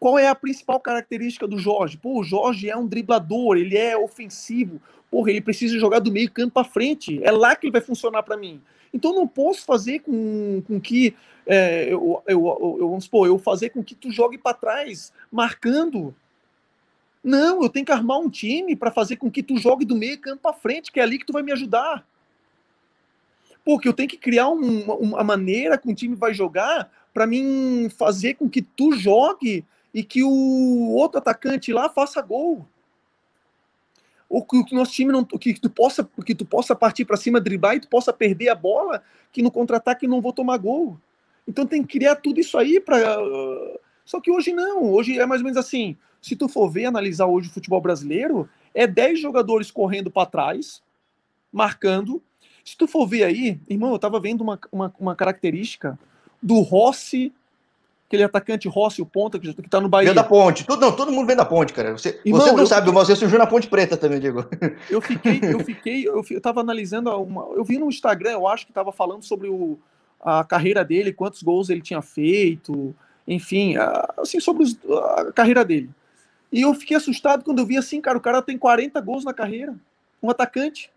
Qual é a principal característica do Jorge? Pô, o Jorge é um driblador, ele é ofensivo. Porra, ele precisa jogar do meio campo para frente. É lá que ele vai funcionar para mim. Então não posso fazer com, com que é, eu, eu, eu, vamos supor, eu fazer com que tu jogue para trás, marcando. Não, eu tenho que armar um time para fazer com que tu jogue do meio campo para frente, que é ali que tu vai me ajudar. Porque eu tenho que criar um, uma maneira que o time vai jogar para mim fazer com que tu jogue e que o outro atacante lá faça gol. Ou que o nosso time não que tu possa que tu possa partir para cima, driblar e tu possa perder a bola, que no contra-ataque não vou tomar gol. Então tem que criar tudo isso aí para só que hoje não, hoje é mais ou menos assim. Se tu for ver, analisar hoje o futebol brasileiro, é 10 jogadores correndo para trás, marcando. Se tu for ver aí, irmão, eu tava vendo uma, uma, uma característica do Rossi aquele atacante Rossi, o ponta, que, que tá no Bahia. Veio da ponte. Todo, não, todo mundo vem da ponte, cara. Você, Irmão, você não sabe, fiquei... você surgiu na ponte preta também, Diego. Eu fiquei, eu fiquei, eu, eu tava analisando uma. Eu vi no Instagram, eu acho que tava falando sobre o, a carreira dele, quantos gols ele tinha feito, enfim, assim, sobre os, a carreira dele. E eu fiquei assustado quando eu vi assim, cara, o cara tem 40 gols na carreira. Um atacante.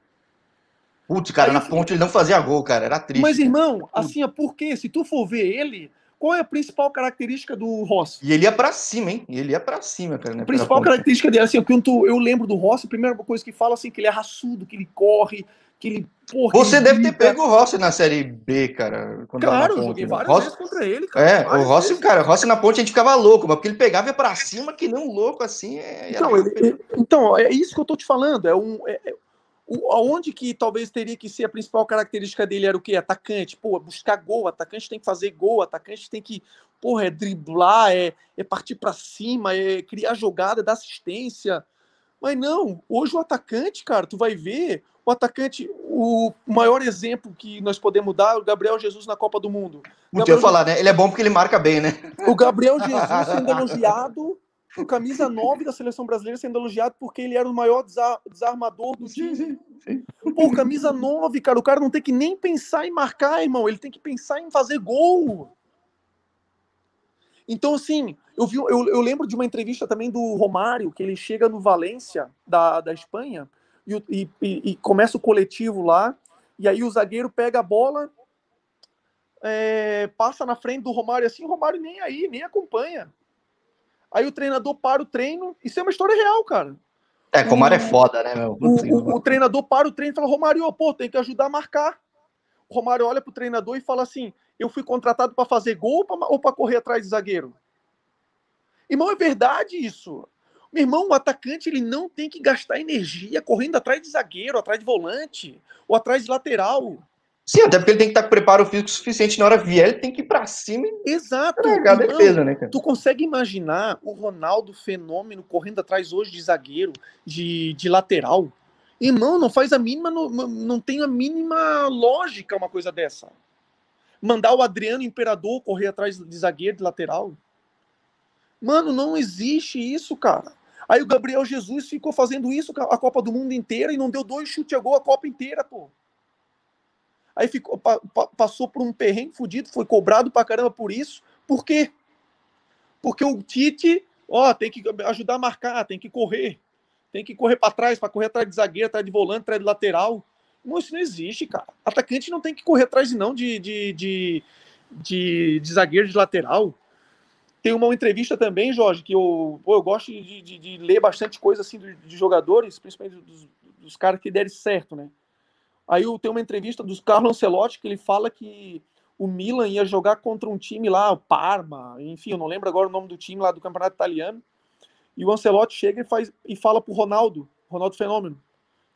Putz, cara, Aí, na ponte ele não fazia gol, cara. Era triste. Mas, irmão, assim, é porque se tu for ver ele, qual é a principal característica do Rossi? E ele ia para cima, hein? Ele ia para cima, cara. Né? A principal característica dele, assim, quando eu lembro do Rossi, a primeira coisa que fala assim, que ele é raçudo, que ele corre, que ele. Porra, Você deve ter pego o Rossi na série B, cara. Claro, eu joguei várias Rossi... vezes contra ele, cara. É, o Rossi, vezes. cara, o Rossi na ponte a gente ficava louco, mas porque ele pegava e ia pra cima que nem um louco assim. É... Então, ele, então, é isso que eu tô te falando. É um. É, é o, aonde que talvez teria que ser a principal característica dele era o quê? Atacante. Pô, buscar gol, atacante tem que fazer gol, atacante tem que, porra, é driblar, é, é partir para cima, é criar jogada, dar assistência. Mas não, hoje o atacante, cara, tu vai ver, o atacante, o maior exemplo que nós podemos dar é o Gabriel Jesus na Copa do Mundo. Não tinha falar, né? Ele é bom porque ele marca bem, né? O Gabriel Jesus sendo elogiado o camisa 9 da seleção brasileira sendo elogiado porque ele era o maior desarmador do time. Pô, camisa 9, cara, o cara não tem que nem pensar em marcar, irmão, ele tem que pensar em fazer gol. Então, assim, eu, vi, eu, eu lembro de uma entrevista também do Romário, que ele chega no Valência, da, da Espanha, e, e, e começa o coletivo lá, e aí o zagueiro pega a bola, é, passa na frente do Romário assim, o Romário nem aí, nem acompanha. Aí o treinador para o treino. Isso é uma história real, cara. É, Romário é foda, né, meu? O, o, o, treinador para o treino e fala: Romário, pô, tem que ajudar a marcar. O Romário olha pro treinador e fala assim: eu fui contratado para fazer gol ou para correr atrás de zagueiro? Irmão, é verdade isso. Meu irmão, o atacante ele não tem que gastar energia correndo atrás de zagueiro, atrás de volante, ou atrás de lateral. Sim, até porque ele tem que estar com preparo físico suficiente na hora vier, ele tem que ir para cima e Exato. a defesa, né, cara? Tu consegue imaginar o Ronaldo fenômeno correndo atrás hoje de zagueiro, de, de lateral? Irmão, não faz a mínima, não, não tem a mínima lógica uma coisa dessa. Mandar o Adriano Imperador correr atrás de zagueiro, de lateral. Mano, não existe isso, cara. Aí o Gabriel Jesus ficou fazendo isso a Copa do Mundo inteira e não deu dois chutes a gol a Copa inteira, pô. Aí ficou, pa, pa, passou por um perrengue fudido, foi cobrado pra caramba por isso. Por quê? Porque o Tite, ó, tem que ajudar a marcar, tem que correr. Tem que correr para trás, para correr atrás de zagueiro, atrás de volante, atrás de lateral. Não, isso não existe, cara. Atacante não tem que correr atrás, não, de, de, de, de, de zagueiro, de lateral. Tem uma entrevista também, Jorge, que eu, eu gosto de, de, de, ler bastante coisa assim de, de jogadores, principalmente dos, dos caras que derem certo, né? Aí tem uma entrevista dos Carlo Ancelotti que ele fala que o Milan ia jogar contra um time lá, o Parma, enfim, eu não lembro agora o nome do time lá do campeonato italiano. E o Ancelotti chega e, faz, e fala pro Ronaldo, Ronaldo Fenômeno.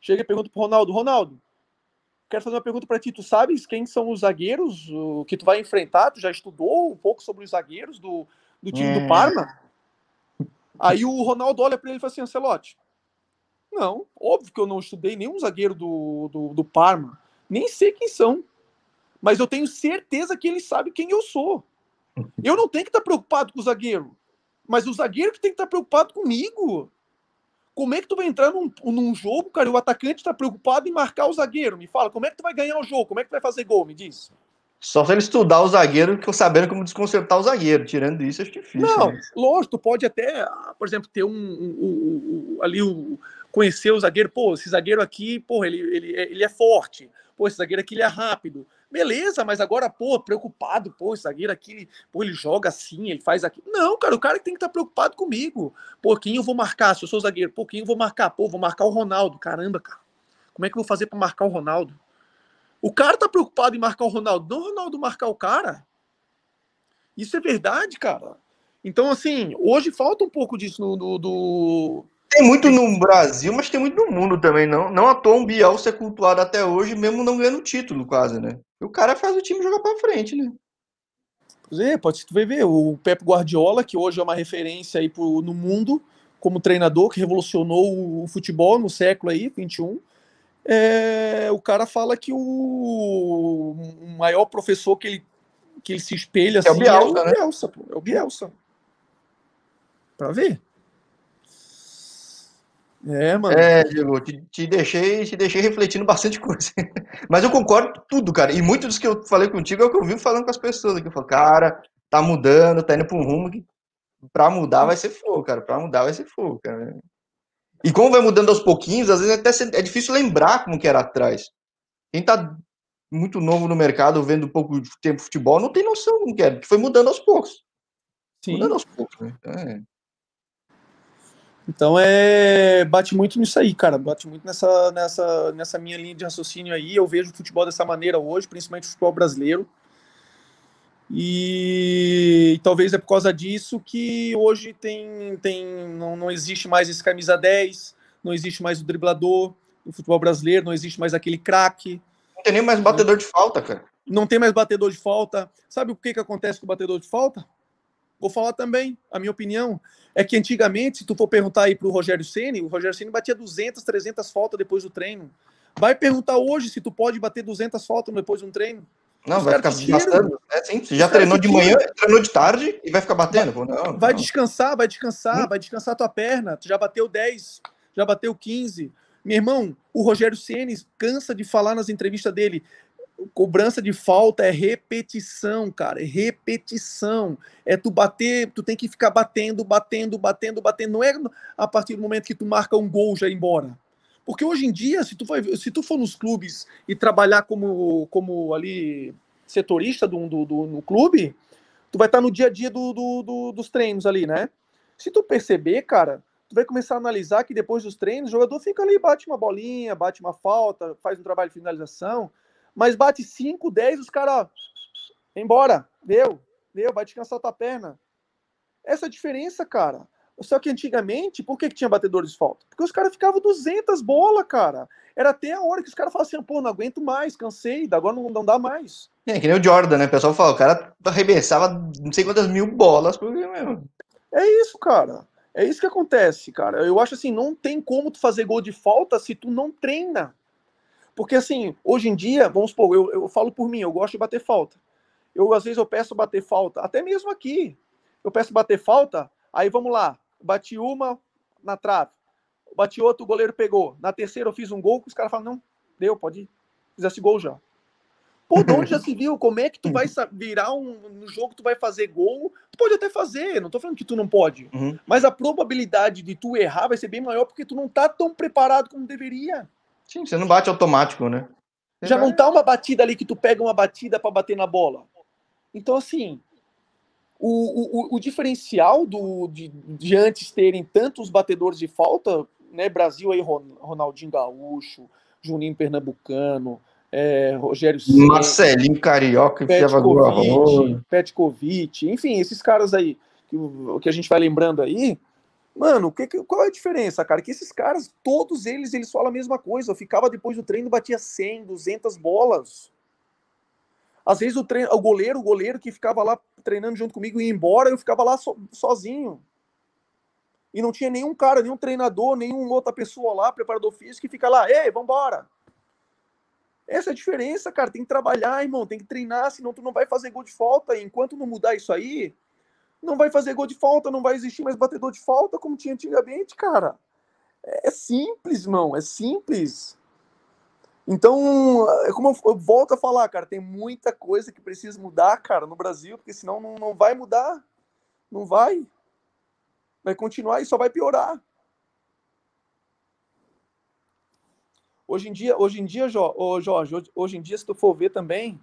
Chega e pergunta pro Ronaldo: Ronaldo, quero fazer uma pergunta para ti. Tu sabes quem são os zagueiros que tu vai enfrentar? Tu já estudou um pouco sobre os zagueiros do, do time é. do Parma? Aí o Ronaldo olha para ele e fala assim: Ancelotti, não, óbvio que eu não estudei nenhum zagueiro do, do, do Parma. Nem sei quem são. Mas eu tenho certeza que ele sabe quem eu sou. Eu não tenho que estar preocupado com o zagueiro. Mas o zagueiro que tem que estar preocupado comigo. Como é que tu vai entrar num, num jogo, cara, e o atacante está preocupado em marcar o zagueiro? Me fala, como é que tu vai ganhar o jogo? Como é que tu vai fazer gol? Me diz. Só se ele estudar o zagueiro, sabendo como desconcertar o zagueiro. Tirando isso, acho difícil. Não, né? lógico, tu pode até, ah, por exemplo, ter um, um, um ali o conhecer o zagueiro, pô, esse zagueiro aqui, pô, ele, ele, ele é forte, pô, esse zagueiro aqui ele é rápido. Beleza, mas agora, pô, preocupado, pô, esse zagueiro aqui, pô, ele joga assim, ele faz aqui. Não, cara, o cara tem que estar tá preocupado comigo. Pô, quem eu vou marcar? Se eu sou zagueiro, pô, quem eu vou marcar? Pô, vou marcar o Ronaldo. Caramba, cara. Como é que eu vou fazer para marcar o Ronaldo? O cara tá preocupado em marcar o Ronaldo, não o Ronaldo marcar o cara. Isso é verdade, cara. Então, assim, hoje falta um pouco disso no, no do, tem muito no Brasil, mas tem muito no mundo também. Não, não à toa um Biel ser cultuado até hoje, mesmo não ganhando título, quase, né? E o cara faz o time jogar para frente, né? Pois é, pode tu ver, o Pep Guardiola, que hoje é uma referência aí pro, no mundo como treinador, que revolucionou o futebol no século aí, 21. É, o cara fala que o, o maior professor que ele que ele se espelha assim, é o Bielsa, é o Bielsa, né? pô, é o Bielsa. Pra ver. É, mano. É, Diego, te, te, deixei, te deixei refletindo bastante coisa. Mas eu concordo com tudo, cara. E muito dos que eu falei contigo é o que eu vivo falando com as pessoas aqui. Eu falo, cara, tá mudando, tá indo pra um rumo que pra mudar vai ser fogo, cara. Pra mudar vai ser fogo, cara. E como vai mudando aos pouquinhos, às vezes até é difícil lembrar como que era atrás. Quem tá muito novo no mercado, vendo pouco tempo futebol, não tem noção como que era, que foi mudando aos poucos. Sim. Mudando aos poucos, né? É. Então é bate muito nisso aí, cara. Bate muito nessa, nessa, nessa minha linha de raciocínio aí. Eu vejo o futebol dessa maneira hoje, principalmente o futebol brasileiro. E, e talvez é por causa disso que hoje tem, tem não, não existe mais esse camisa 10, não existe mais o driblador no futebol brasileiro, não existe mais aquele craque. Não tem nem mais batedor de falta, cara. Não tem mais batedor de falta. Sabe o que, que acontece com o batedor de falta? Vou falar também, a minha opinião é que antigamente, se tu for perguntar aí pro Rogério Ceni, o Rogério Ceni batia 200, 300 faltas depois do treino. Vai perguntar hoje se tu pode bater 200 faltas depois de um treino. Não, Os vai ficar bastando. Né? Sim, você já treinou de manhã, treinou de tarde e vai ficar batendo. Vai, não, vai não. descansar, vai descansar, hum? vai descansar tua perna. Tu já bateu 10, já bateu 15. Meu irmão, o Rogério Ceni cansa de falar nas entrevistas dele cobrança de falta é repetição, cara, é repetição. É tu bater, tu tem que ficar batendo, batendo, batendo, batendo. Não é a partir do momento que tu marca um gol já ir embora. Porque hoje em dia, se tu for, se tu for nos clubes e trabalhar como, como ali setorista do, do, do no clube, tu vai estar no dia a dia do, do, do, dos treinos ali, né? Se tu perceber, cara, tu vai começar a analisar que depois dos treinos, o jogador fica ali, bate uma bolinha, bate uma falta, faz um trabalho de finalização mas bate 5, 10, os caras, embora, deu, deu, vai descansar tua perna. Essa é a diferença, cara. Só que antigamente, por que, que tinha batedores de falta? Porque os caras ficavam 200 bola, cara. Era até a hora que os caras falavam assim, pô, não aguento mais, cansei, agora não, não dá mais. É, que nem o Jordan, né? O pessoal fala, o cara arremessava não sei quantas mil bolas. Porque, meu... É isso, cara. É isso que acontece, cara. Eu acho assim, não tem como tu fazer gol de falta se tu não treina. Porque assim, hoje em dia, vamos supor, eu, eu falo por mim, eu gosto de bater falta. Eu, às vezes, eu peço bater falta, até mesmo aqui. Eu peço bater falta, aí vamos lá, bati uma na trave, bati outra, o goleiro pegou. Na terceira eu fiz um gol, que os caras falam, não, deu, pode ir. Fizesse gol já. Pô, de onde já se viu? Como é que tu vai virar um no jogo, tu vai fazer gol? Tu pode até fazer, não tô falando que tu não pode. Uhum. Mas a probabilidade de tu errar vai ser bem maior porque tu não tá tão preparado como deveria. Sim, você não bate automático, né? Você Já vai... não tá uma batida ali que tu pega uma batida para bater na bola. Então, assim, o, o, o diferencial do, de, de antes terem tantos batedores de falta, né? Brasil aí, Ronaldinho Gaúcho, Juninho Pernambucano, é, Rogério Ceni, Marcelinho Carioca, Petkovic, Petkovic, enfim, esses caras aí que, que a gente vai lembrando aí, Mano, que, qual é a diferença, cara? Que esses caras, todos eles, eles falam a mesma coisa. Eu ficava depois do treino, batia 100, 200 bolas. Às vezes o, treino, o goleiro, o goleiro que ficava lá treinando junto comigo ia embora, eu ficava lá so, sozinho. E não tinha nenhum cara, nenhum treinador, nenhum outra pessoa lá, preparador físico, que fica lá, ei, vambora. Essa é a diferença, cara. Tem que trabalhar, irmão, tem que treinar, senão tu não vai fazer gol de falta. E enquanto não mudar isso aí, não vai fazer gol de falta, não vai existir mais batedor de falta como tinha antigamente, cara. É simples, irmão, é simples. Então, é como eu volto a falar, cara, tem muita coisa que precisa mudar, cara, no Brasil, porque senão não, não vai mudar. Não vai. Vai continuar e só vai piorar. Hoje em dia, hoje em dia, Jorge, hoje em dia, se tu for ver também,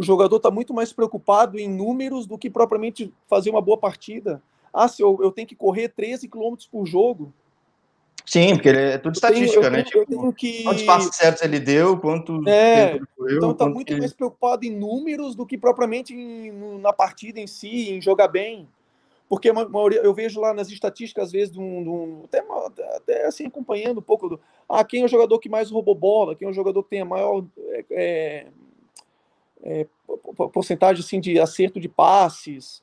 o jogador está muito mais preocupado em números do que propriamente fazer uma boa partida. Ah, se eu, eu tenho que correr 13 km por jogo. Sim, porque é tudo estatística, tenho, né? Tenho, tipo, que... Quantos passos certos ele deu, quanto é, tempo ele Então está muito mais preocupado em números do que propriamente em, na partida em si, em jogar bem. Porque a maioria, eu vejo lá nas estatísticas, às vezes, de um, de um até, até, assim, acompanhando um pouco do. Ah, quem é o jogador que mais roubou bola? Quem é o jogador que tem a maior é, é porcentagem assim, de acerto de passes.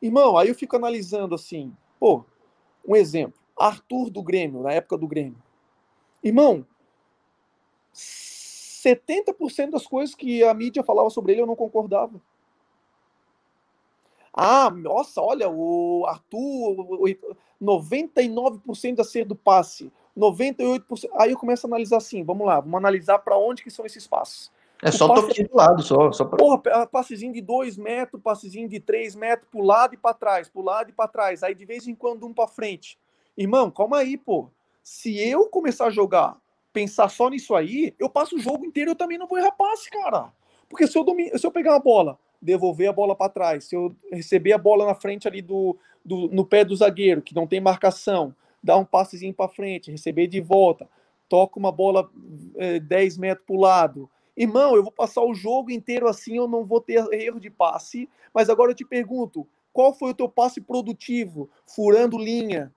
Irmão, aí eu fico analisando assim, pô, um exemplo, Arthur do Grêmio, na época do Grêmio. Irmão, 70% das coisas que a mídia falava sobre ele eu não concordava. Ah, nossa, olha, o Arthur, 99% de acerto do passe, 98%. Aí eu começo a analisar assim, vamos lá, vamos analisar para onde que são esses passos. É só passe... toque do lado, só. só pra... Porra, passezinho de 2 metros, passezinho de 3 metros, pro lado e para trás, pro lado e para trás. Aí de vez em quando um para frente. Irmão, calma aí, pô. Se eu começar a jogar, pensar só nisso aí, eu passo o jogo inteiro, eu também não vou errar passe, cara. Porque se eu, domin... se eu pegar uma bola, devolver a bola para trás, se eu receber a bola na frente ali do, do no pé do zagueiro, que não tem marcação, dar um passezinho para frente, receber de volta, toca uma bola é, 10 metros para o lado. Irmão, eu vou passar o jogo inteiro assim, eu não vou ter erro de passe. Mas agora eu te pergunto, qual foi o teu passe produtivo, furando linha?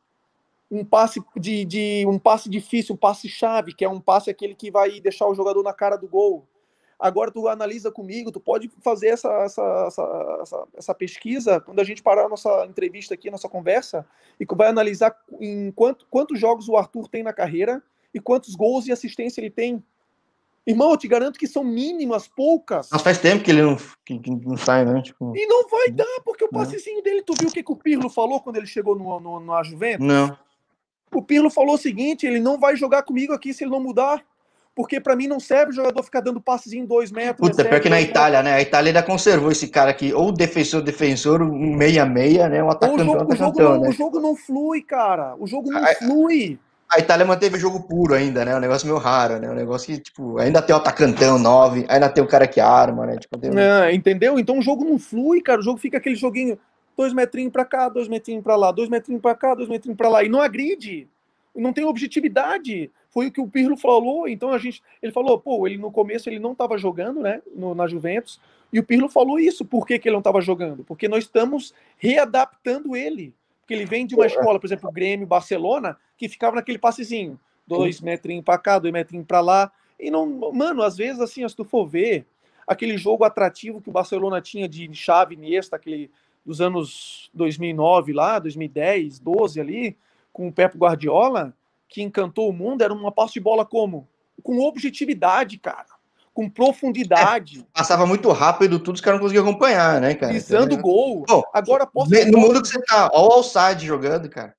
Um passe de, de um passe difícil, um passe chave, que é um passe aquele que vai deixar o jogador na cara do gol. Agora tu analisa comigo, tu pode fazer essa, essa, essa, essa, essa pesquisa quando a gente parar a nossa entrevista aqui, nossa conversa, e vai analisar em quanto, quantos jogos o Arthur tem na carreira e quantos gols e assistência ele tem. Irmão, eu te garanto que são mínimas, poucas. Mas faz tempo que ele não, que, que não sai, né? Tipo... E não vai dar, porque o passezinho dele, tu viu o que, que o Pirlo falou quando ele chegou no, no, no Juventus? Não. O Pirlo falou o seguinte: ele não vai jogar comigo aqui se ele não mudar porque para mim não serve o jogador ficar dando passes em dois metros. Puta, pior que na Itália, né? A Itália ainda conservou esse cara aqui, ou defensor, defensor, um meia-meia, né? Um atacante, o jogo, atacantão, o jogo não, né? O jogo não flui, cara. O jogo não flui. A Itália manteve o jogo puro ainda, né? Um negócio meio raro, né? Um negócio que, tipo, ainda tem o atacantão nove, ainda tem o cara que arma, né? Tipo, tem... é, entendeu? Então o jogo não flui, cara. O jogo fica aquele joguinho, dois metrinhos pra cá, dois metrinhos pra lá, dois metrinhos pra cá, dois metrinhos pra lá. E não agride. Não tem objetividade foi o que o Pirlo falou. Então a gente, ele falou, pô, ele no começo ele não estava jogando, né, no, na Juventus, e o Pirlo falou isso. Por que, que ele não estava jogando? Porque nós estamos readaptando ele. Porque ele vem de uma escola, por exemplo, o Grêmio, Barcelona, que ficava naquele passezinho, dois metrinhos para cá, dois metrinhos para lá. E não, mano, às vezes assim, se tu for ver aquele jogo atrativo que o Barcelona tinha de chave Iniesta, aquele dos anos 2009 lá, 2010, 12 ali, com o Pep Guardiola, que encantou o mundo era uma posse de bola como? Com objetividade, cara. Com profundidade. É, passava muito rápido, tudo os caras não conseguiam acompanhar, né, cara? Pisando gol. Bom, Agora posse No mundo que você tá, ó o Alçade jogando, cara.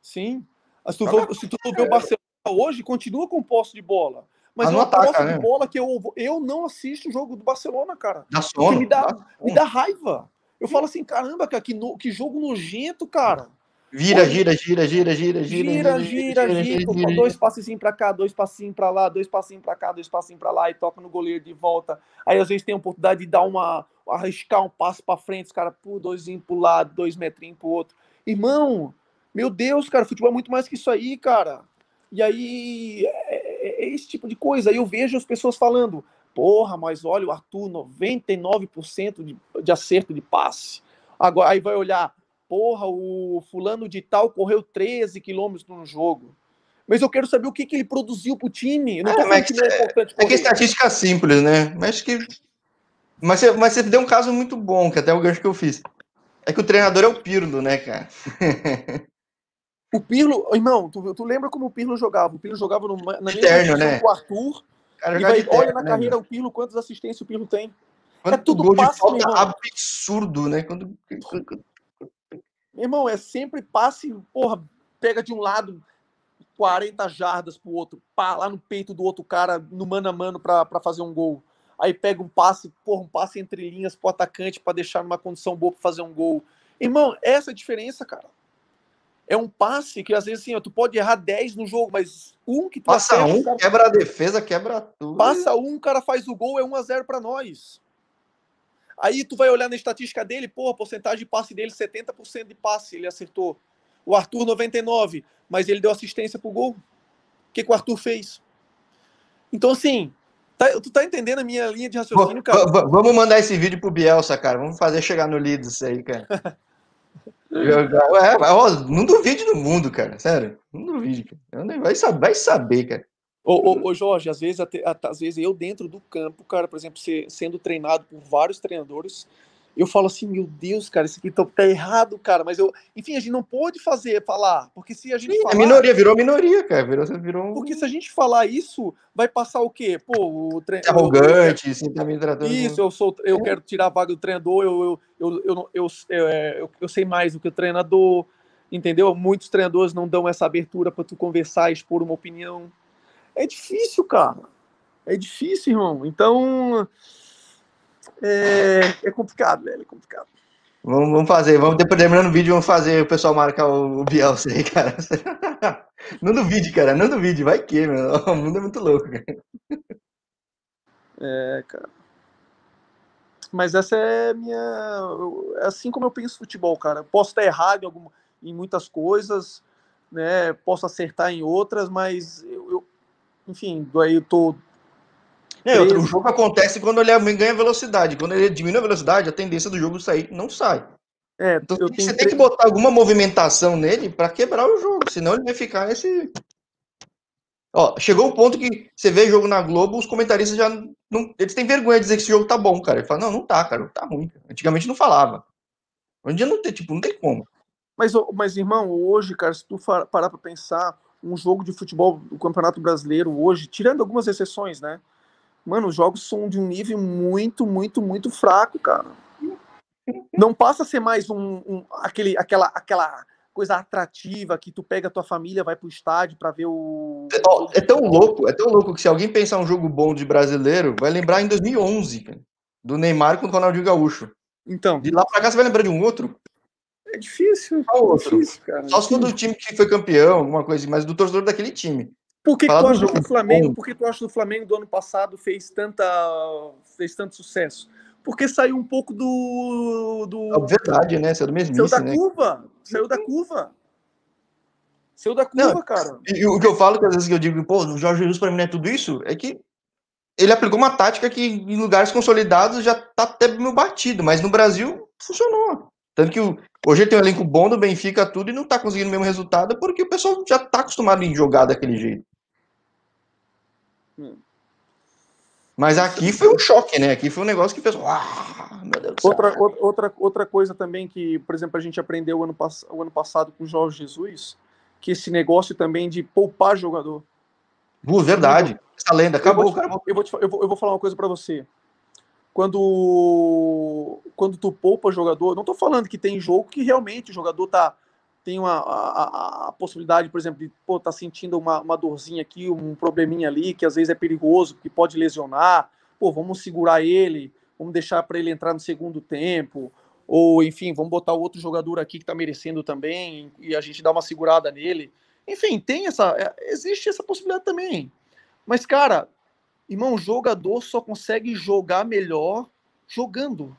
Sim. Se tu, for, se tu ver o Barcelona hoje, continua com posse de bola. Mas, ataca, posse né? de bola que eu, eu não assisto o jogo do Barcelona, cara. Dá sono, me dá, dá me dá raiva. Eu falo assim, caramba, cara, que, no, que jogo nojento, cara. Vira, gira, gira, gira, gira, gira. Gira, gira, gira. Dois passezinhos para cá, dois passinhos para lá, dois passinhos para cá, dois passinhos para lá, e toca no goleiro de volta. Aí às vezes tem a oportunidade de dar uma. arriscar um passo para frente, os caras, pô, doisinho pro lado, dois metrinhos pro outro. Irmão, meu Deus, cara, futebol é muito mais que isso aí, cara. E aí é, é, é esse tipo de coisa. Aí eu vejo as pessoas falando, porra, mas olha o Arthur, 99% de, de acerto de passe. Agora, aí vai olhar, porra, o fulano de tal correu 13 quilômetros no jogo. Mas eu quero saber o que, que ele produziu para o time. não é, mas que é, importante é que estatística simples, né? Mas que. Mas você, mas você deu um caso muito bom, que até o gancho que eu fiz. É que o treinador é o Pirlo, né, cara? o Pirlo, irmão, tu, tu lembra como o Pirlo jogava? O Pirlo jogava no, na mesma né? o Arthur. Cara, e vai, olha na né, carreira o Pirlo, quantas assistências o Pirlo tem. Quanto é tudo gol passe, de falta absurdo, né? Quando, meu irmão, é sempre passe, porra, pega de um lado 40 jardas pro outro, pá, lá no peito do outro cara, no mano a mano para fazer um gol. Aí pega um passe, porra, um passe entre linhas pro atacante para deixar numa condição boa para fazer um gol. Irmão, essa é a diferença, cara. É um passe que às vezes assim, tu pode errar 10 no jogo, mas um que tu passa acerta, um, cara... quebra a defesa, quebra tudo. Passa um, o cara faz o gol, é 1 a 0 para nós. Aí tu vai olhar na estatística dele, pô, a porcentagem de passe dele, 70% de passe ele acertou. O Arthur, 99%, mas ele deu assistência pro gol. O que, que o Arthur fez? Então, assim, tá, tu tá entendendo a minha linha de raciocínio, cara? Vamos mandar esse vídeo pro Bielsa, cara. Vamos fazer chegar no Lido isso aí, cara. é, ó, não duvide do mundo, cara. Sério. Não duvide, cara. Vai saber, vai saber cara. Ô, ô, ô, Jorge, às vezes, até, às vezes eu dentro do campo, cara, por exemplo, sendo treinado por vários treinadores, eu falo assim, meu Deus, cara, isso aqui tá, tá, errado, cara. Mas eu, enfim, a gente não pode fazer, falar, porque se a gente Sim, falar, minoria, virou minoria, cara, virou, virou Porque se a gente falar isso, vai passar o quê? Pô, o treinador... Arrogante, assim, também tratando... Isso, eu sou, eu é. quero tirar a vaga do treinador, eu, eu, eu, eu, eu, eu, eu, eu sei mais do que o treinador, entendeu? Muitos treinadores não dão essa abertura para tu conversar e expor uma opinião. É difícil, cara. É difícil, irmão. Então, é, é complicado, velho, é complicado. Vamos, vamos fazer, vamos depois terminando o vídeo, vamos fazer o pessoal marcar o, o Bielsa aí, cara. Não duvide, cara, não duvide, vai que, meu. O mundo é muito louco, cara. É, cara. Mas essa é minha. É assim como eu penso futebol, cara. Posso estar errado em, algum, em muitas coisas, né? Posso acertar em outras, mas eu enfim, daí eu tô é, outro, o jogo acontece quando ele ganha velocidade. Quando ele diminui a velocidade, a tendência do jogo sair não sai. É, então você tem que botar alguma movimentação nele para quebrar o jogo, senão ele vai ficar esse. Ó, chegou o ponto que você vê jogo na Globo, os comentaristas já não, eles têm vergonha de dizer que esse jogo tá bom, cara. Ele fala, não, não tá, cara, tá ruim. Antigamente não falava. Hoje em dia não tem, tipo, não tem como. Mas, mas irmão, hoje, cara, se tu parar para pensar, um jogo de futebol do Campeonato Brasileiro hoje, tirando algumas exceções, né? Mano, os jogos são de um nível muito, muito, muito fraco, cara. Não passa a ser mais um, um aquele, aquela, aquela coisa atrativa que tu pega a tua família, vai pro estádio para ver o. É, é, tão louco, é tão louco que se alguém pensar um jogo bom de brasileiro, vai lembrar em 2011, cara, do Neymar com o Ronaldinho Gaúcho. Então. De lá pra cá você vai lembrar de um outro? É difícil. Qual outro? Difícil, cara. Só se for do time que foi campeão, alguma coisa, mas do torcedor daquele time. Por que, tu acha que o Flamengo, por que tu acha que o Flamengo do ano passado fez tanta fez tanto sucesso? Porque saiu um pouco do do é verdade, né? Saiu do mesmo Saiu da né? curva, saiu da curva. Saiu da curva, não, cara. E o que eu falo que às vezes que eu digo, pô, o Jorge Jesus para mim não é tudo isso, é que ele aplicou uma tática que em lugares consolidados já tá até meio batido, mas no Brasil funcionou. Tanto que o, hoje ele tem um elenco bom do Benfica, tudo, e não tá conseguindo o mesmo resultado porque o pessoal já tá acostumado em jogar daquele jeito. Hum. Mas aqui foi um choque, né? Aqui foi um negócio que fez. Ah, meu Deus outra, outra, outra coisa também que, por exemplo, a gente aprendeu o ano, o ano passado com o Jorge Jesus, que esse negócio também de poupar jogador. Uh, verdade. Essa lenda acabou. Eu vou, te, eu vou, te, eu vou, eu vou falar uma coisa para você. Quando, quando tu poupa jogador, não tô falando que tem jogo que realmente o jogador tá tem uma, a, a, possibilidade, por exemplo, de pô, tá sentindo uma, uma dorzinha aqui, um probleminha ali, que às vezes é perigoso, que pode lesionar, pô, vamos segurar ele, vamos deixar para ele entrar no segundo tempo, ou enfim, vamos botar outro jogador aqui que tá merecendo também, e a gente dá uma segurada nele. Enfim, tem essa. É, existe essa possibilidade também. Mas, cara, irmão, jogador só consegue jogar melhor jogando.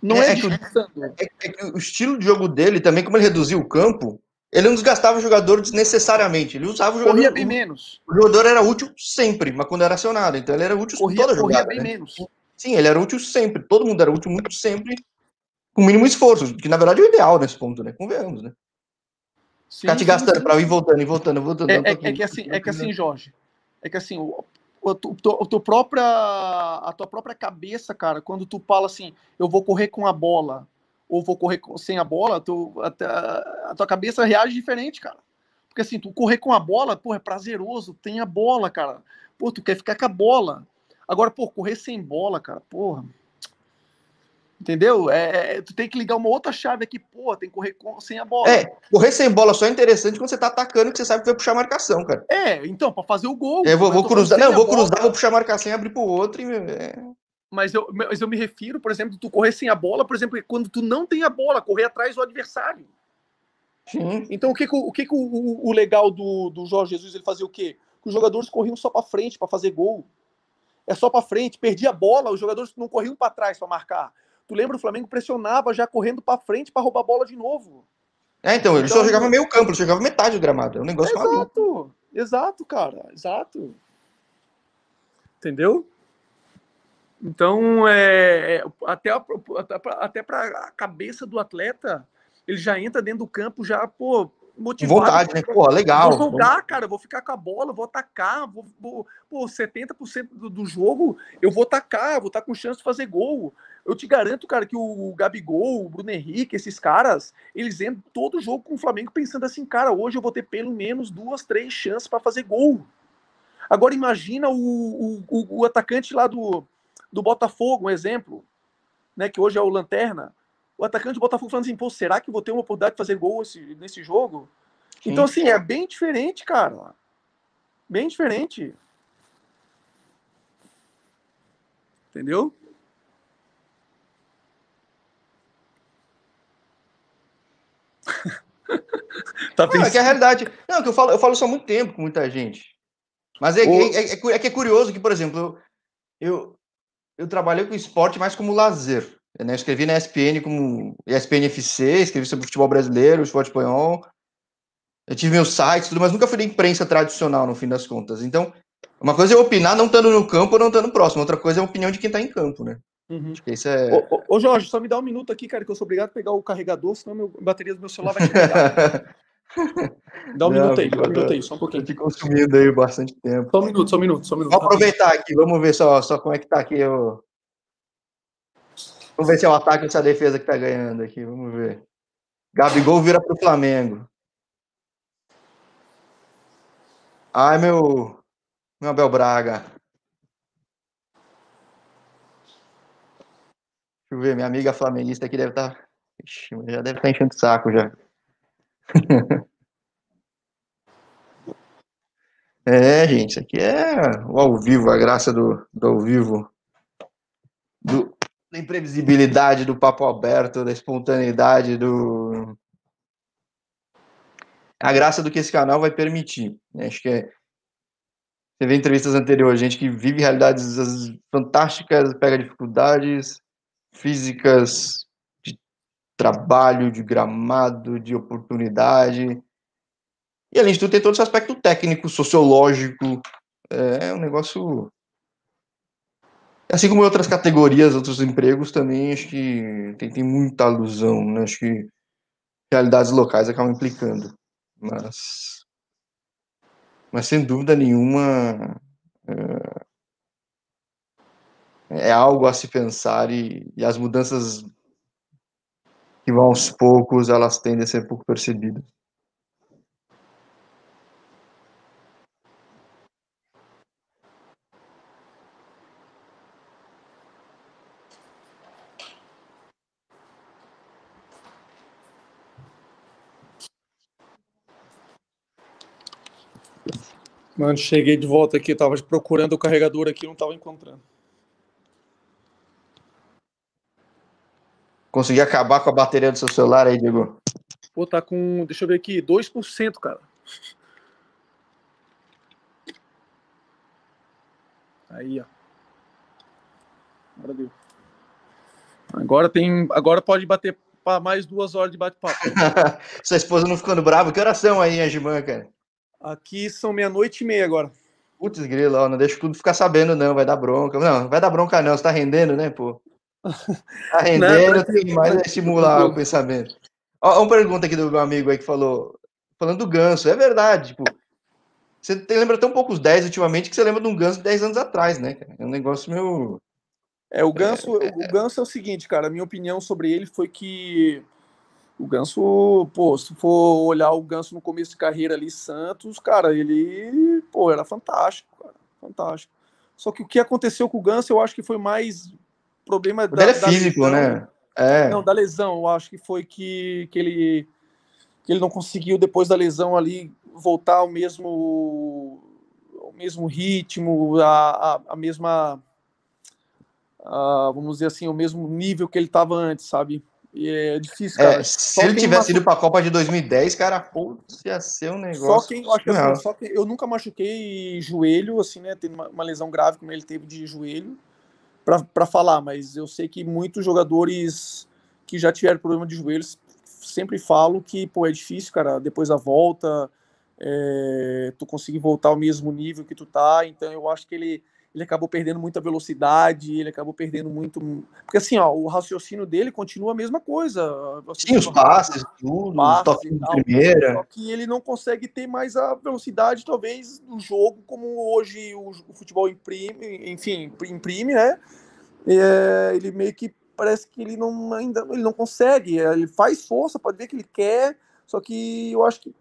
Não é, é, é, que, é, é, que, o estilo de jogo dele também, como ele reduziu o campo, ele não desgastava o jogador desnecessariamente. Ele usava o jogador. Corria bem menos. O jogador era útil sempre, mas quando era acionado. Então ele era útil corria, toda jogada. Corria bem né? menos. Sim, ele era útil sempre. Todo mundo era útil muito sempre, com mínimo esforço, que na verdade é o ideal nesse ponto, né? Convenhamos, né? Sim, Ficar te gastando para ir voltando, e voltando, voltando. É, é, é, que assim, é que assim, Jorge, é que assim, a, tu, a, tua própria, a tua própria cabeça, cara, quando tu fala assim, eu vou correr com a bola, ou vou correr sem a bola, tu, a, a tua cabeça reage diferente, cara. Porque assim, tu correr com a bola, pô, é prazeroso, tem a bola, cara. Pô, tu quer ficar com a bola. Agora, pô, correr sem bola, cara, porra. Entendeu? É, é, tu tem que ligar uma outra chave aqui, pô, tem que correr com, sem a bola. É, correr sem bola só é interessante quando você tá atacando que você sabe que vai puxar a marcação, cara. É, então, para fazer o gol. É, eu vou, vou cruzar, não, vou cruzar, vou puxar a marcação e abrir pro outro. E, é... mas, eu, mas eu me refiro, por exemplo, tu correr sem a bola, por exemplo, quando tu não tem a bola, correr atrás do adversário. Sim. Então, o que, que, o, que, que o, o, legal do, do Jorge Jesus ele fazia o quê? Que os jogadores corriam só para frente para fazer gol. É só para frente, perdia a bola, os jogadores não corriam para trás para marcar Tu lembra o Flamengo pressionava já correndo para frente para roubar a bola de novo. É, então, ele então, só jogava meio campo, ele jogava metade do gramado. É um negócio Exato, maluco. exato, cara, exato. Entendeu? Então, é, é até, até para a cabeça do atleta, ele já entra dentro do campo já, pô, motivado. Vontade, né? Pô, legal. Vou jogar, cara, vou ficar com a bola, vou atacar, vou, vou pô, 70% do, do jogo eu vou atacar, vou estar tá com chance de fazer gol. Eu te garanto, cara, que o Gabigol, o Bruno Henrique, esses caras, eles entram todo jogo com o Flamengo pensando assim, cara, hoje eu vou ter pelo menos duas, três chances para fazer gol. Agora imagina o, o, o, atacante lá do, do Botafogo, um exemplo, né, que hoje é o Lanterna o atacante do Botafogo falando assim, pô, será que vou ter uma oportunidade de fazer gol esse, nesse jogo? Sim. Então, assim, é bem diferente, cara. Bem diferente. Entendeu? tá não, é que a realidade. Não, que eu falo, eu falo isso há muito tempo com muita gente. Mas é, é, é, é, que é curioso que, por exemplo, eu, eu, eu trabalhei com esporte mais como lazer. Né? escrevi na ESPN como ESPN FC, escrevi sobre futebol brasileiro, futebol espanhol. Eu tive meus sites, tudo, mas nunca fui da imprensa tradicional, no fim das contas. Então, uma coisa é opinar não estando no campo ou não estando próximo, outra coisa é a opinião de quem está em campo, né? Uhum. Acho que isso é. Ô, ô, ô, Jorge, só me dá um minuto aqui, cara, que eu sou obrigado a pegar o carregador, senão meu, a bateria do meu celular vai pegar. Dá um não, minuto aí, dá um minuto aí, só um pouquinho. Te consumindo aí bastante tempo. Só um minuto, só um minuto, só um minuto. Vou aproveitar aqui, vamos ver só, só como é que tá aqui o, Vamos ver se é o ataque ou se é a defesa que tá ganhando aqui. Vamos ver. Gabigol vira pro Flamengo. Ai, meu. Meu Abel Braga. Deixa eu ver, minha amiga flamenguista aqui deve estar. Tá... já deve estar tá enchendo o saco já. é, gente, isso aqui é o ao vivo, a graça do, do ao vivo. Do, da imprevisibilidade do papo aberto, da espontaneidade, do. A graça do que esse canal vai permitir. Né? Acho que é. Você vê entrevistas anteriores, gente que vive realidades fantásticas, pega dificuldades físicas, de trabalho, de gramado, de oportunidade. E além de tudo, tem todo esse aspecto técnico, sociológico. É um negócio Assim como outras categorias, outros empregos também, acho que tem, tem muita alusão, né? Acho que realidades locais acabam implicando. Mas, mas sem dúvida nenhuma, é, é algo a se pensar e, e as mudanças que vão aos poucos, elas tendem a ser pouco percebidas. Mano, cheguei de volta aqui, tava procurando o carregador aqui, não tava encontrando. Consegui acabar com a bateria do seu celular aí, Diego? Pô, tá com, deixa eu ver aqui, 2%, cara. Aí, ó. Agora deu. Agora tem, agora pode bater para mais duas horas de bate-papo. Sua esposa não ficando brava? Que oração aí, Angimã, cara? Aqui são meia-noite e meia agora. Putz, grilo, ó, não deixa tudo ficar sabendo, não, vai dar bronca. Não, vai dar bronca, não, você tá rendendo, né, pô? Tá rendendo, não, tem mais a estimular o pensamento. Ó, uma pergunta aqui do meu amigo aí que falou, falando do ganso, é verdade, tipo, você tem, lembra tão poucos 10 ultimamente que você lembra de um ganso de 10 anos atrás, né? É um negócio meio. É, o ganso, é, o ganso é o seguinte, cara, a minha opinião sobre ele foi que o Ganso, pô, se for olhar o Ganso no começo de carreira ali, Santos, cara, ele, pô, era fantástico, cara, fantástico. Só que o que aconteceu com o Ganso, eu acho que foi mais problema da, é físico, lesão. né? É. Não, da lesão, eu acho que foi que, que ele que ele não conseguiu depois da lesão ali voltar ao mesmo ao mesmo ritmo, a, a, a mesma a, vamos dizer assim, o mesmo nível que ele estava antes, sabe? E é difícil, é, cara. É, se ele tivesse ido para a Copa de 2010, cara, putz, ia ser um negócio. Só quem, eu, acho que, assim, só que eu nunca machuquei joelho, assim, né? Tendo uma, uma lesão grave como ele teve de joelho, para falar, mas eu sei que muitos jogadores que já tiveram problema de joelhos sempre falam que, pô, é difícil, cara, depois da volta, é, tu conseguir voltar ao mesmo nível que tu tá, então eu acho que ele, ele acabou perdendo muita velocidade, ele acabou perdendo muito. Porque assim, ó, o raciocínio dele continua a mesma coisa. Sim, os passes, tudo, passes os de primeira. Só que ele não consegue ter mais a velocidade, talvez, no jogo, como hoje o, o futebol imprime, enfim, imprime, né? É, ele meio que parece que ele não ainda ele não consegue. Ele faz força, pode ver que ele quer, só que eu acho que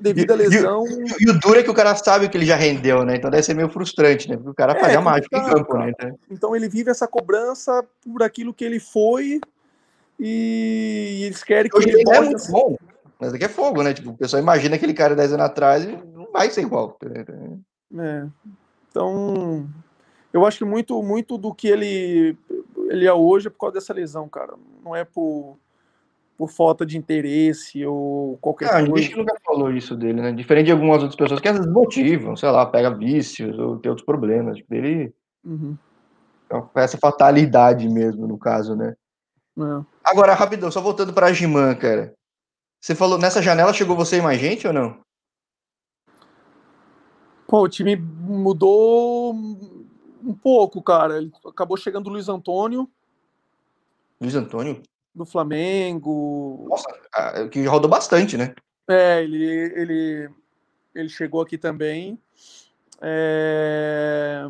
devido à lesão. E, e, e, o duro é que o cara sabe que ele já rendeu, né? Então deve ser meio frustrante, né? Porque o cara é, fazia mágica em campo, né? Então... então ele vive essa cobrança por aquilo que ele foi e eles querem que Hoje ele é muito bom. Mas aqui é fogo, né? Tipo, o pessoal imagina aquele cara 10 anos atrás e não vai ser igual. É. Então, eu acho que muito, muito do que ele, ele é hoje é por causa dessa lesão, cara. Não é por por falta de interesse ou qualquer ah, coisa. A gente nunca falou isso dele, né? Diferente de algumas outras pessoas que às vezes motivam, sei lá, pega vícios ou tem outros problemas. Tipo, ele. Uhum. Então, essa fatalidade mesmo, no caso, né? É. Agora, rapidão, só voltando pra Giman, cara. Você falou, nessa janela chegou você e mais gente ou não? Pô, o time mudou um pouco, cara. Acabou chegando o Luiz Antônio. Luiz Antônio? Do Flamengo. Nossa, que rodou bastante, né? É, ele, ele, ele chegou aqui também. É...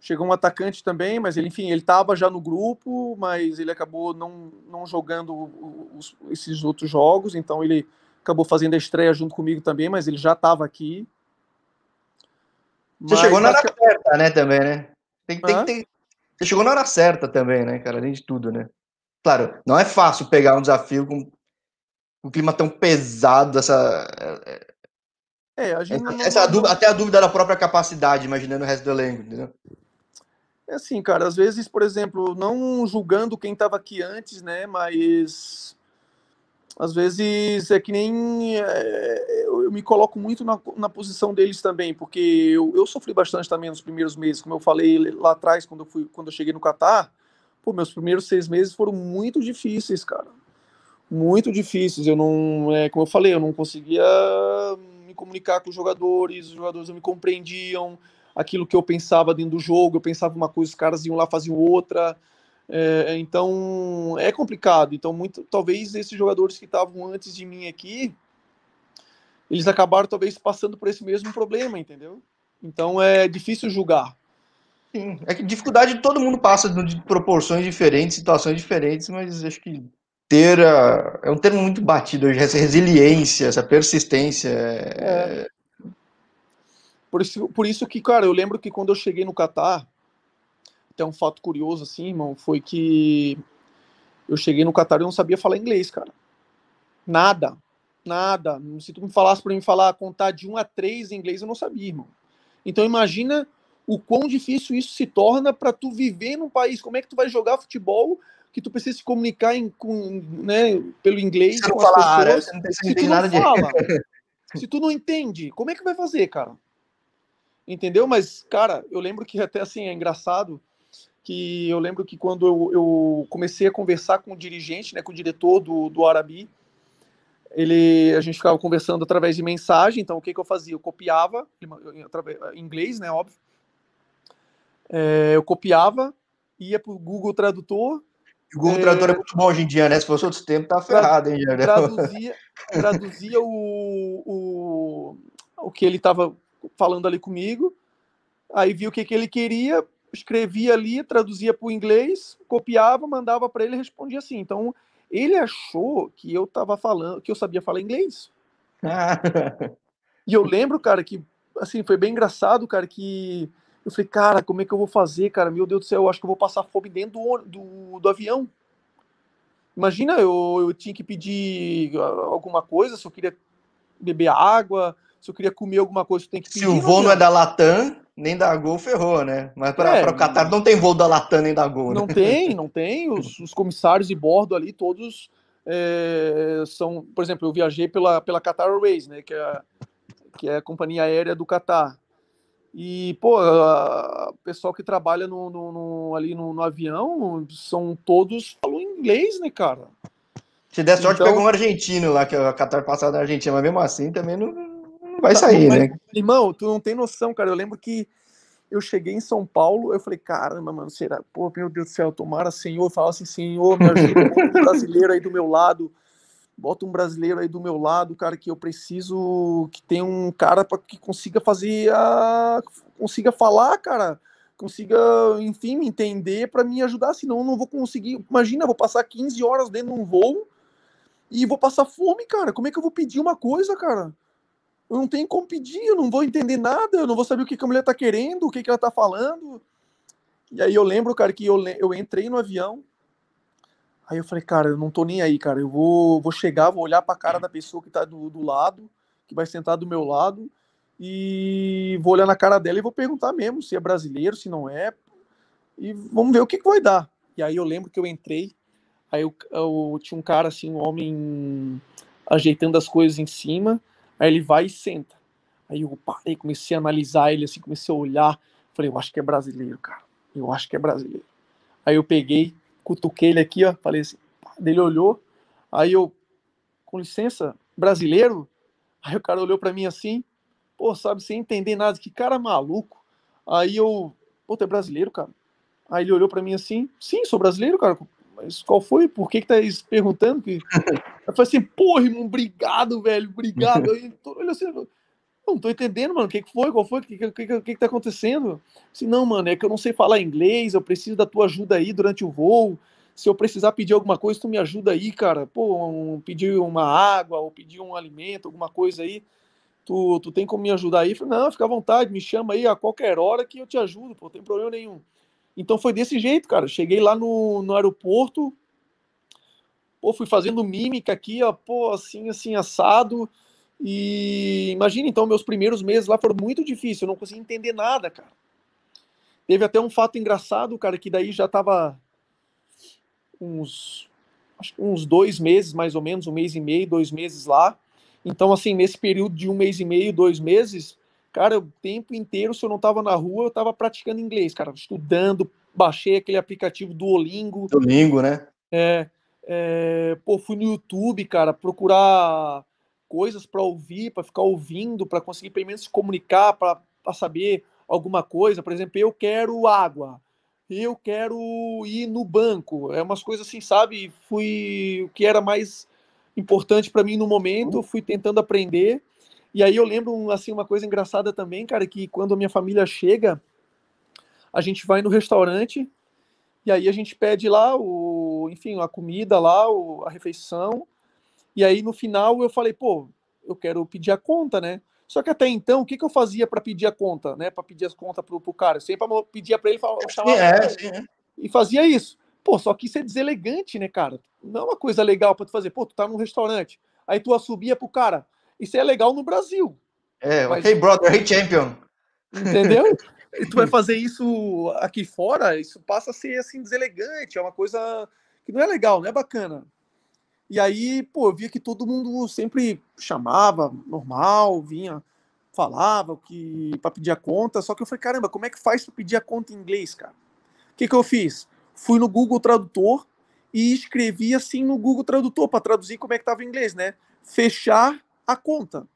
Chegou um atacante também, mas ele, enfim, ele estava já no grupo, mas ele acabou não, não jogando os, esses outros jogos, então ele acabou fazendo a estreia junto comigo também, mas ele já estava aqui. Você mas, chegou na hora certa, né, também, né? Tem, tem, tem... Você chegou na hora certa também, né, cara? Além de tudo, né? Claro, não é fácil pegar um desafio com um clima tão pesado, essa. É, a gente essa, essa dúvida, até a dúvida da própria capacidade, imaginando o resto do elenco, entendeu? É assim, cara, às vezes, por exemplo, não julgando quem estava aqui antes, né, mas às vezes é que nem é, eu, eu, me coloco muito na, na posição deles também, porque eu, eu, sofri bastante também nos primeiros meses, como eu falei lá atrás, quando eu, fui, quando eu cheguei no Catar, Pô, meus primeiros seis meses foram muito difíceis, cara. Muito difíceis. Eu não, é, como eu falei, eu não conseguia me comunicar com os jogadores, os jogadores não me compreendiam aquilo que eu pensava dentro do jogo, eu pensava uma coisa, os caras iam lá faziam outra. É, então é complicado. Então, muito, talvez esses jogadores que estavam antes de mim aqui, eles acabaram talvez passando por esse mesmo problema, entendeu? Então é difícil julgar. Sim, é que dificuldade todo mundo passa de proporções diferentes, situações diferentes, mas acho que ter a, é um termo muito batido hoje, essa resiliência, essa persistência. É... É. Por, isso, por isso que, cara, eu lembro que quando eu cheguei no Catar, até um fato curioso assim, irmão, foi que eu cheguei no Catar e não sabia falar inglês, cara. Nada, nada. Se tu me falasse para mim falar, contar de um a três em inglês, eu não sabia, irmão. Então imagina o quão difícil isso se torna para tu viver num país. Como é que tu vai jogar futebol que tu precisa se comunicar em, com, né, pelo inglês você pessoas? Área, você não se tu nada fala, de... se tu não entende, como é que vai fazer, cara? Entendeu? Mas, cara, eu lembro que até assim é engraçado que eu lembro que quando eu, eu comecei a conversar com o dirigente, né, com o diretor do, do Arabi, ele, a gente ficava conversando através de mensagem, então o que, que eu fazia? Eu copiava, em inglês, né, óbvio, é, eu copiava, ia para o Google Tradutor. O Google é, Tradutor é muito bom hoje em dia, né? Se fosse outro tempo, tá ferrado, hein, já, Traduzia, traduzia o, o, o que ele estava falando ali comigo, aí via o que, que ele queria, escrevia ali, traduzia para o inglês, copiava, mandava para ele e respondia assim. Então, ele achou que eu estava falando, que eu sabia falar inglês. e eu lembro, cara, que assim, foi bem engraçado, cara, que eu falei, cara, como é que eu vou fazer, cara? Meu Deus do céu, eu acho que eu vou passar fome dentro do, do, do avião. Imagina, eu, eu tinha que pedir ah, alguma coisa, se eu queria beber água, se eu queria comer alguma coisa, eu tenho que pedir. Se o voo não é da Latam, nem da Gol, ferrou, né? Mas para é, o Qatar não tem voo da Latam nem da Gol, né? Não tem, não tem. Os, os comissários de bordo ali, todos é, são... Por exemplo, eu viajei pela, pela Qatar Airways, né? Que é, que é a companhia aérea do Qatar. E, pô, o pessoal que trabalha no, no, no ali no, no, avião são todos falam inglês, né, cara? Se der sorte, então... pegou um argentino lá, que é a Qatar passada na Argentina, mas mesmo assim também não, não vai tá, sair, mas, né? Irmão, tu não tem noção, cara. Eu lembro que eu cheguei em São Paulo, eu falei, caramba, mano, será? Pô, meu Deus do céu, tomara, Senhor, fala assim, Senhor, me ajuda, brasileiro aí do meu lado, bota um brasileiro aí do meu lado, cara, que eu preciso que tenha um cara para que consiga fazer a consiga falar, cara, consiga, enfim, me entender para me ajudar, senão eu não vou conseguir. Imagina, vou passar 15 horas dentro de um voo e vou passar fome, cara. Como é que eu vou pedir uma coisa, cara? Eu não tenho como pedir, eu não vou entender nada, eu não vou saber o que, que a mulher tá querendo, o que, que ela tá falando. E aí eu lembro, cara, que eu, eu entrei no avião, aí eu falei, cara, eu não tô nem aí, cara, eu vou, vou chegar, vou olhar pra cara da pessoa que tá do, do lado, que vai sentar do meu lado, e vou olhar na cara dela e vou perguntar mesmo se é brasileiro, se não é, e vamos ver o que, que vai dar. E aí eu lembro que eu entrei, aí eu, eu tinha um cara assim, um homem ajeitando as coisas em cima, Aí ele vai e senta. Aí eu parei, comecei a analisar ele assim, comecei a olhar. Falei, eu acho que é brasileiro, cara. Eu acho que é brasileiro. Aí eu peguei, cutuquei ele aqui, ó. Falei assim, ele olhou. Aí eu, com licença, brasileiro? Aí o cara olhou para mim assim, pô, sabe, sem entender nada, que cara maluco. Aí eu, pô, tu é brasileiro, cara? Aí ele olhou para mim assim, sim, sou brasileiro, cara. Mas qual foi? Por que que tá perguntando? Que... Eu falei assim, porra, irmão, obrigado, velho, obrigado. Aí, olha assim, não tô entendendo, mano, o que, que foi? Qual foi? O que, que, que, que, tá acontecendo? Assim, não, mano, é que eu não sei falar inglês, eu preciso da tua ajuda aí durante o voo. Se eu precisar pedir alguma coisa, tu me ajuda aí, cara. Pô, um, pedir uma água ou pedir um alimento, alguma coisa aí. Tu, tu tem como me ajudar aí? Falei, não, fica à vontade, me chama aí a qualquer hora que eu te ajudo, pô, não tem problema nenhum. Então foi desse jeito, cara. Cheguei lá no, no aeroporto, pô, fui fazendo mímica aqui, ó, pô, assim, assim, assado. E imagina, então, meus primeiros meses lá foram muito difíceis, eu não conseguia entender nada, cara. Teve até um fato engraçado, cara, que daí já tava uns, uns dois meses, mais ou menos, um mês e meio, dois meses lá. Então, assim, nesse período de um mês e meio, dois meses, Cara, o tempo inteiro, se eu não tava na rua, eu tava praticando inglês, cara, estudando, baixei aquele aplicativo Duolingo. Duolingo, né? É, é pô, fui no YouTube, cara, procurar coisas para ouvir, para ficar ouvindo, para conseguir pelo menos se comunicar, para saber alguma coisa. Por exemplo, eu quero água, eu quero ir no banco. É umas coisas assim, sabe? Fui o que era mais importante para mim no momento, fui tentando aprender. E aí eu lembro assim uma coisa engraçada também, cara, que quando a minha família chega, a gente vai no restaurante e aí a gente pede lá o, enfim, a comida lá, o, a refeição. E aí no final eu falei, pô, eu quero pedir a conta, né? Só que até então, o que, que eu fazia para pedir a conta, né? Para pedir as contas pro, pro cara? Eu sempre pedia para ele, eu chamava é, sim, é. e fazia isso. Pô, só que isso é deselegante, né, cara? Não é uma coisa legal para tu fazer. Pô, tu tá num restaurante, aí tu assobia pro cara, isso é legal no Brasil. É, mas... hey brother, hey champion. Entendeu? e tu vai fazer isso aqui fora, isso passa a ser assim deselegante, é uma coisa que não é legal, não é bacana. E aí, pô, eu via que todo mundo sempre chamava, normal, vinha, falava que para pedir a conta, só que eu falei, caramba, como é que faz para pedir a conta em inglês, cara? O que que eu fiz? Fui no Google Tradutor e escrevi assim no Google Tradutor para traduzir como é que tava em inglês, né? Fechar a conta.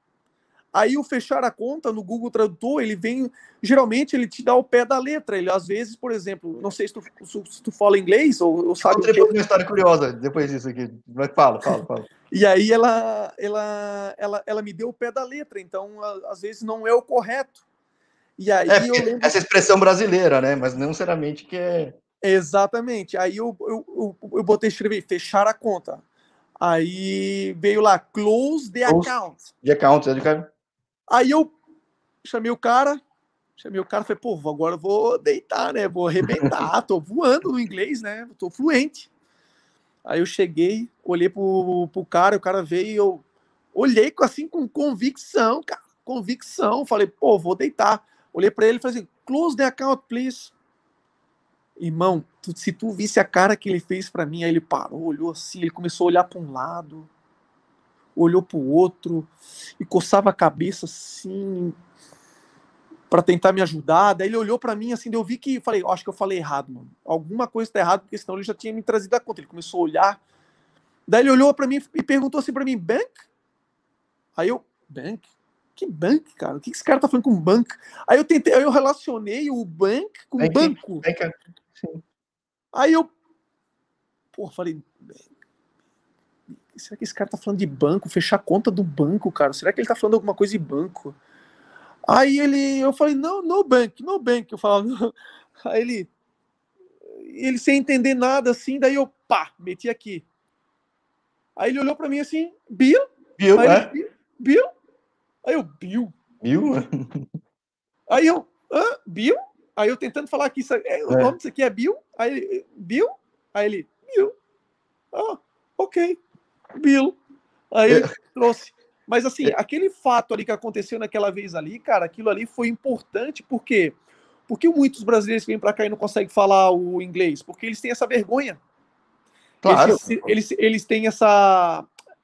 Aí o fechar a conta no Google Tradutor, ele vem, geralmente ele te dá o pé da letra. Ele às vezes, por exemplo, não sei se tu, se tu fala inglês ou, ou sabe. Que... uma história curiosa depois disso aqui. Mas fala, fala, fala. e aí ela, ela, ela, ela me deu o pé da letra, então às vezes não é o correto. E aí é, eu lembro... essa expressão brasileira, né? Mas não necessariamente que é. Exatamente. Aí eu, eu, eu, eu botei escrever fechar a conta. Aí veio lá, close the close account. De account, é de cara. Aí eu chamei o cara, chamei o cara, falei, pô, agora eu vou deitar, né? Vou arrebentar, tô voando no inglês, né? Tô fluente. Aí eu cheguei, olhei pro, pro cara, o cara veio eu olhei assim com convicção, cara, convicção. Falei, pô, vou deitar. Olhei para ele e falei assim, close the account, please. Irmão, tu, se tu visse a cara que ele fez para mim, aí ele parou, olhou assim, ele começou a olhar para um lado, olhou para o outro e coçava a cabeça assim para tentar me ajudar. Daí ele olhou para mim assim, eu vi que falei, acho que eu falei errado, mano. Alguma coisa tá errada, porque senão ele já tinha me trazido a conta. Ele começou a olhar. Daí ele olhou para mim e perguntou assim para mim, bank? Aí eu, bank? que bank, cara? O que esse cara tá falando com bank? Aí eu tentei, aí eu relacionei o bank com bank, banco. Bank, sim. Aí eu, pô, falei, será que esse cara tá falando de banco, fechar a conta do banco, cara? Será que ele tá falando alguma coisa de banco? Aí ele, eu falei, não, no bank, no bank. Eu falava, aí ele, ele sem entender nada assim, daí eu, pá, meti aqui. Aí ele olhou para mim assim, Bill? Bill, aí é? Ele, Bill? Aí eu, Bill? Bill? Aí eu, hã? Bill? Aí eu tentando falar que isso, é, o é. nome disso aqui é Bill? Aí ele, Bill? Aí ele, Bill. Ah, ok. Bill. Aí ele trouxe. Mas assim, é. aquele fato ali que aconteceu naquela vez ali, cara, aquilo ali foi importante porque por que muitos brasileiros que vêm para cá e não conseguem falar o inglês? Porque eles têm essa vergonha. Claro. Eles, eles, eles têm essa.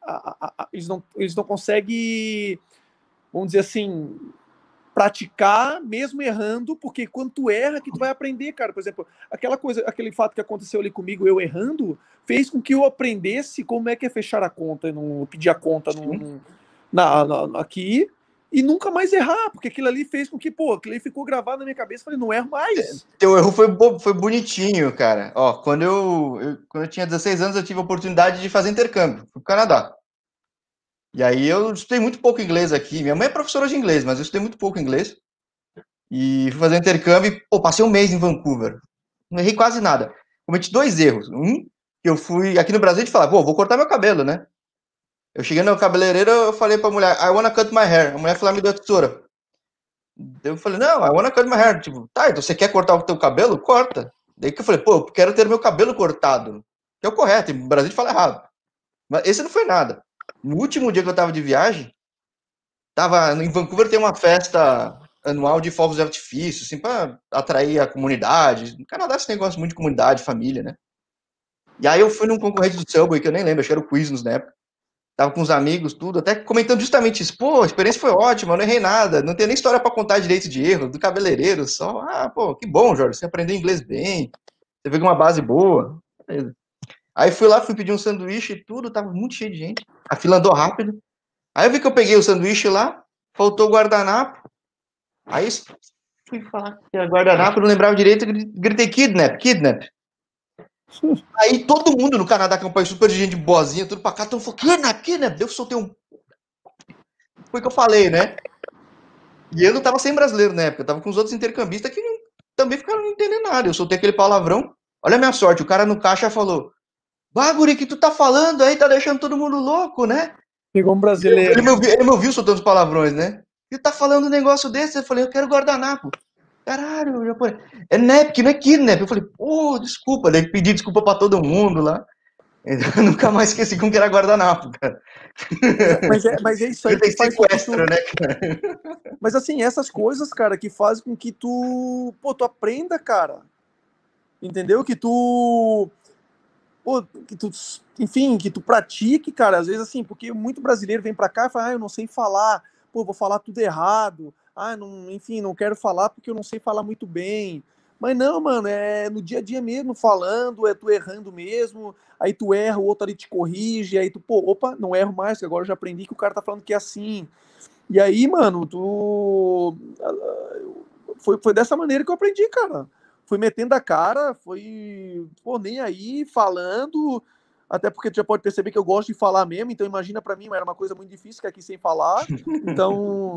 A, a, a, eles, não, eles não conseguem, vamos dizer assim, praticar mesmo errando, porque quando tu erra que tu vai aprender, cara. Por exemplo, aquela coisa, aquele fato que aconteceu ali comigo, eu errando, fez com que eu aprendesse como é que é fechar a conta, não pedir a conta no, na, na, aqui e nunca mais errar, porque aquilo ali fez com que, pô, aquilo ali ficou gravado na minha cabeça, falei, não erro mais. É, teu erro foi, foi bonitinho, cara. Ó, quando eu, eu, quando eu tinha 16 anos, eu tive a oportunidade de fazer intercâmbio, fui pro Canadá. E aí eu estudei muito pouco inglês aqui. Minha mãe é professora de inglês, mas eu estudei muito pouco inglês. E fui fazer intercâmbio e, pô, passei um mês em Vancouver. Não errei quase nada. Cometi dois erros. Um, eu fui aqui no Brasil e falar, pô, vou cortar meu cabelo, né? Eu cheguei no cabeleireiro, eu falei pra mulher, I wanna cut my hair. A mulher falou, me deu a tesoura. Eu falei, não, I wanna cut my hair. Tipo, tá, então você quer cortar o teu cabelo? Corta. Daí que eu falei, pô, eu quero ter meu cabelo cortado. Que é o correto, em Brasil fala errado. Mas esse não foi nada. No último dia que eu tava de viagem, tava em Vancouver tem uma festa anual de fogos de artifício, assim, para atrair a comunidade. No Canadá tem negócio muito de comunidade, família, né? E aí eu fui num concorrente do Subway, que eu nem lembro, acho que era o Quiznos na época. Tava com os amigos, tudo, até comentando justamente isso. Pô, a experiência foi ótima, eu não errei nada, não tem nem história para contar direito de erro, do cabeleireiro, só. Ah, pô, que bom, Jorge, você aprendeu inglês bem, você pegou uma base boa. Beleza. Aí fui lá, fui pedir um sanduíche e tudo, tava muito cheio de gente. A fila andou rápido. Aí eu vi que eu peguei o sanduíche lá, faltou o guardanapo. Aí fui falar que era guardanapo, não lembrava direito, gritei kidnap, kidnap. Aí todo mundo no Canadá, que é um país super de gente boazinha, tudo pra cá, todo mundo falou, kidnap, kidnap. Eu soltei um. Foi o que eu falei, né? E eu não tava sem brasileiro na época, eu tava com os outros intercambistas que também ficaram entendendo nada. Eu soltei aquele palavrão. Olha a minha sorte, o cara no caixa falou: Baguri, que tu tá falando aí, tá deixando todo mundo louco, né? Pegou um brasileiro. Ele me ouviu, ele me ouviu soltando os palavrões, né? E tá falando um negócio desse, eu falei, eu quero guardanapo. Caralho, japonês. É NEP, não é kidnap. Eu falei, pô, desculpa. Daí pedi desculpa pra todo mundo lá. Eu nunca mais esqueci como que era guardanapo, cara. Mas é, mas é isso aí. Tem sequestro, tu... né, cara? Mas assim, essas coisas, cara, que fazem com que tu, pô, tu aprenda, cara. Entendeu? Que tu pô, que tu, enfim, que tu pratique, cara, às vezes assim, porque muito brasileiro vem para cá e fala, ah, eu não sei falar, pô, vou falar tudo errado, ah, não, enfim, não quero falar porque eu não sei falar muito bem. Mas não, mano, é no dia a dia mesmo, falando, é tu errando mesmo, aí tu erra, o outro ali te corrige, aí tu, pô, opa, não erro mais, que agora eu já aprendi que o cara tá falando que é assim. E aí, mano, tu. Foi, foi dessa maneira que eu aprendi, cara fui metendo a cara, foi pô, nem aí, falando, até porque tu já pode perceber que eu gosto de falar mesmo, então imagina para mim, era uma coisa muito difícil que aqui sem falar, então...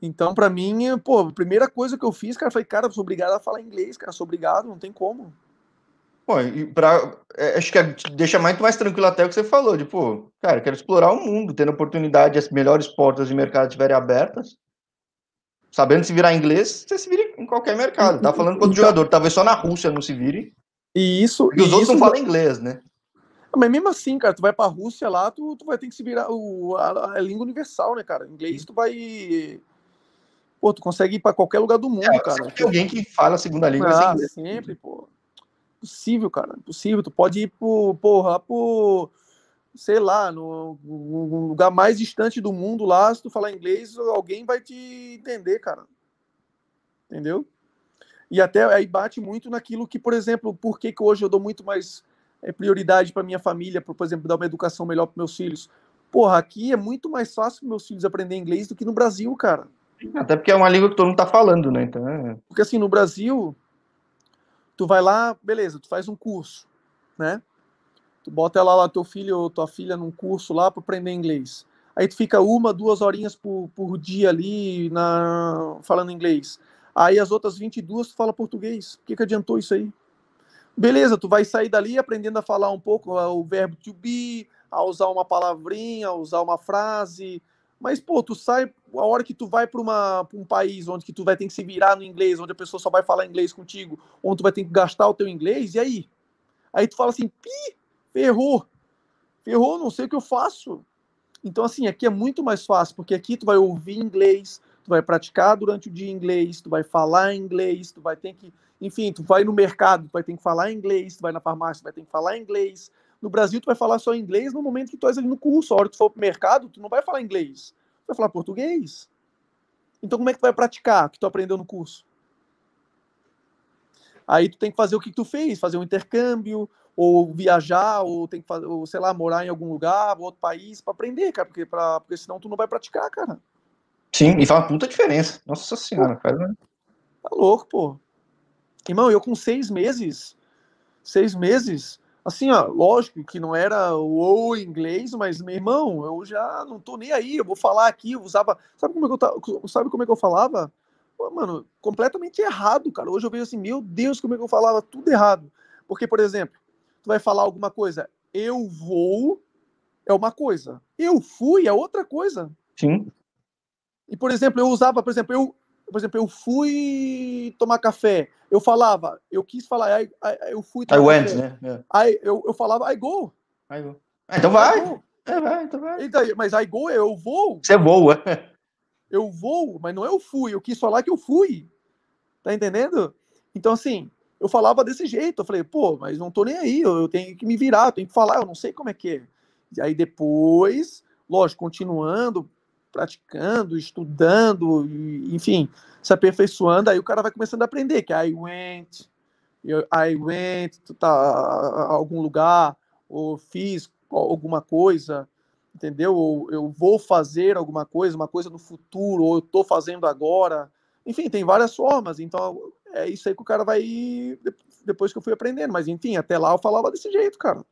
Então, para mim, pô, a primeira coisa que eu fiz, cara, foi, cara, sou obrigado a falar inglês, cara, sou obrigado, não tem como. Pô, e pra, é, acho que deixa muito mais tranquilo até o que você falou, de, pô, cara, quero explorar o mundo, tendo oportunidade, as melhores portas de mercado estiverem abertas, sabendo se virar inglês, você se vira em qualquer mercado. Tá falando com outro jogador, talvez só na Rússia não se vire. E isso. E os outros não falam inglês, né? Mas mesmo assim, cara, tu vai pra Rússia lá, tu, tu vai ter que se virar. O, a, a língua universal, né, cara? Inglês tu vai. Pô, tu consegue ir pra qualquer lugar do mundo, é, cara. Tem alguém que fala a segunda língua ah, inglês. sempre, pô. Possível, cara. Possível. Tu pode ir pro, porra, pro sei lá, no, no, lugar mais distante do mundo lá, se tu falar inglês, alguém vai te entender, cara. Entendeu? E até aí bate muito naquilo que, por exemplo, por que, que hoje eu dou muito mais é, prioridade para minha família, por, por exemplo, dar uma educação melhor para meus filhos? Porra, aqui é muito mais fácil meus filhos aprender inglês do que no Brasil, cara. Até porque é uma língua que todo mundo tá falando, né? Então, é... Porque assim, no Brasil, tu vai lá, beleza, tu faz um curso, né? Tu bota ela lá, teu filho ou tua filha num curso lá para aprender inglês. Aí tu fica uma, duas horinhas por, por dia ali na, falando inglês. Aí as outras 22 tu fala português. O que, que adiantou isso aí? Beleza, tu vai sair dali aprendendo a falar um pouco o verbo to be, a usar uma palavrinha, a usar uma frase. Mas, pô, tu sai, a hora que tu vai para um país onde que tu vai ter que se virar no inglês, onde a pessoa só vai falar inglês contigo, onde tu vai ter que gastar o teu inglês, e aí? Aí tu fala assim, pi, ferrou. Ferrou, não sei o que eu faço. Então, assim, aqui é muito mais fácil, porque aqui tu vai ouvir inglês, tu vai praticar durante o dia inglês, tu vai falar inglês, tu vai ter que, enfim, tu vai no mercado, tu vai ter que falar inglês, tu vai na farmácia, tu vai ter que falar inglês, no Brasil, tu vai falar só inglês no momento que tu estás ali no curso. A hora que tu for pro mercado, tu não vai falar inglês. Vai falar português. Então, como é que tu vai praticar o que tu aprendeu no curso? Aí tu tem que fazer o que tu fez, fazer um intercâmbio, ou viajar, ou tem que fazer, ou, sei lá, morar em algum lugar, outro país, para aprender, cara, porque, pra, porque senão tu não vai praticar, cara. Sim, e faz uma puta diferença. Nossa senhora, pô, cara. Tá louco, pô. Irmão, eu com seis meses, seis meses, Assim, ó, lógico que não era o inglês, mas meu irmão, eu já não tô nem aí, eu vou falar aqui, eu usava, sabe como é que eu, sabe como é que eu falava? Pô, mano, completamente errado, cara. Hoje eu vejo assim, meu Deus, como é que eu falava tudo errado. Porque, por exemplo, tu vai falar alguma coisa, eu vou é uma coisa, eu fui é outra coisa. Sim. E, por exemplo, eu usava, por exemplo, eu, por exemplo, eu fui tomar café. Eu falava, eu quis falar, I, I, eu fui tomar I went, né? Yeah. I, eu, eu falava, I go. I go. Ah, então vai. É, vai, então vai. Então, mas I go, eu vou. Você voa. Eu vou, mas não eu fui. Eu quis falar que eu fui. Tá entendendo? Então, assim, eu falava desse jeito. Eu falei, pô, mas não tô nem aí. Eu, eu tenho que me virar, eu tenho que falar. Eu não sei como é que é. E aí depois, lógico, continuando, praticando, estudando, enfim, se aperfeiçoando, aí o cara vai começando a aprender, que I went, I went tá, algum lugar, ou fiz alguma coisa, entendeu? Ou eu vou fazer alguma coisa, uma coisa no futuro, ou eu estou fazendo agora. Enfim, tem várias formas. Então, é isso aí que o cara vai. Depois que eu fui aprendendo. Mas, enfim, até lá eu falava desse jeito, cara.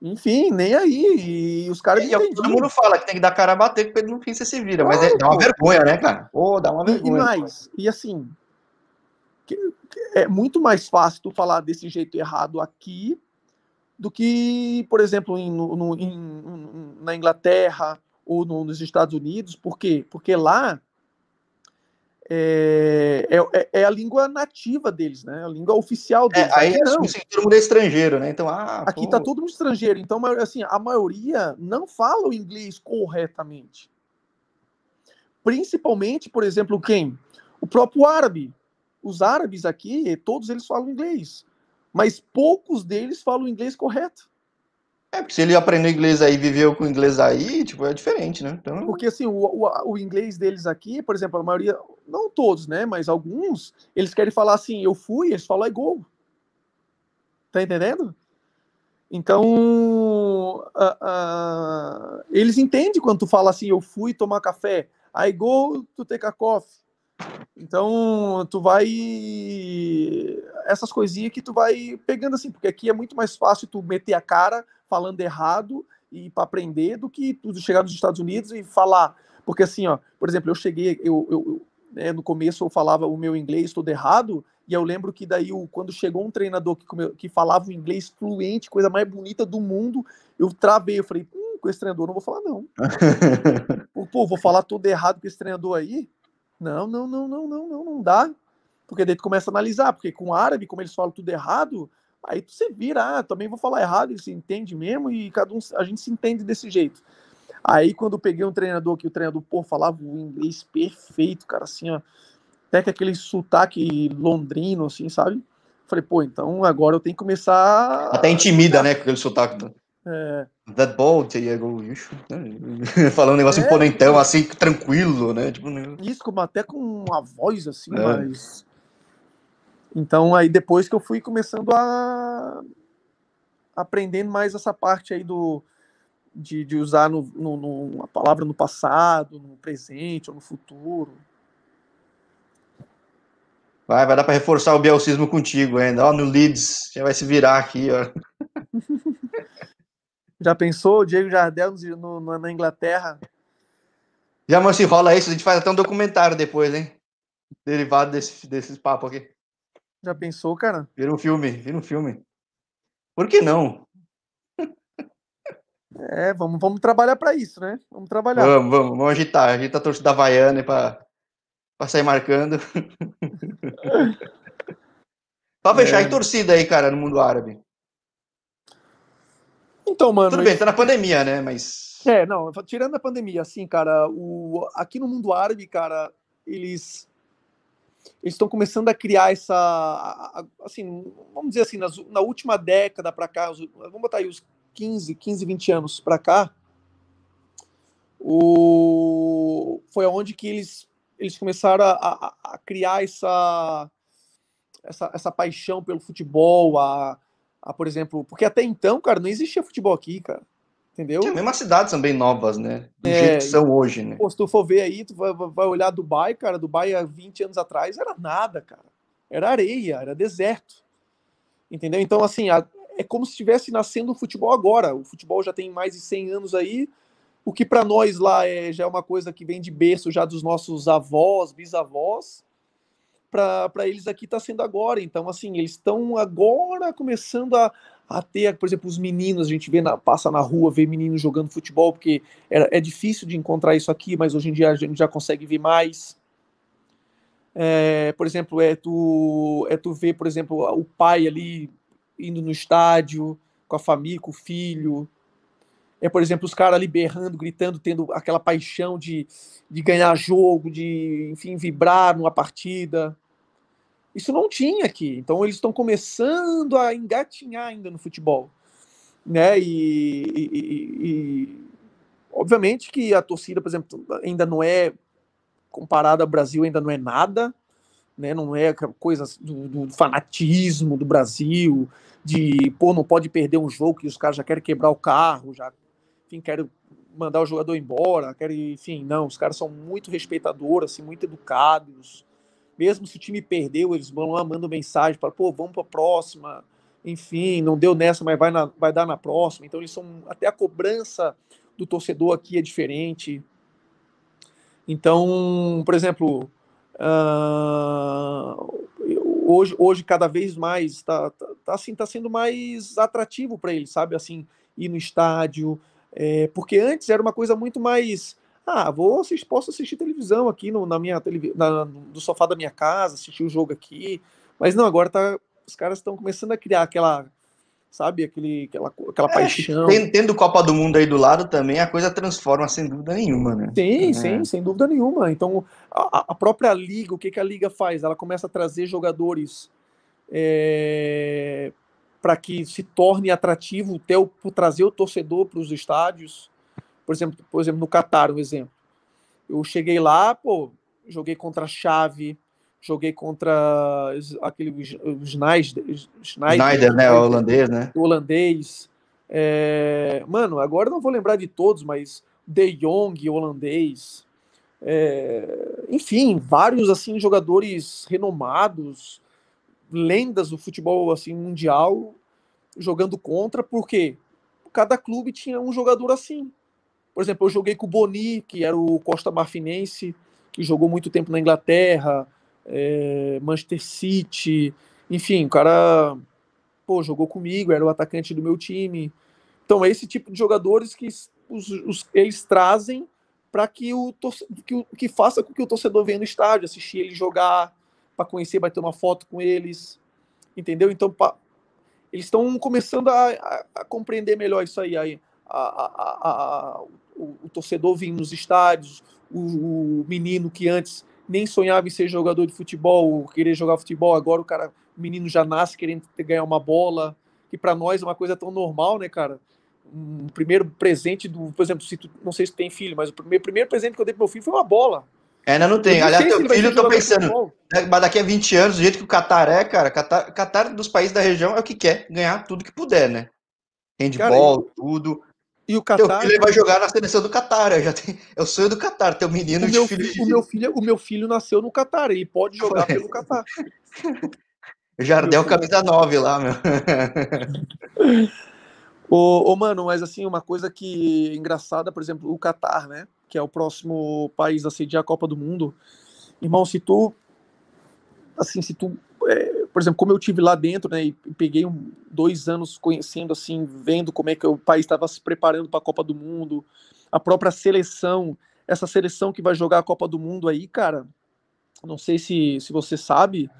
Enfim, nem aí. E os caras. E, e todo mundo fala que tem que dar cara a bater, porque no fim você se vira. Claro, mas é, dá uma vergonha, né, cara? Pô, dá uma vergonha. E, mais, e assim, é muito mais fácil tu falar desse jeito errado aqui do que, por exemplo, em, no, em, na Inglaterra ou no, nos Estados Unidos. Por quê? Porque lá é, é, é, a língua nativa deles, né? A língua oficial é, deles. É, aí não. Assim, todo mundo é estrangeiro, né? Então, ah, aqui está todo mundo estrangeiro. Então, assim, a maioria não fala o inglês corretamente. Principalmente, por exemplo, quem? O próprio árabe. Os árabes aqui, todos eles falam inglês, mas poucos deles falam inglês correto. É, porque se ele aprendeu inglês aí, viveu com inglês aí, tipo, é diferente, né? Então... Porque, assim, o, o, o, inglês deles aqui, por exemplo, a maioria, não todos, né, mas alguns, eles querem falar assim, eu fui, eles falam I go. Tá entendendo? Então, uh, uh, eles entendem quando tu fala assim, eu fui tomar café. I go to take a coffee. Então, tu vai. Essas coisinhas que tu vai pegando assim, porque aqui é muito mais fácil tu meter a cara falando errado e para aprender do que tu chegar nos Estados Unidos e falar. Porque assim, ó, por exemplo, eu cheguei, eu, eu né, no começo eu falava o meu inglês todo errado, e eu lembro que daí, o, quando chegou um treinador que, que falava o inglês fluente, coisa mais bonita do mundo, eu travei, eu falei, hum, com esse treinador não vou falar não. Pô, vou falar tudo errado com esse treinador aí? Não, não, não, não, não, não, não dá. Porque daí tu começa a analisar, porque com o árabe, como eles falam tudo errado, aí tu se vira, ah, também vou falar errado, ele se entende mesmo, e cada um, a gente se entende desse jeito. Aí quando eu peguei um treinador que o treinador, pô, falava o inglês perfeito, cara, assim, ó, até que aquele sotaque londrino, assim, sabe? Falei, pô, então agora eu tenho que começar. Até intimida, né, com aquele sotaque. É. That ball, Diego. Né? Falando um negócio é, imponentão, assim, tranquilo, né? Tipo, né? Isso, como até com uma voz assim, é. mas. Então, aí depois que eu fui começando a. aprendendo mais essa parte aí do. de, de usar no, no, no, a palavra no passado, no presente ou no futuro. Vai, vai dar para reforçar o bielcismo contigo ainda. Ó, no Leeds, já vai se virar aqui, ó. Já pensou o Diego Jardel no, no, na Inglaterra? Já, mas se rola isso, a gente faz até um documentário depois, hein? Derivado desse, desses papos aqui. Já pensou, cara? Vira um filme, vira um filme. Por que não? É, vamos, vamos trabalhar para isso, né? Vamos trabalhar. Vamos, vamos, vamos agitar. Agita a torcida Havaiana para sair marcando. Pra fechar, é. e torcida aí, cara, no mundo árabe? Então, mano. Tudo bem, tá na pandemia, né? Mas. É, não, tirando a pandemia, assim, cara, o... aqui no mundo árabe, cara, eles. Eles estão começando a criar essa. Assim, vamos dizer assim, nas, na última década para cá, vamos botar aí os 15, 15, 20 anos para cá, o... foi onde que eles, eles começaram a, a, a criar essa, essa, essa paixão pelo futebol, a, a, por exemplo, porque até então, cara, não existia futebol aqui, cara. Entendeu? É, mesmo as cidades são bem novas, né? Do é, jeito que são hoje, né? Pô, se tu for ver aí, tu vai, vai olhar Dubai, cara, Dubai há 20 anos atrás era nada, cara. Era areia, era deserto. Entendeu? Então, assim, a, é como se estivesse nascendo o futebol agora. O futebol já tem mais de 100 anos aí. O que para nós lá é, já é uma coisa que vem de berço já dos nossos avós, bisavós para eles aqui está sendo agora. Então, assim, eles estão agora começando a, a ter, por exemplo, os meninos, a gente vê na, passa na rua, vê meninos jogando futebol, porque é, é difícil de encontrar isso aqui, mas hoje em dia a gente já consegue ver mais. É, por exemplo, é tu, é tu ver, por exemplo, o pai ali indo no estádio com a família, com o filho. É, por exemplo, os caras ali berrando, gritando, tendo aquela paixão de, de ganhar jogo, de, enfim, vibrar numa partida. Isso não tinha aqui. Então, eles estão começando a engatinhar ainda no futebol. Né? E, e, e, obviamente que a torcida, por exemplo, ainda não é comparada ao Brasil, ainda não é nada, né? Não é coisa do, do, fanatismo do Brasil, de pô, não pode perder um jogo que os caras já querem quebrar o carro, já enfim, querem mandar o jogador embora, querem, enfim, não, os caras são muito respeitadores, assim, muito educados. Mesmo se o time perdeu, eles vão lá, mandam mensagem para, pô, vamos para a próxima. Enfim, não deu nessa, mas vai, na, vai dar na próxima. Então eles são até a cobrança do torcedor aqui é diferente. Então, por exemplo, uh, hoje, hoje cada vez mais está tá, tá, assim, tá sendo mais atrativo para eles, sabe? Assim, ir no estádio, é, porque antes era uma coisa muito mais. Ah, vou assistir, posso assistir televisão aqui no, na minha televi na, no sofá da minha casa, assistir o jogo aqui. Mas não, agora tá, os caras estão começando a criar aquela, sabe, aquele, aquela, aquela é, paixão. Tendo Copa do Mundo aí do lado também, a coisa transforma sem dúvida nenhuma, né? Sim, é. sim, sem dúvida nenhuma. Então, a, a, própria liga, o que, que a liga faz? Ela começa a trazer jogadores é, para que se torne atrativo ter o, trazer o torcedor para os estádios. Por exemplo, por exemplo, no Catar, um exemplo. Eu cheguei lá, pô, joguei contra a Chave, joguei contra aquele o Schneider, Schneider, né, o holandês, né? O holandês. É, mano, agora não vou lembrar de todos, mas De Jong, holandês. É, enfim, vários assim jogadores renomados lendas do futebol assim mundial jogando contra, porque cada clube tinha um jogador assim. Por exemplo, eu joguei com o Boni, que era o Costa Marfinense, que jogou muito tempo na Inglaterra, é, Manchester City, enfim, o cara pô, jogou comigo, era o atacante do meu time. Então, é esse tipo de jogadores que os, os, eles trazem para que o que, que faça com que o torcedor venha no estádio, assistir ele jogar, para conhecer, bater uma foto com eles, entendeu? Então, pa, eles estão começando a, a, a, compreender melhor isso aí, aí a, o, o, torcedor vindo nos estádios, o, o, menino que antes nem sonhava em ser jogador de futebol, querer jogar futebol, agora o cara, o menino já nasce querendo ganhar uma bola, que para nós é uma coisa tão normal, né, cara? Um primeiro presente do, por exemplo, se tu, não sei se tem filho, mas o primeiro, primeiro presente que eu dei pro meu filho foi uma bola. Ainda não tem. Aliás, teu filho, eu tô pensando, né, mas daqui a 20 anos, do jeito que o Qatar é, cara, Qatar, Qatar dos países da região é o que quer, ganhar tudo que puder, né? Handball, cara, tudo. E o Qatar. Teu filho vai jogar na seleção do Qatar. Eu já tenho, é o sonho do Qatar, teu menino o meu filho, filho, O meu filho, o meu filho nasceu no Qatar, ele pode jogar pelo Qatar. Jardel camisa 9 lá, meu. ô, ô, mano, mas assim, uma coisa que engraçada, por exemplo, o Qatar, né? Que é o próximo país a sediar a Copa do Mundo. Irmão, se tu. Assim, se tu é, por exemplo, como eu tive lá dentro, né, e peguei um, dois anos conhecendo, assim, vendo como é que o país estava se preparando para a Copa do Mundo, a própria seleção, essa seleção que vai jogar a Copa do Mundo aí, cara, não sei se, se você sabe,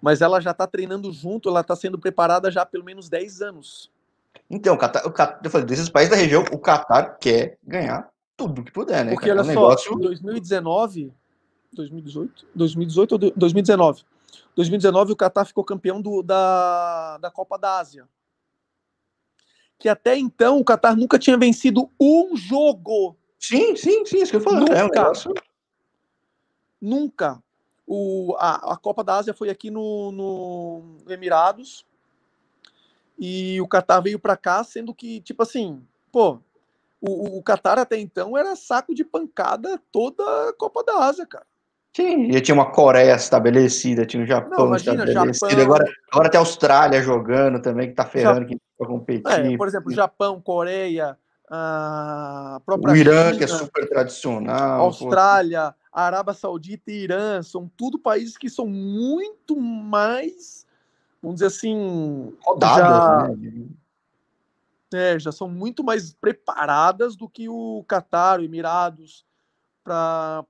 mas ela já está treinando junto, ela está sendo preparada já há pelo menos 10 anos. Então, o Qatar, o Qatar, eu falei, desses países da região, o Qatar quer ganhar tudo que puder, né? Porque cara? olha é um só, negócio... 2019, 2018, 2018 ou 2019, 2019 o Qatar ficou campeão do, da, da Copa da Ásia. Que até então o Qatar nunca tinha vencido um jogo. Sim, sim, sim, isso que eu falei. Nunca. É um negócio... Nunca. O, a, a Copa da Ásia foi aqui no, no Emirados. E o Qatar veio para cá, sendo que, tipo assim, pô, o, o Qatar até então era saco de pancada toda a Copa da Ásia, cara. Sim, já tinha uma Coreia estabelecida, tinha o um Japão Não, imagina, estabelecido. Japão... Agora, agora tem a Austrália jogando também, que tá ferrando quem vai competir. É, por exemplo, Japão, Coreia, a própria O Irã, China, que é super tradicional. Austrália, pô. Arábia Saudita e Irã, são tudo países que são muito mais, vamos dizer assim, rodadas, já... né? É, já são muito mais preparadas do que o Catar, o Emirados, para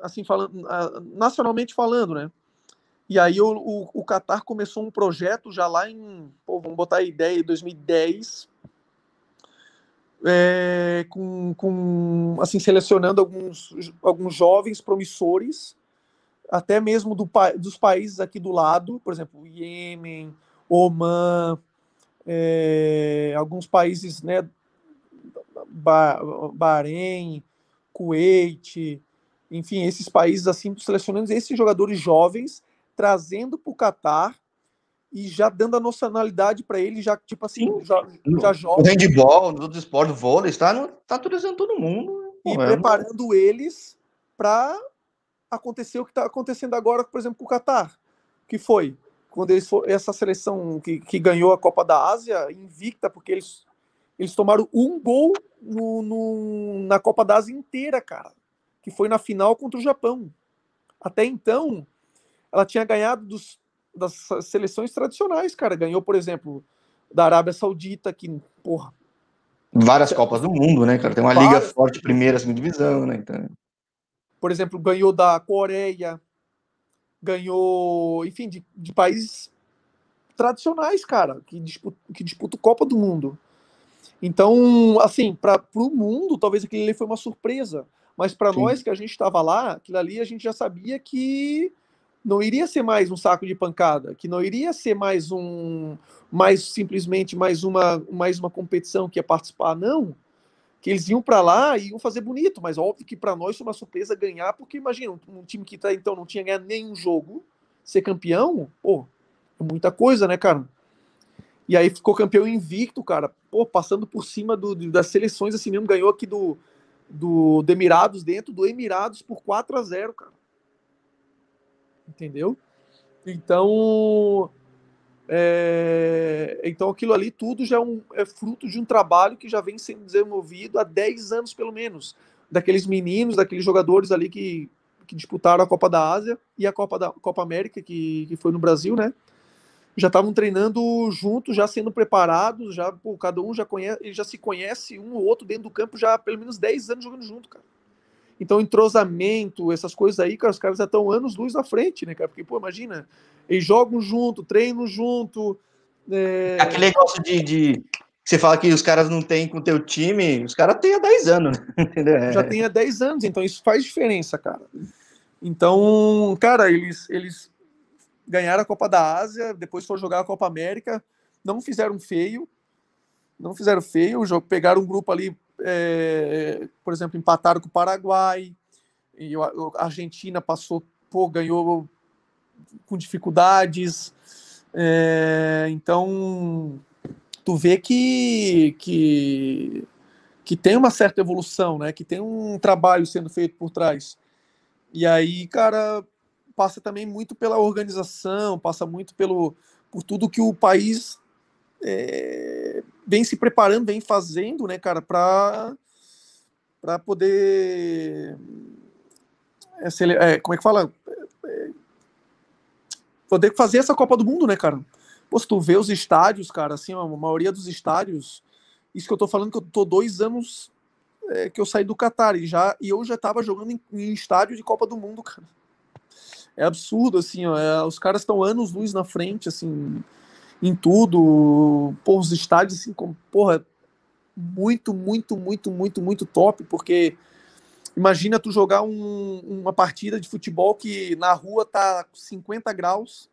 assim falando, nacionalmente falando, né? E aí o, o, o Qatar começou um projeto já lá em, pô, vamos botar a ideia, 2010, é, com, com, assim, selecionando alguns, alguns jovens promissores, até mesmo do, dos países aqui do lado, por exemplo, Iêmen, Oman, é, alguns países, né, Bahrein, Kuwait, enfim, esses países assim, selecionando esses jogadores jovens, trazendo para o Catar e já dando a nacionalidade para ele, já tipo assim, Sim. já, já joga. O handball, no esporte, o vôlei, está tá atualizando todo mundo. E é preparando eles para acontecer o que está acontecendo agora, por exemplo, com o Catar, que foi quando eles for, essa seleção que, que ganhou a Copa da Ásia invicta, porque eles, eles tomaram um gol no, no, na Copa da Ásia inteira, cara que foi na final contra o Japão. Até então, ela tinha ganhado dos, das seleções tradicionais, cara. Ganhou, por exemplo, da Arábia Saudita, que, porra. Várias Copas do Mundo, né, cara? Tem uma várias... liga forte, primeira, segunda divisão, né? Então... Por exemplo, ganhou da Coreia, ganhou, enfim, de, de países tradicionais, cara, que disputam que disputa Copa do Mundo. Então, assim, para o mundo, talvez aquele foi uma surpresa. Mas para nós que a gente estava lá, aquilo ali a gente já sabia que não iria ser mais um saco de pancada, que não iria ser mais um, mais simplesmente mais uma, mais uma competição que ia participar, não. Que eles iam para lá e iam fazer bonito, mas óbvio que para nós foi uma surpresa ganhar, porque imagina, um time que tá, então não tinha ganhado nenhum jogo, ser campeão, pô, é muita coisa, né, cara? E aí ficou campeão invicto, cara, pô, passando por cima do, das seleções assim mesmo, ganhou aqui do, do, do Emirados dentro do Emirados por 4 a 0 cara. Entendeu? Então, é, então aquilo ali tudo já é, um, é, fruto de um trabalho que já vem sendo desenvolvido há 10 anos pelo menos. Daqueles meninos, daqueles jogadores ali que, que disputaram a Copa da Ásia e a Copa da Copa América, que, que foi no Brasil, né? Já estavam treinando juntos, já sendo preparados, já pô, cada um já conhece, já se conhece um ou outro dentro do campo já há pelo menos 10 anos jogando junto, cara. Então, entrosamento, essas coisas aí, cara, os caras já estão anos luz na frente, né, cara? Porque, pô, imagina, eles jogam junto, treinam junto. É... Aquele negócio de, de, Você fala que os caras não têm com o teu time, os caras têm há 10 anos, né? Entendeu? Já tem há 10 anos, então isso faz diferença, cara. Então, cara, eles, eles ganharam a Copa da Ásia, depois foram jogar a Copa América, não fizeram feio, não fizeram feio, pegaram um grupo ali, é, por exemplo, empataram com o Paraguai, e a Argentina passou, pô, ganhou com dificuldades, é, então tu vê que, que, que tem uma certa evolução, né? Que tem um trabalho sendo feito por trás. E aí, cara, passa também muito pela organização, passa muito pelo por tudo que o país é, vem se preparando, vem fazendo, né, cara, para para poder é, é, como é que fala é, poder fazer essa Copa do Mundo, né, cara? Pô, se tu vê os estádios, cara, assim, a maioria dos estádios, isso que eu tô falando que eu tô dois anos é, que eu saí do Qatar e já e eu já tava jogando em, em estádio de Copa do Mundo, cara. É absurdo, assim, ó, é, os caras estão anos luz na frente, assim, em tudo. Pô, os estádios, assim, porra, muito, muito, muito, muito, muito top, porque imagina tu jogar um, uma partida de futebol que na rua tá 50 graus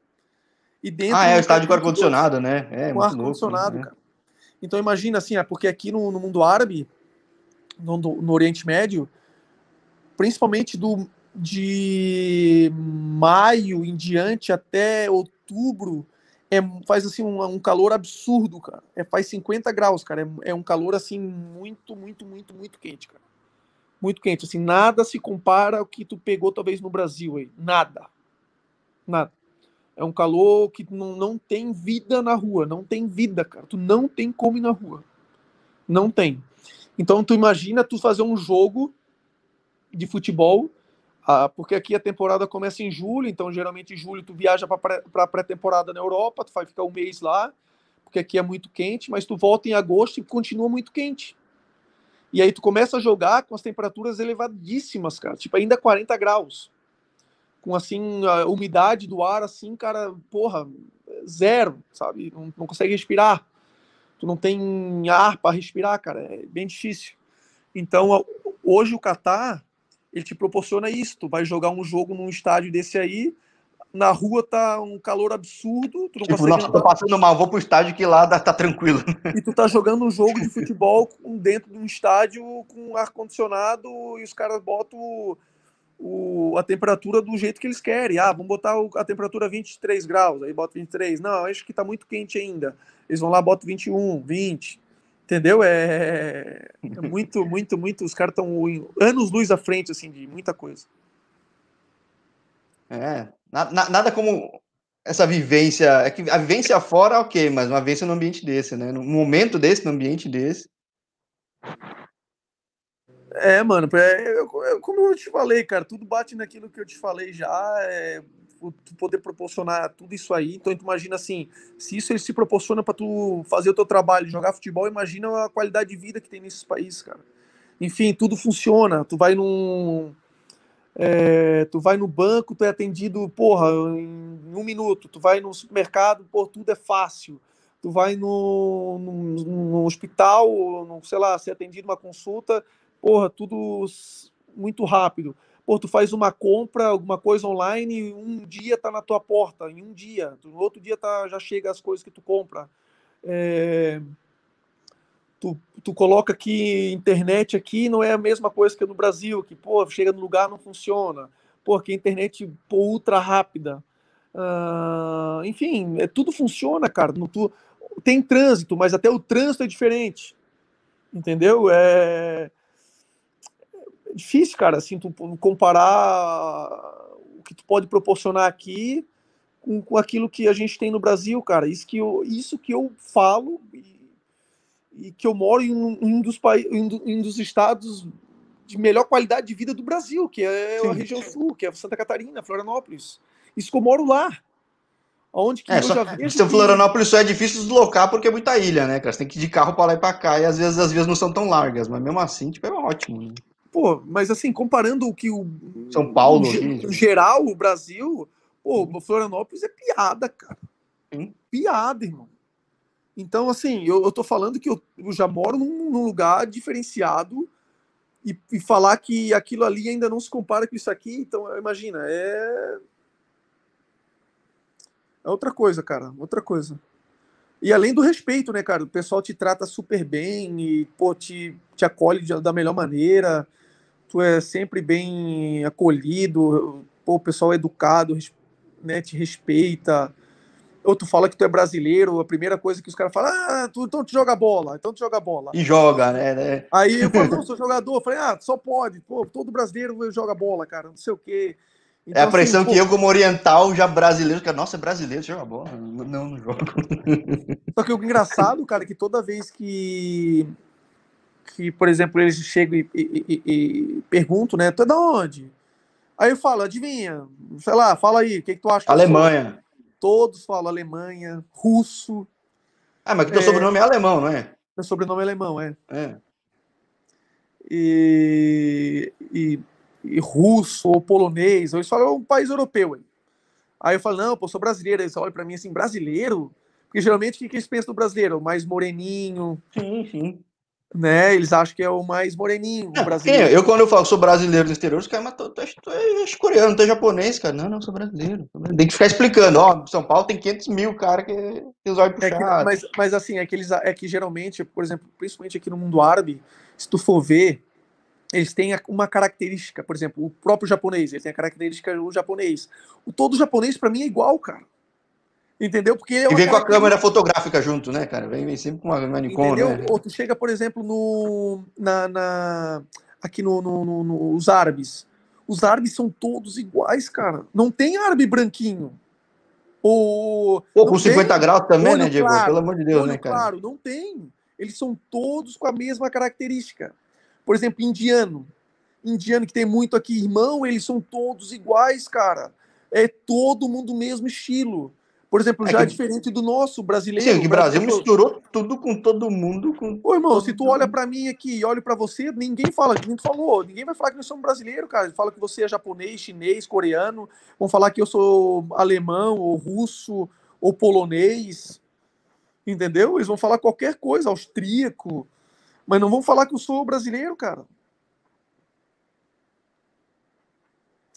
e dentro. Ah, é o estádio com ar-condicionado, né? É, com ar-condicionado, né? cara. Então imagina assim, é porque aqui no, no mundo árabe, no, no, Oriente Médio, principalmente do, de maio em diante até outubro, é, faz assim um, um calor absurdo, cara. É, faz 50 graus, cara. É, é, um calor assim muito, muito, muito, muito quente, cara. Muito quente. Assim, nada se compara ao que tu pegou talvez no Brasil aí. Nada. Nada. É um calor que não, não tem vida na rua. Não tem vida, cara. Tu não tem como ir na rua. Não tem. Então tu imagina tu fazer um jogo de futebol ah, porque aqui a temporada começa em julho, então geralmente em julho tu viaja para pré-temporada na Europa, tu vai ficar um mês lá, porque aqui é muito quente, mas tu volta em agosto e continua muito quente. E aí tu começa a jogar com as temperaturas elevadíssimas, cara, tipo ainda 40 graus. Com assim, a umidade do ar, assim, cara, porra, zero, sabe? Não, não consegue respirar. Tu não tem ar para respirar, cara, é bem difícil. Então, hoje o Catar ele te proporciona isso. Tu vai jogar um jogo num estádio desse aí, na rua tá um calor absurdo, tu não tipo, nossa, tô passando mal, vou pro estádio que lá tá tranquilo. E tu tá jogando um jogo de futebol dentro de um estádio com ar condicionado e os caras botam o, o, a temperatura do jeito que eles querem. Ah, vamos botar a temperatura 23 graus, aí bota 23. Não, acho que tá muito quente ainda. Eles vão lá, botam 21, 20. Entendeu? É, é muito, muito, muito. Os caras estão anos luz à frente, assim, de muita coisa. É, nada, nada como essa vivência. É que a vivência fora, ok, mas uma vivência no ambiente desse, né? Num momento desse, no ambiente desse. É, mano, é, eu, como eu te falei, cara, tudo bate naquilo que eu te falei já. É, poder proporcionar tudo isso aí. Então, tu imagina assim, se isso ele se proporciona para tu fazer o teu trabalho, jogar futebol, imagina a qualidade de vida que tem nesses países, cara. Enfim, tudo funciona. Tu vai num é, tu vai no banco, tu é atendido, porra, em um minuto. Tu vai no supermercado, pô, tudo é fácil. Tu vai no, no, no hospital, no, sei lá, ser atendido uma consulta, porra, tudo muito rápido. Pô, tu faz uma compra, alguma coisa online, um dia tá na tua porta, em um dia. No outro dia tá, já chega as coisas que tu compra. É, tu, tu coloca aqui internet aqui, não é a mesma coisa que no Brasil, que, pô, chega no lugar não funciona. Pô, que internet pô, ultra rápida. Uh, enfim, é, tudo funciona, cara. No, tu, tem trânsito, mas até o trânsito é diferente. Entendeu? É é difícil, cara, assim, tu comparar o que tu pode proporcionar aqui com, com aquilo que a gente tem no Brasil, cara. Isso que eu, isso que eu falo e, e que eu moro em um, um dos países, em um dos estados de melhor qualidade de vida do Brasil, que é Sim. a região sul, que é Santa Catarina, Florianópolis. Isso que eu moro lá. Onde que é, eu só, já vejo. que... Florianópolis só é difícil deslocar porque é muita ilha, né, cara? Você tem que ir de carro para lá e para cá, e às vezes as vias não são tão largas, mas mesmo assim, tipo, é ótimo. Né? Pô, mas assim, comparando o que o. São Paulo, o, geral, o Brasil, pô, o Florianópolis é piada, cara. Piada, irmão. Então, assim, eu, eu tô falando que eu, eu já moro num, num lugar diferenciado e, e, falar que aquilo ali ainda não se compara com isso aqui, então, imagina, é. É outra coisa, cara, outra coisa. E além do respeito, né, cara? O pessoal te trata super bem e, pô, te, te acolhe da melhor maneira tu é sempre bem acolhido, pô, o pessoal é educado, né, te respeita. ou tu fala que tu é brasileiro, a primeira coisa que os caras falam, ah, tu, então tu joga bola, então tu joga bola. E joga, né? né? Aí eu falo, não, sou jogador. Eu falei, ah, só pode, pô, todo brasileiro joga bola, cara, não sei o quê. Então, é a então, assim, pressão assim, que pô, eu, como oriental, já brasileiro, cara, nossa, é brasileiro, joga bola. Não, não jogo. Só que o engraçado, cara, é que toda vez que, que por exemplo, eles chegam e, e, e, e perguntam, né, tu é da onde? Aí eu falo, adivinha, sei lá, fala aí, o que, que tu acha? Alemanha. Todos falam Alemanha, russo. Ah, mas que teu é... sobrenome é alemão, não é? Meu sobrenome é alemão, é. É. E, e, e russo ou polonês, ou eles falam é um país europeu. Aí, aí eu falo, não, pô, sou brasileiro. Eles olham pra mim assim, brasileiro? Porque geralmente o que, que eles pensam do brasileiro? Mais moreninho. Sim, sim né? Eles acham que é o mais moreninho não, brasileiro. Eu, quando eu falo que sou brasileiro no exterior, os caras, mas tu, tu, tu, tu é coreano, tu é japonês, cara. Não, não, sou brasileiro. Tem que ficar explicando, ó, São Paulo tem 500 mil, cara, que, que os olhos puxados. É mas, mas assim, é que, eles, é que geralmente, por exemplo, principalmente aqui no mundo árabe, se tu for ver, eles têm uma característica, por exemplo, o próprio japonês, ele tem a característica do japonês. O todo japonês, para mim, é igual, cara. Entendeu? Porque é e vem com a câmera fotográfica junto, né, cara? Vem, vem sempre com uma, uma Nikon, Entendeu? né? Ou tu chega, por exemplo, no, na, na aqui no, no, no, nos árabes. Os árabes são todos iguais, cara. Não tem árabe branquinho. Ou, Pô, com 50 graus também, né, Diego? Claro, Pelo amor de Deus, né, cara? Claro, não tem. Eles são todos com a mesma característica. Por exemplo, indiano. Indiano que tem muito aqui, irmão, eles são todos iguais, cara. É todo mundo mesmo estilo. Por exemplo, é já é que... diferente do nosso brasileiro. Sim, o Brasil misturou tudo com todo mundo. Com... Ô, irmão, se tu olha para mim aqui e olha para você, ninguém fala, ninguém falou, ninguém vai falar que nós somos brasileiros, cara. Fala que você é japonês, chinês, coreano, vão falar que eu sou alemão, ou russo, ou polonês. Entendeu? Eles vão falar qualquer coisa, austríaco, mas não vão falar que eu sou brasileiro, cara.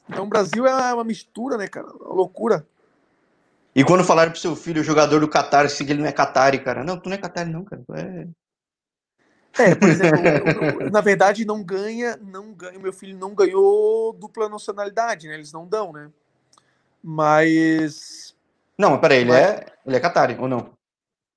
Então, o Brasil é uma mistura, né, cara? Uma loucura. E quando falaram pro seu filho, o jogador do Qatar, se ele não é Qatari, cara. Não, tu não é Qatari, não, cara. é. É, por exemplo, na verdade, não ganha, não ganha. Meu filho não ganhou dupla nacionalidade, né? Eles não dão, né? Mas. Não, mas peraí, ele mas... é. Ele é Qatari, ou não?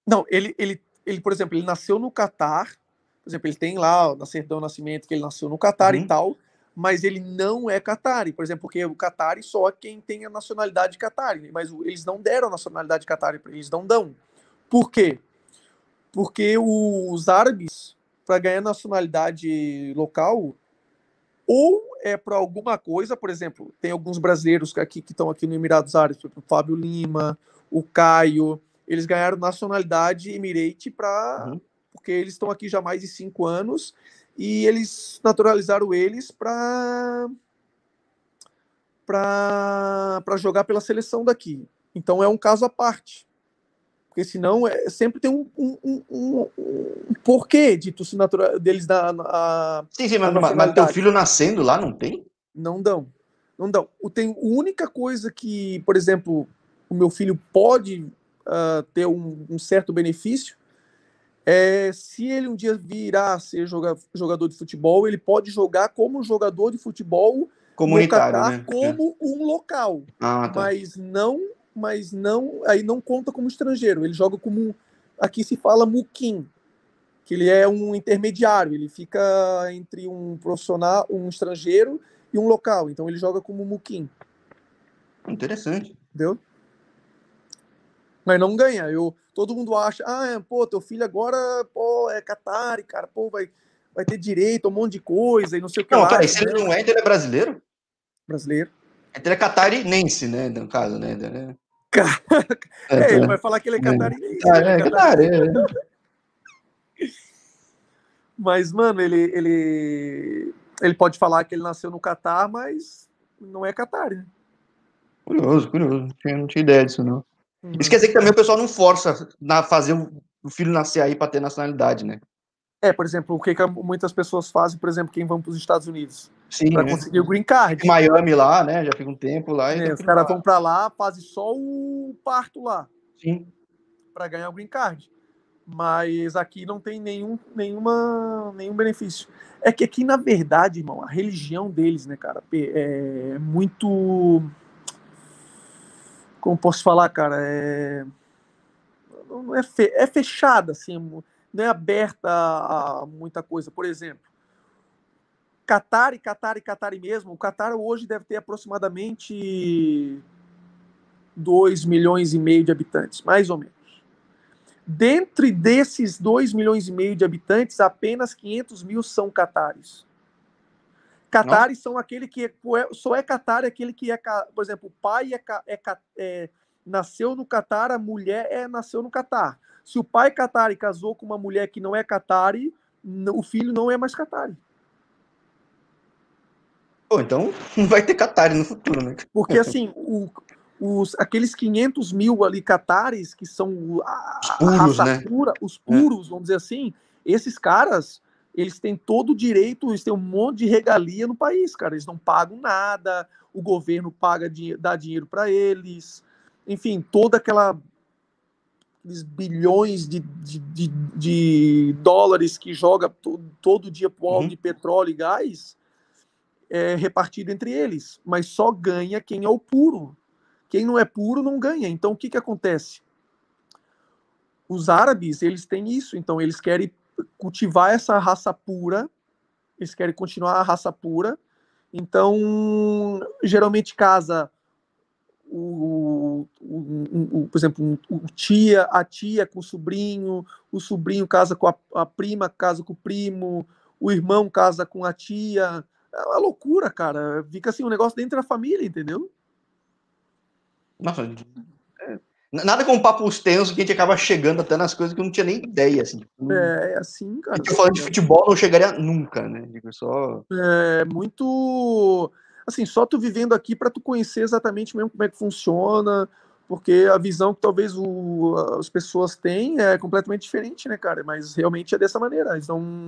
Não, ele, ele, ele, por exemplo, ele nasceu no Catar. Por exemplo, ele tem lá na certidão nascimento que ele nasceu no Catar uhum. e tal mas ele não é Qatari, por exemplo, porque o Qatari só é quem tem a nacionalidade Qatari, mas eles não deram a nacionalidade Qatari para eles, não dão. Por quê? Porque os árabes, para ganhar nacionalidade local, ou é para alguma coisa, por exemplo, tem alguns brasileiros aqui que estão aqui no Emirados Árabes, o Fábio Lima, o Caio, eles ganharam nacionalidade Emirate para uhum. porque eles estão aqui já há mais de cinco anos e eles naturalizaram eles para para jogar pela seleção daqui. Então é um caso à parte. Porque senão é, sempre tem um, um, um, um porquê de tu se natural, deles dar a. Sim, sim, mas, mas teu filho nascendo lá não tem? Não dão. Não dão. O, tem, a única coisa que, por exemplo, o meu filho pode uh, ter um, um certo benefício é, se ele um dia virar a ser jogador de futebol, ele pode jogar como jogador de futebol comunitário, Catar, né? como é. um local, ah, tá. mas não, mas não, aí não conta como estrangeiro. Ele joga como aqui se fala muquim, que ele é um intermediário. Ele fica entre um profissional, um estrangeiro e um local. Então ele joga como muquim. Interessante. Entendeu? Mas não ganha. Eu todo mundo acha, ah, pô, teu filho agora, pô, é Qatari, cara, pô, vai, vai ter direito a um monte de coisa e não sei o que não, lá. Não, se ele não é, ele é brasileiro? Brasileiro. Ele é catarinense, né, no caso, né? é, é, ele vai falar que ele é catarinense. Ah, é, é, catarinense. Mas, mano, ele, ele, ele pode falar que ele nasceu no Catar, mas não é Catar, né? Curioso, curioso. Não tinha, não tinha ideia disso, não. Uhum. Isso quer dizer que também o pessoal não força na fazer o filho nascer aí para ter nacionalidade, né? É, por exemplo, o que, que muitas pessoas fazem, por exemplo, quem vão para os Estados Unidos para né? conseguir o green card. Miami lá, né? Já fica um tempo lá. É, os caras vão para lá, fazem só o parto lá. Sim. Para ganhar o green card. Mas aqui não tem nenhum, nenhuma, nenhum benefício. É que aqui, na verdade, irmão, a religião deles, né, cara, é muito como posso falar, cara, é, não é, fe, é fechada, assim, não é aberta a, muita coisa. Por exemplo, Qatar e Qatar e Qatar mesmo, o Qatar hoje deve ter aproximadamente 2 milhões e meio de habitantes, mais ou menos. Dentre desses 2 milhões e meio de habitantes, apenas 500 mil são catares. Catares são aquele que é, só é Qatar aquele que é, por exemplo, o pai é, é, é nasceu no Catar, a mulher é nasceu no Catar. Se o pai é Qatar e casou com uma mulher que não é Qatari, o filho não é mais Qatari. Pô, então não vai ter Qatar no futuro, né? Porque assim, o, os, aqueles 500 mil ali catares, que são a, os puros, raça né? pura, os é. puros, é. vamos dizer assim, esses caras, eles têm todo o direito, eles têm um monte de regalia no país, cara. Eles não pagam nada, o governo paga, dá dinheiro para eles, enfim, toda aquela aqueles bilhões de, de, de, de dólares que joga todo, todo dia pro uhum. de petróleo e gás é repartido entre eles, mas só ganha quem é o puro. Quem não é puro não ganha. Então o que, que acontece? Os árabes, eles têm isso, então eles querem cultivar essa raça pura, eles querem continuar a raça pura. Então, geralmente casa o, o, o, por exemplo, o tia, a tia com o sobrinho, o sobrinho casa com a, a, prima, casa com o primo, o irmão casa com a tia. É uma loucura, cara. Fica assim um negócio dentro da família, entendeu? Nossa, nada com papos tensos que a gente acaba chegando até nas coisas que eu não tinha nem ideia, assim. Tipo, é, é assim, cara. A falando de futebol não chegaria nunca, né? Digo, só... É, muito... Assim, só tu vivendo aqui para tu conhecer exatamente mesmo como é que funciona, porque a visão que talvez o, as pessoas têm é completamente diferente, né, cara? Mas realmente é dessa maneira. Eles não...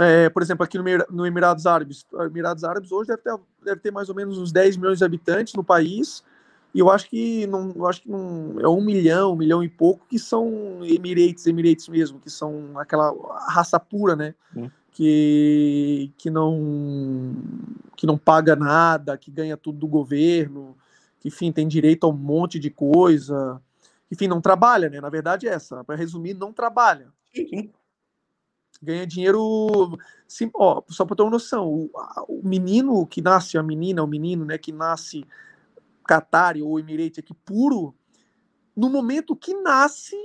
É, por exemplo, aqui no, no Emirados Árabes, Emirados Árabes hoje deve ter, deve ter mais ou menos uns 10 milhões de habitantes no país, e eu acho que não, eu acho que não, é um milhão, um milhão e pouco que são Emirates, Emirates mesmo, que são aquela raça pura, né? Hum. Que, que não que não paga nada, que ganha tudo do governo, que enfim tem direito a um monte de coisa, enfim não trabalha, né? Na verdade é essa, para resumir, não trabalha. Ganha dinheiro, sim, ó, só para ter uma noção, o, o menino que nasce, a menina, o menino, né, que nasce Qatari ou Emirate aqui puro, no momento que nasce,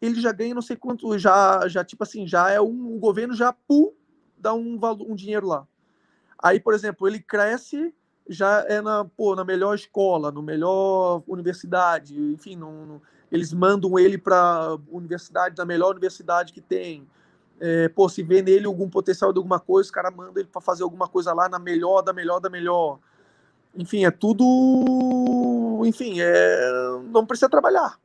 ele já ganha não sei quanto, já, já tipo assim, já é um, o governo já pu, dá um, um dinheiro lá. Aí, por exemplo, ele cresce, já é na, pô, na melhor escola, no melhor universidade, enfim, não, eles mandam ele para universidade, na melhor universidade que tem. É, pô, se vê nele algum potencial de alguma coisa, os caras mandam ele para fazer alguma coisa lá na melhor, da melhor, da melhor. Enfim, é tudo. Enfim, é, não precisa trabalhar.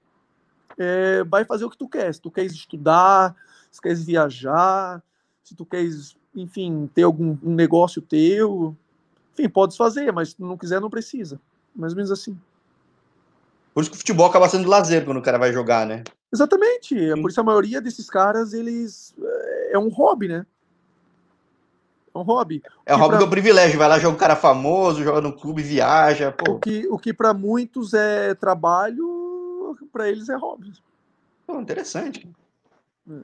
É, vai fazer o que tu quer. Se tu queres estudar, se queres viajar, se tu queres, enfim, ter algum um negócio teu, enfim, podes fazer, mas se tu não quiser, não precisa. Mais ou menos assim. Por isso que o futebol acaba sendo lazer quando o cara vai jogar, né? Exatamente. É por isso a maioria desses caras, eles. É, é um hobby, né? É um hobby. É um hobby pra... do privilégio. Vai lá, joga um cara famoso, joga no clube, viaja. Pô. O que, o que para muitos é trabalho, para eles é hobby. Pô, interessante. É.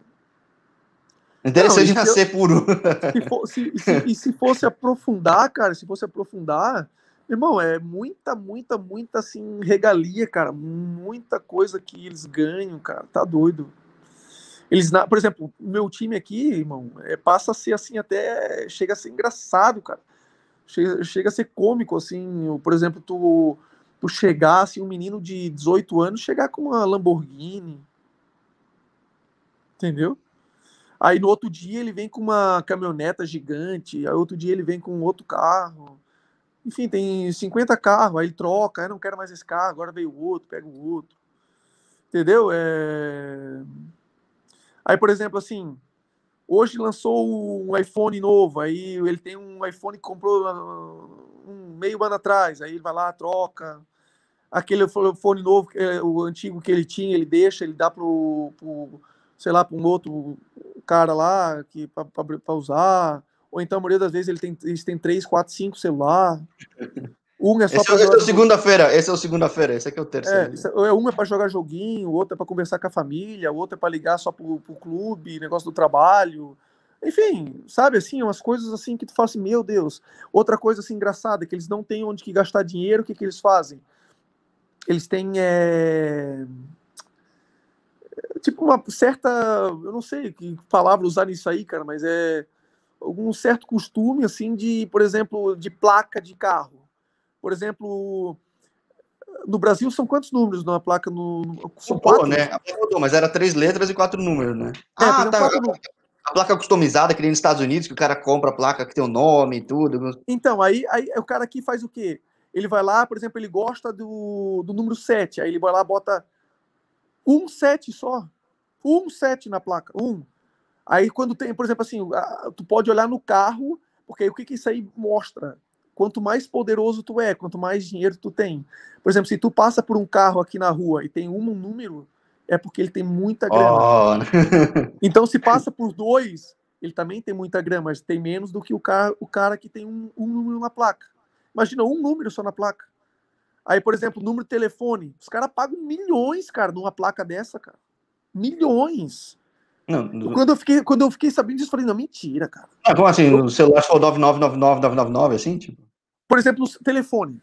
Interessante Não, nascer eu, puro. Se for, se, se, e se fosse aprofundar, cara, se fosse aprofundar, irmão, é muita, muita, muita assim, regalia, cara. Muita coisa que eles ganham, cara. Tá doido. Eles, por exemplo, meu time aqui, irmão, é, passa a ser assim, até chega a ser engraçado, cara. Chega, chega a ser cômico, assim. Por exemplo, tu, tu chegar, assim, um menino de 18 anos chegar com uma Lamborghini. Entendeu? Aí no outro dia ele vem com uma caminhoneta gigante, aí outro dia ele vem com outro carro. Enfim, tem 50 carros, aí ele troca, aí não quero mais esse carro, agora veio outro, pega o outro. Entendeu? É Aí, por exemplo, assim, hoje lançou um iPhone novo, aí ele tem um iPhone que comprou ah, um meio ano atrás, aí ele vai lá, troca. Aquele fone novo, é, o antigo que ele tinha, ele deixa, ele dá pro, pro sei lá, para um outro cara lá que para usar. Ou então, a maioria das vezes, ele tem, eles têm três, quatro, cinco celular. Um é só esse, é esse é o segunda-feira, esse é o segunda-feira, esse aqui é o terceiro. É, é um é para jogar joguinho, o outro é para conversar com a família, o outro é para ligar só pro, pro clube, negócio do trabalho. Enfim, sabe assim, umas coisas assim que tu fala assim, meu Deus. Outra coisa assim engraçada, que eles não têm onde que gastar dinheiro, o que que eles fazem? Eles têm é... tipo uma certa, eu não sei que palavra usar nisso aí, cara, mas é algum certo costume assim de, por exemplo, de placa de carro por exemplo, no Brasil são quantos números numa placa? No, são quatro, né? Mudou, mas era três letras e quatro números, né? É, ah, tá. A placa customizada que nem nos Estados Unidos, que o cara compra a placa que tem o nome e tudo. Então, aí, aí o cara aqui faz o quê? Ele vai lá, por exemplo, ele gosta do, do número 7, aí ele vai lá bota um 7 só. Um 7 na placa, um. Aí quando tem, por exemplo, assim, tu pode olhar no carro, porque aí o que, que isso aí mostra? Quanto mais poderoso tu é, quanto mais dinheiro tu tem. Por exemplo, se tu passa por um carro aqui na rua e tem um número, é porque ele tem muita grana. Oh. então, se passa por dois, ele também tem muita grana, mas tem menos do que o cara, o cara que tem um, um número na placa. Imagina, um número só na placa. Aí, por exemplo, número de telefone. Os caras pagam milhões, cara, numa placa dessa, cara. Milhões. Não, quando, eu fiquei, quando eu fiquei sabendo disso, eu falei, não, mentira, cara. Ah, como assim? O celular for 9999999, assim, tipo? Por exemplo, telefone.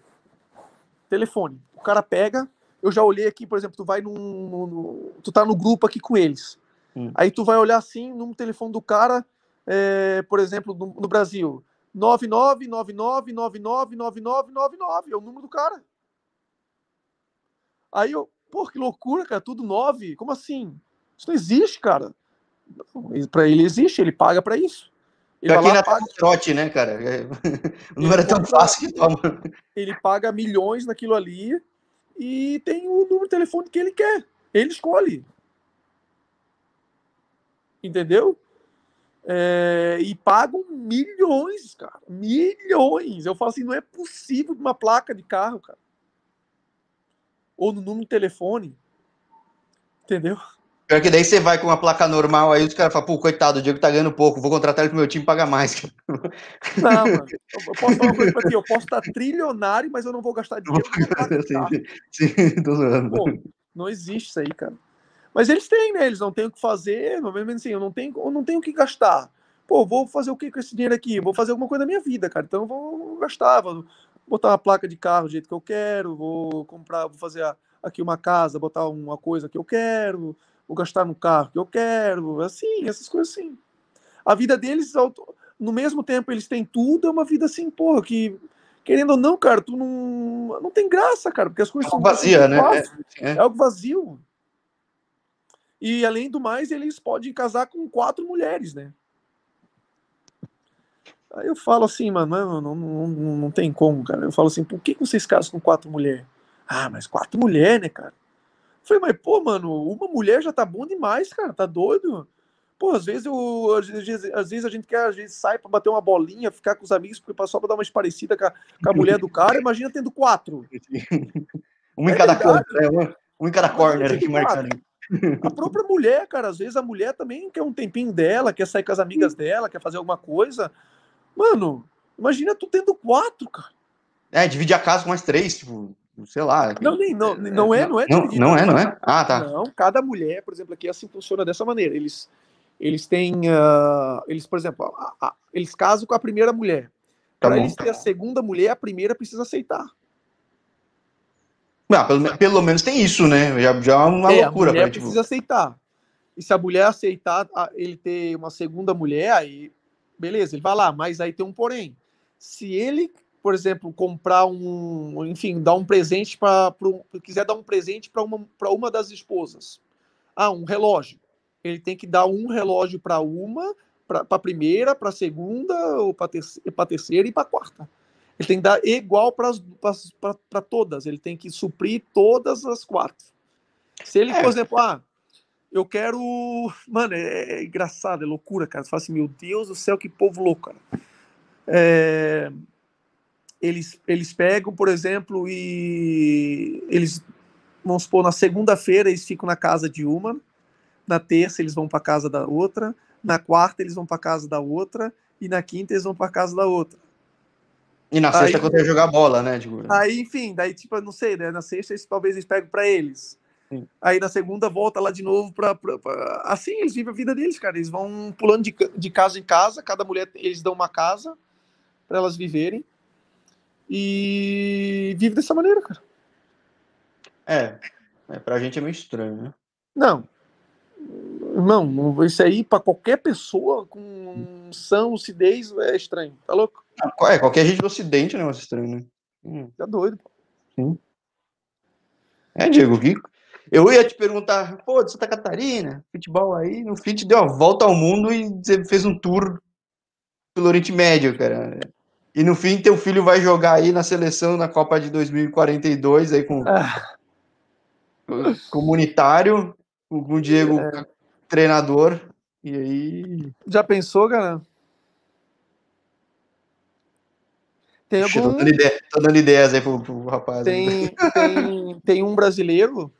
Telefone. O cara pega, eu já olhei aqui, por exemplo, tu vai num. num tu tá no grupo aqui com eles. Hum. Aí tu vai olhar assim no telefone do cara, é, por exemplo, no, no Brasil. 9999999999 é o número do cara. Aí eu, pô, que loucura, cara, tudo 9. Como assim? Isso não existe, cara. Para ele existe, ele paga para isso. Ele aqui na paga... trote, né, cara? Não era tão fácil que toma. Ele paga milhões naquilo ali e tem o número de telefone que ele quer. Ele escolhe. Entendeu? É, e pagam milhões, cara. Milhões. Eu falo assim, não é possível uma placa de carro, cara. Ou no número de telefone. Entendeu? Pior que daí você vai com uma placa normal, aí os caras falam, pô, coitado, o Diego tá ganhando pouco, vou contratar ele pro meu time e pagar mais. Não, mano, eu posso falar uma coisa pra ti, eu posso estar trilionário, mas eu não vou gastar dinheiro. sim, sim, tô zoando. Pô, não existe isso aí, cara. Mas eles têm, né? Eles não têm o que fazer, vem assim, eu não tenho, eu não tenho o que gastar. Pô, vou fazer o que com esse dinheiro aqui? Vou fazer alguma coisa da minha vida, cara. Então eu vou gastar, vou botar uma placa de carro do jeito que eu quero, vou comprar, vou fazer aqui uma casa, botar uma coisa que eu quero, vou gastar no carro que eu quero, assim, essas coisas assim. A vida deles, no mesmo tempo, eles têm tudo, é uma vida assim, porra, que, querendo ou não, cara, tu não, não tem graça, cara, porque as coisas é são vazia, né? É, é, é algo vazio. E além do mais, eles podem casar com quatro mulheres, né? Aí eu falo assim, mano, não, não, não, não tem como, cara. Eu falo assim, por que vocês casam com quatro mulheres? Ah, mas quatro mulheres, né, cara? Falei, mas, pô, mano, uma mulher já tá bom demais, cara, tá doido? Pô, às vezes, eu, às, vezes, às vezes a gente quer, às vezes sai pra bater uma bolinha, ficar com os amigos, porque só pra dar uma parecida com a, com a mulher do cara, imagina tendo quatro. um em é cada corner, né? Um em cada corner aqui. A própria mulher, cara, às vezes a mulher também quer um tempinho dela, quer sair com as amigas dela, quer fazer alguma coisa. Mano, imagina tu tendo quatro, cara. É, dividir a casa com mais três, tipo sei lá. Não, nem, não, não é, não é. Não, não é, não é? Ah, tá. Não, cada mulher, por exemplo, aqui assim funciona dessa maneira. Eles, eles têm, uh, eles, por exemplo, a, a, eles casam com a primeira mulher. Tá Para eles ter a segunda mulher, a primeira precisa aceitar. Ah, pelo, pelo menos tem isso, né? Já, já é uma é, loucura. A mulher tipo... precisa aceitar. E se a mulher aceitar ele ter uma segunda mulher, aí beleza, ele vai lá, mas aí tem um porém. Se ele por exemplo, comprar um, enfim, dar um presente para, quiser dar um presente para uma, para uma das esposas. Ah, um relógio. Ele tem que dar um relógio para uma, para a primeira, para a segunda, ou para a terceira e para a quarta. Ele tem que dar igual para todas. Ele tem que suprir todas as quatro. Se ele, é. por exemplo, ah, eu quero. Mano, é, é engraçado, é loucura, cara. Você fala assim, meu Deus do céu, que povo louco, cara. É, eles, eles pegam, por exemplo, e eles, vamos supor, na segunda-feira eles ficam na casa de uma, na terça eles vão para casa da outra, na quarta eles vão para casa da outra, e na quinta eles vão para casa da outra. E na sexta, aí, quando ia jogar bola, né? Tipo... Aí, enfim, daí, tipo, não sei, né? Na sexta, eles, talvez eles pegam para eles. Sim. Aí na segunda volta lá de novo para assim eles vivem a vida deles, cara. Eles vão pulando de, de casa em casa, cada mulher eles dão uma casa para elas viverem e vive dessa maneira, cara. É, é pra gente é meio estranho, né? Não. Não, isso aí para qualquer pessoa com sã lucidez é estranho, tá louco? É, qualquer gente do ocidente é um negócio estranho, né? Hum. Tá doido, pô. Sim. É, Diego, que eu ia te perguntar, pô, de Santa Catarina, futebol aí, no fim te deu a volta ao mundo e você fez um tour pelo Oriente Médio, cara. E no fim teu filho vai jogar aí na seleção na Copa de 2042 aí com ah. comunitário, com o Diego é. treinador. E aí. Já pensou, cara? Tem algum... tô, dando ideia, tô dando ideias aí pro, pro rapaz. Tem, tem, tem um brasileiro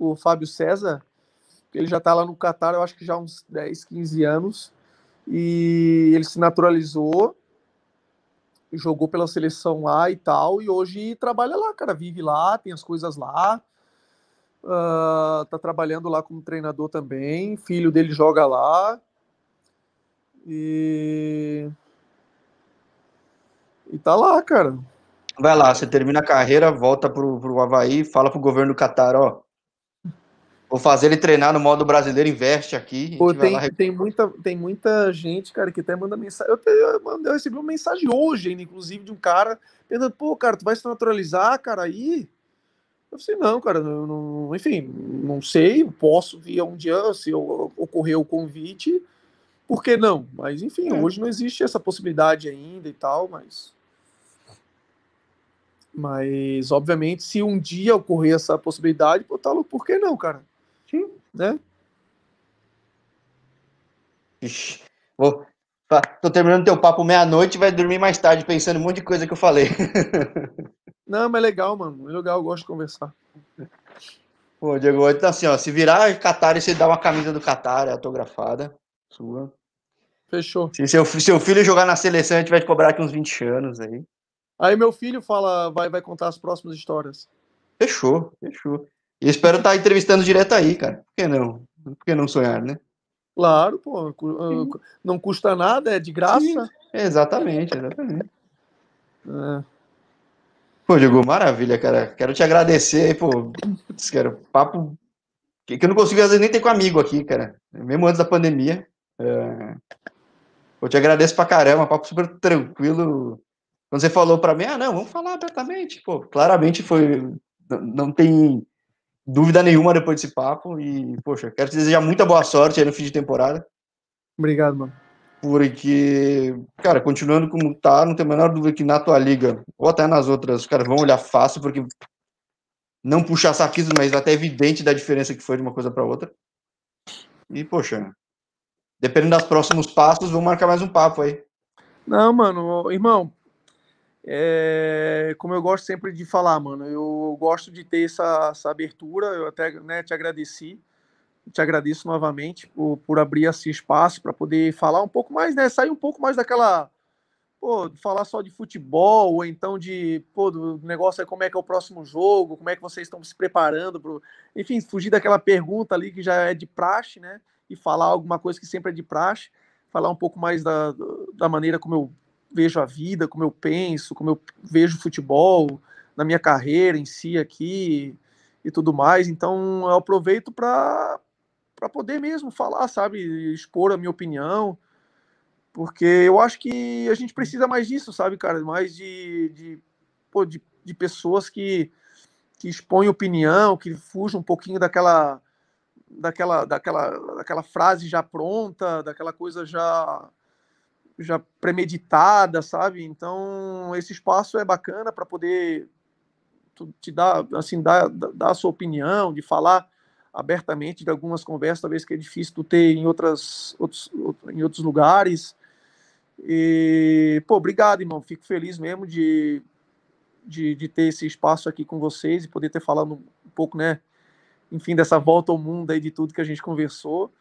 o Fábio César, ele já está lá no Catar, eu acho que já há uns 10, 15 anos, e ele se naturalizou, jogou pela seleção lá e tal, e hoje trabalha lá, cara, vive lá, tem as coisas lá, uh, tá trabalhando lá como treinador também, filho dele joga lá, e... E tá lá, cara. Vai lá, você termina a carreira, volta pro, pro Havaí, fala pro governo do Catar, ó, Vou fazer ele treinar no modo brasileiro, investe aqui. Pô, tem, lá... tem, muita, tem muita gente, cara, que até manda mensagem. Eu, eu, eu, recebi uma mensagem hoje, ainda, inclusive, de um cara perguntando, pô, cara, tu vai se naturalizar, cara, aí? Eu falei, não, cara, não, não, enfim, não sei, posso vir um dia, se ocorrer o convite, por que não? Mas, enfim, é. hoje não existe essa possibilidade ainda e tal, mas... Mas, obviamente, se um dia ocorrer essa possibilidade, pô, tá louco, por que não, cara? Sim. Né? Ixi, vou, tô terminando teu papo meia-noite vai dormir mais tarde pensando um monte de coisa que eu falei. Não, mas é legal, mano. É legal, eu gosto de conversar. Pô, Diego, então assim, ó, se virar Qatar e você dá uma camisa do Qatar autografada, sua. Fechou. Se seu, seu filho jogar na seleção, a gente vai te cobrar aqui uns 20 anos aí. Aí meu filho fala, vai, vai contar as próximas histórias. Fechou, fechou. E espero estar entrevistando direto aí, cara. Por que não? Por que não sonhar, né? Claro, pô. Ah, não custa nada, é de graça. Sim, exatamente, exatamente. É. Pô, Diego, maravilha, cara. Quero te agradecer aí, pô. Quero papo que eu não consigo, às vezes, nem ter com amigo aqui, cara. Mesmo antes da pandemia. É... Eu te agradeço pra caramba, papo super tranquilo. Quando você falou pra mim, ah, não, vamos falar abertamente. Pô, claramente foi. Não tem dúvida nenhuma depois desse papo. E, poxa, quero te desejar muita boa sorte aí no fim de temporada. Obrigado, mano. Porque, cara, continuando como tá, não tem a menor dúvida que na tua liga, ou até nas outras, os caras vão olhar fácil, porque não puxar saquismo, mas até evidente da diferença que foi de uma coisa para outra. E, poxa, dependendo dos próximos passos, vamos marcar mais um papo aí. Não, mano, irmão, é, como eu gosto sempre de falar, mano, eu gosto de ter essa, essa abertura, eu até né, te agradeci, te agradeço novamente por, por abrir esse espaço para poder falar um pouco mais, né, sair um pouco mais daquela, pô, falar só de futebol, ou então de, pô, do negócio é como é que é o próximo jogo, como é que vocês estão se preparando, pro... enfim, fugir daquela pergunta ali que já é de praxe, né, e falar alguma coisa que sempre é de praxe, falar um pouco mais da, da maneira como eu vejo a vida, como eu penso, como eu vejo futebol na minha carreira em si aqui e tudo mais. Então eu aproveito para para poder mesmo falar, sabe, expor a minha opinião, porque eu acho que a gente precisa mais disso, sabe, cara, mais de, de, pô, de, de pessoas que, que expõem opinião, que fujam um pouquinho daquela daquela daquela daquela frase já pronta, daquela coisa já já premeditada, sabe? Então, esse espaço é bacana para poder te dar, assim, dar, dar a sua opinião, de falar abertamente de algumas conversas, talvez que é difícil tu ter em outras, outros, em outros lugares. E, pô, obrigado, irmão. Fico feliz mesmo de, de, de ter esse espaço aqui com vocês e poder ter falado um pouco, né? Enfim, dessa volta ao mundo aí de tudo que a gente conversou.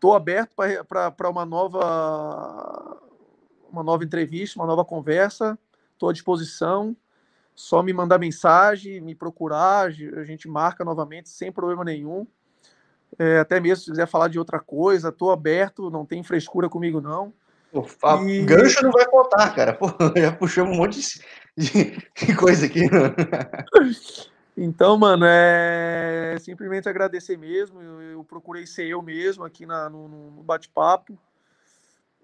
Estou aberto para uma nova uma nova entrevista, uma nova conversa. Estou à disposição. Só me mandar mensagem, me procurar, a gente marca novamente sem problema nenhum. É, até mesmo se quiser falar de outra coisa, estou aberto, não tem frescura comigo não. Pô, e... Gancho não vai faltar, cara. Pô, já puxamos um monte de, de coisa aqui. Então, mano, é simplesmente agradecer mesmo. Eu, eu procurei ser eu mesmo aqui na, no, no bate-papo.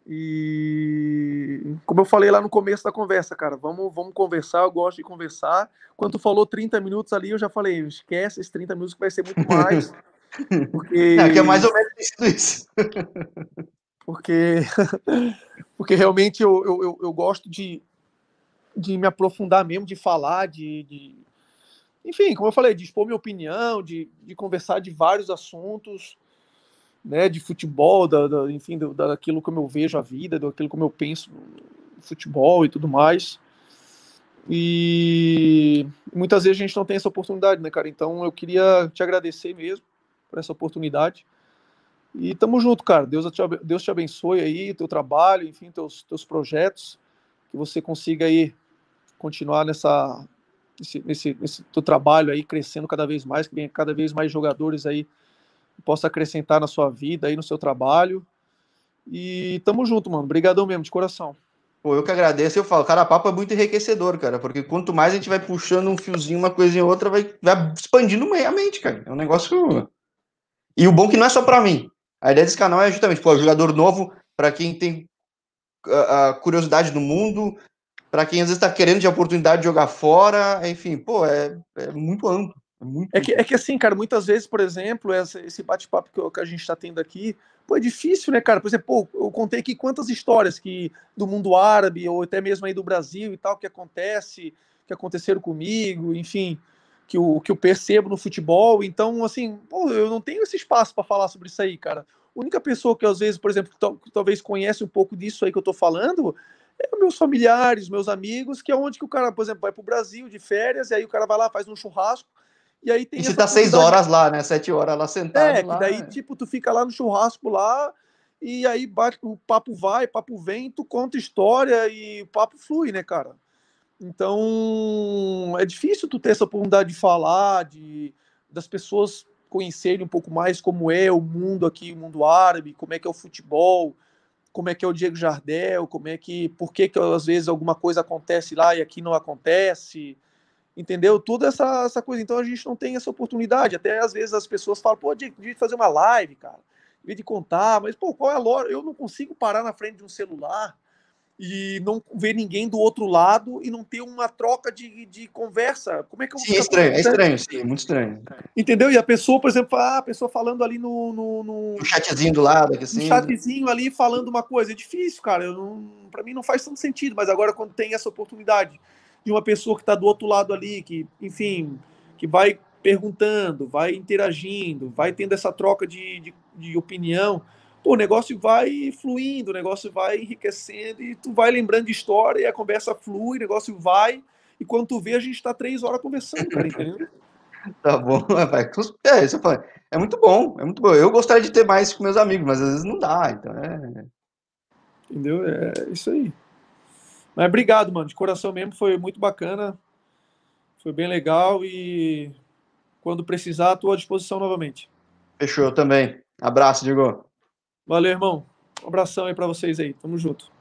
E como eu falei lá no começo da conversa, cara, vamos, vamos conversar, eu gosto de conversar. Quando tu falou 30 minutos ali, eu já falei, esquece esses 30 minutos que vai ser muito mais. Porque... É, que é mais ou menos isso. porque, porque realmente eu, eu, eu, gosto de, de me aprofundar mesmo, de falar, de, de, enfim, como eu falei, de expor minha opinião, de, de conversar de vários assuntos, né, de futebol, da, da enfim, do, daquilo como eu vejo a vida, daquilo como eu penso futebol e tudo mais. E muitas vezes a gente não tem essa oportunidade, né, cara? Então eu queria te agradecer mesmo por essa oportunidade. E tamo junto, cara. Deus te, Deus te abençoe aí, teu trabalho, enfim, teus, teus projetos, que você consiga aí continuar nessa, nesse, nesse, nesse teu trabalho aí, crescendo cada vez mais, que venha cada vez mais jogadores aí possa acrescentar na sua vida aí, no seu trabalho. E tamo junto, mano. Obrigadão mesmo, de coração. Pô, eu que agradeço. Eu falo, cara, papo é muito enriquecedor, cara, porque quanto mais a gente vai puxando um fiozinho, uma coisinha ou outra, vai, vai expandindo a mente, cara. É um negócio. E o bom é que não é só para mim. A ideia desse canal é justamente, pô, jogador novo, para quem tem a, a curiosidade do mundo, para quem às vezes está querendo de oportunidade de jogar fora, enfim, pô, é, é muito amplo. É, muito é, que, é que assim, cara, muitas vezes, por exemplo, essa, esse bate-papo que, que, a gente está tendo aqui, pô, é difícil, né, cara? Por exemplo, pô, eu contei aqui quantas histórias que do mundo árabe, ou até mesmo aí do Brasil e tal, que acontece, que aconteceram comigo, enfim, que eu, que eu percebo no futebol. Então, assim, pô, eu não tenho esse espaço para falar sobre isso aí, cara. A única pessoa que às vezes, por exemplo, que talvez conhece um pouco disso aí que eu tô falando meus familiares, meus amigos, que é onde que o cara, por exemplo, vai para o Brasil de férias, e aí o cara vai lá, faz um churrasco, e aí tem. E você tá seis horas lá, né? Sete horas lá sentado. É, lá, que daí, é. tipo, tu fica lá no churrasco lá, e aí bate, o papo vai, papo vem, tu conta história e o papo flui, né, cara? Então, é difícil tu ter essa oportunidade de falar, de das pessoas conhecerem um pouco mais como é o mundo aqui, o mundo árabe, como é que é o futebol, como é que é o Diego Jardel, como é que, por que, que às vezes alguma coisa acontece lá e aqui não acontece, entendeu? Toda essa, essa coisa. Então a gente não tem essa oportunidade. Até às vezes as pessoas falam, pô, de, de fazer uma live, cara, de contar, mas pô, qual é a lógica? Eu não consigo parar na frente de um celular e não ver ninguém do outro lado e não ter uma troca de, de conversa. Como é que eu Sim, é estranho, é estranho, sim, é muito estranho. Entendeu? E a pessoa, por exemplo, ah, a pessoa falando ali no, no, no, no chatzinho do lado, assim. no chatzinho ali falando uma coisa, é difícil, cara. Para mim não faz tanto sentido, mas agora quando tem essa oportunidade de uma pessoa que está do outro lado ali, que, enfim, que vai perguntando, vai interagindo, vai tendo essa troca de, de, de opinião pô, o negócio vai fluindo, o negócio vai enriquecendo e tu vai lembrando de história e a conversa flui, o negócio vai. E quando tu vê, a gente está três horas conversando, cara, entendeu? Tá bom, vai. É, isso é muito bom, é muito bom. Eu gostaria de ter mais com meus amigos, mas às vezes não dá, então é. Entendeu? É isso aí. Mas obrigado, mano. De coração mesmo, foi muito bacana. Foi bem legal e quando precisar, estou à disposição novamente. Fechou, eu também. Abraço, Diego. Valeu, irmão. Um abração aí para vocês aí. Tamo junto.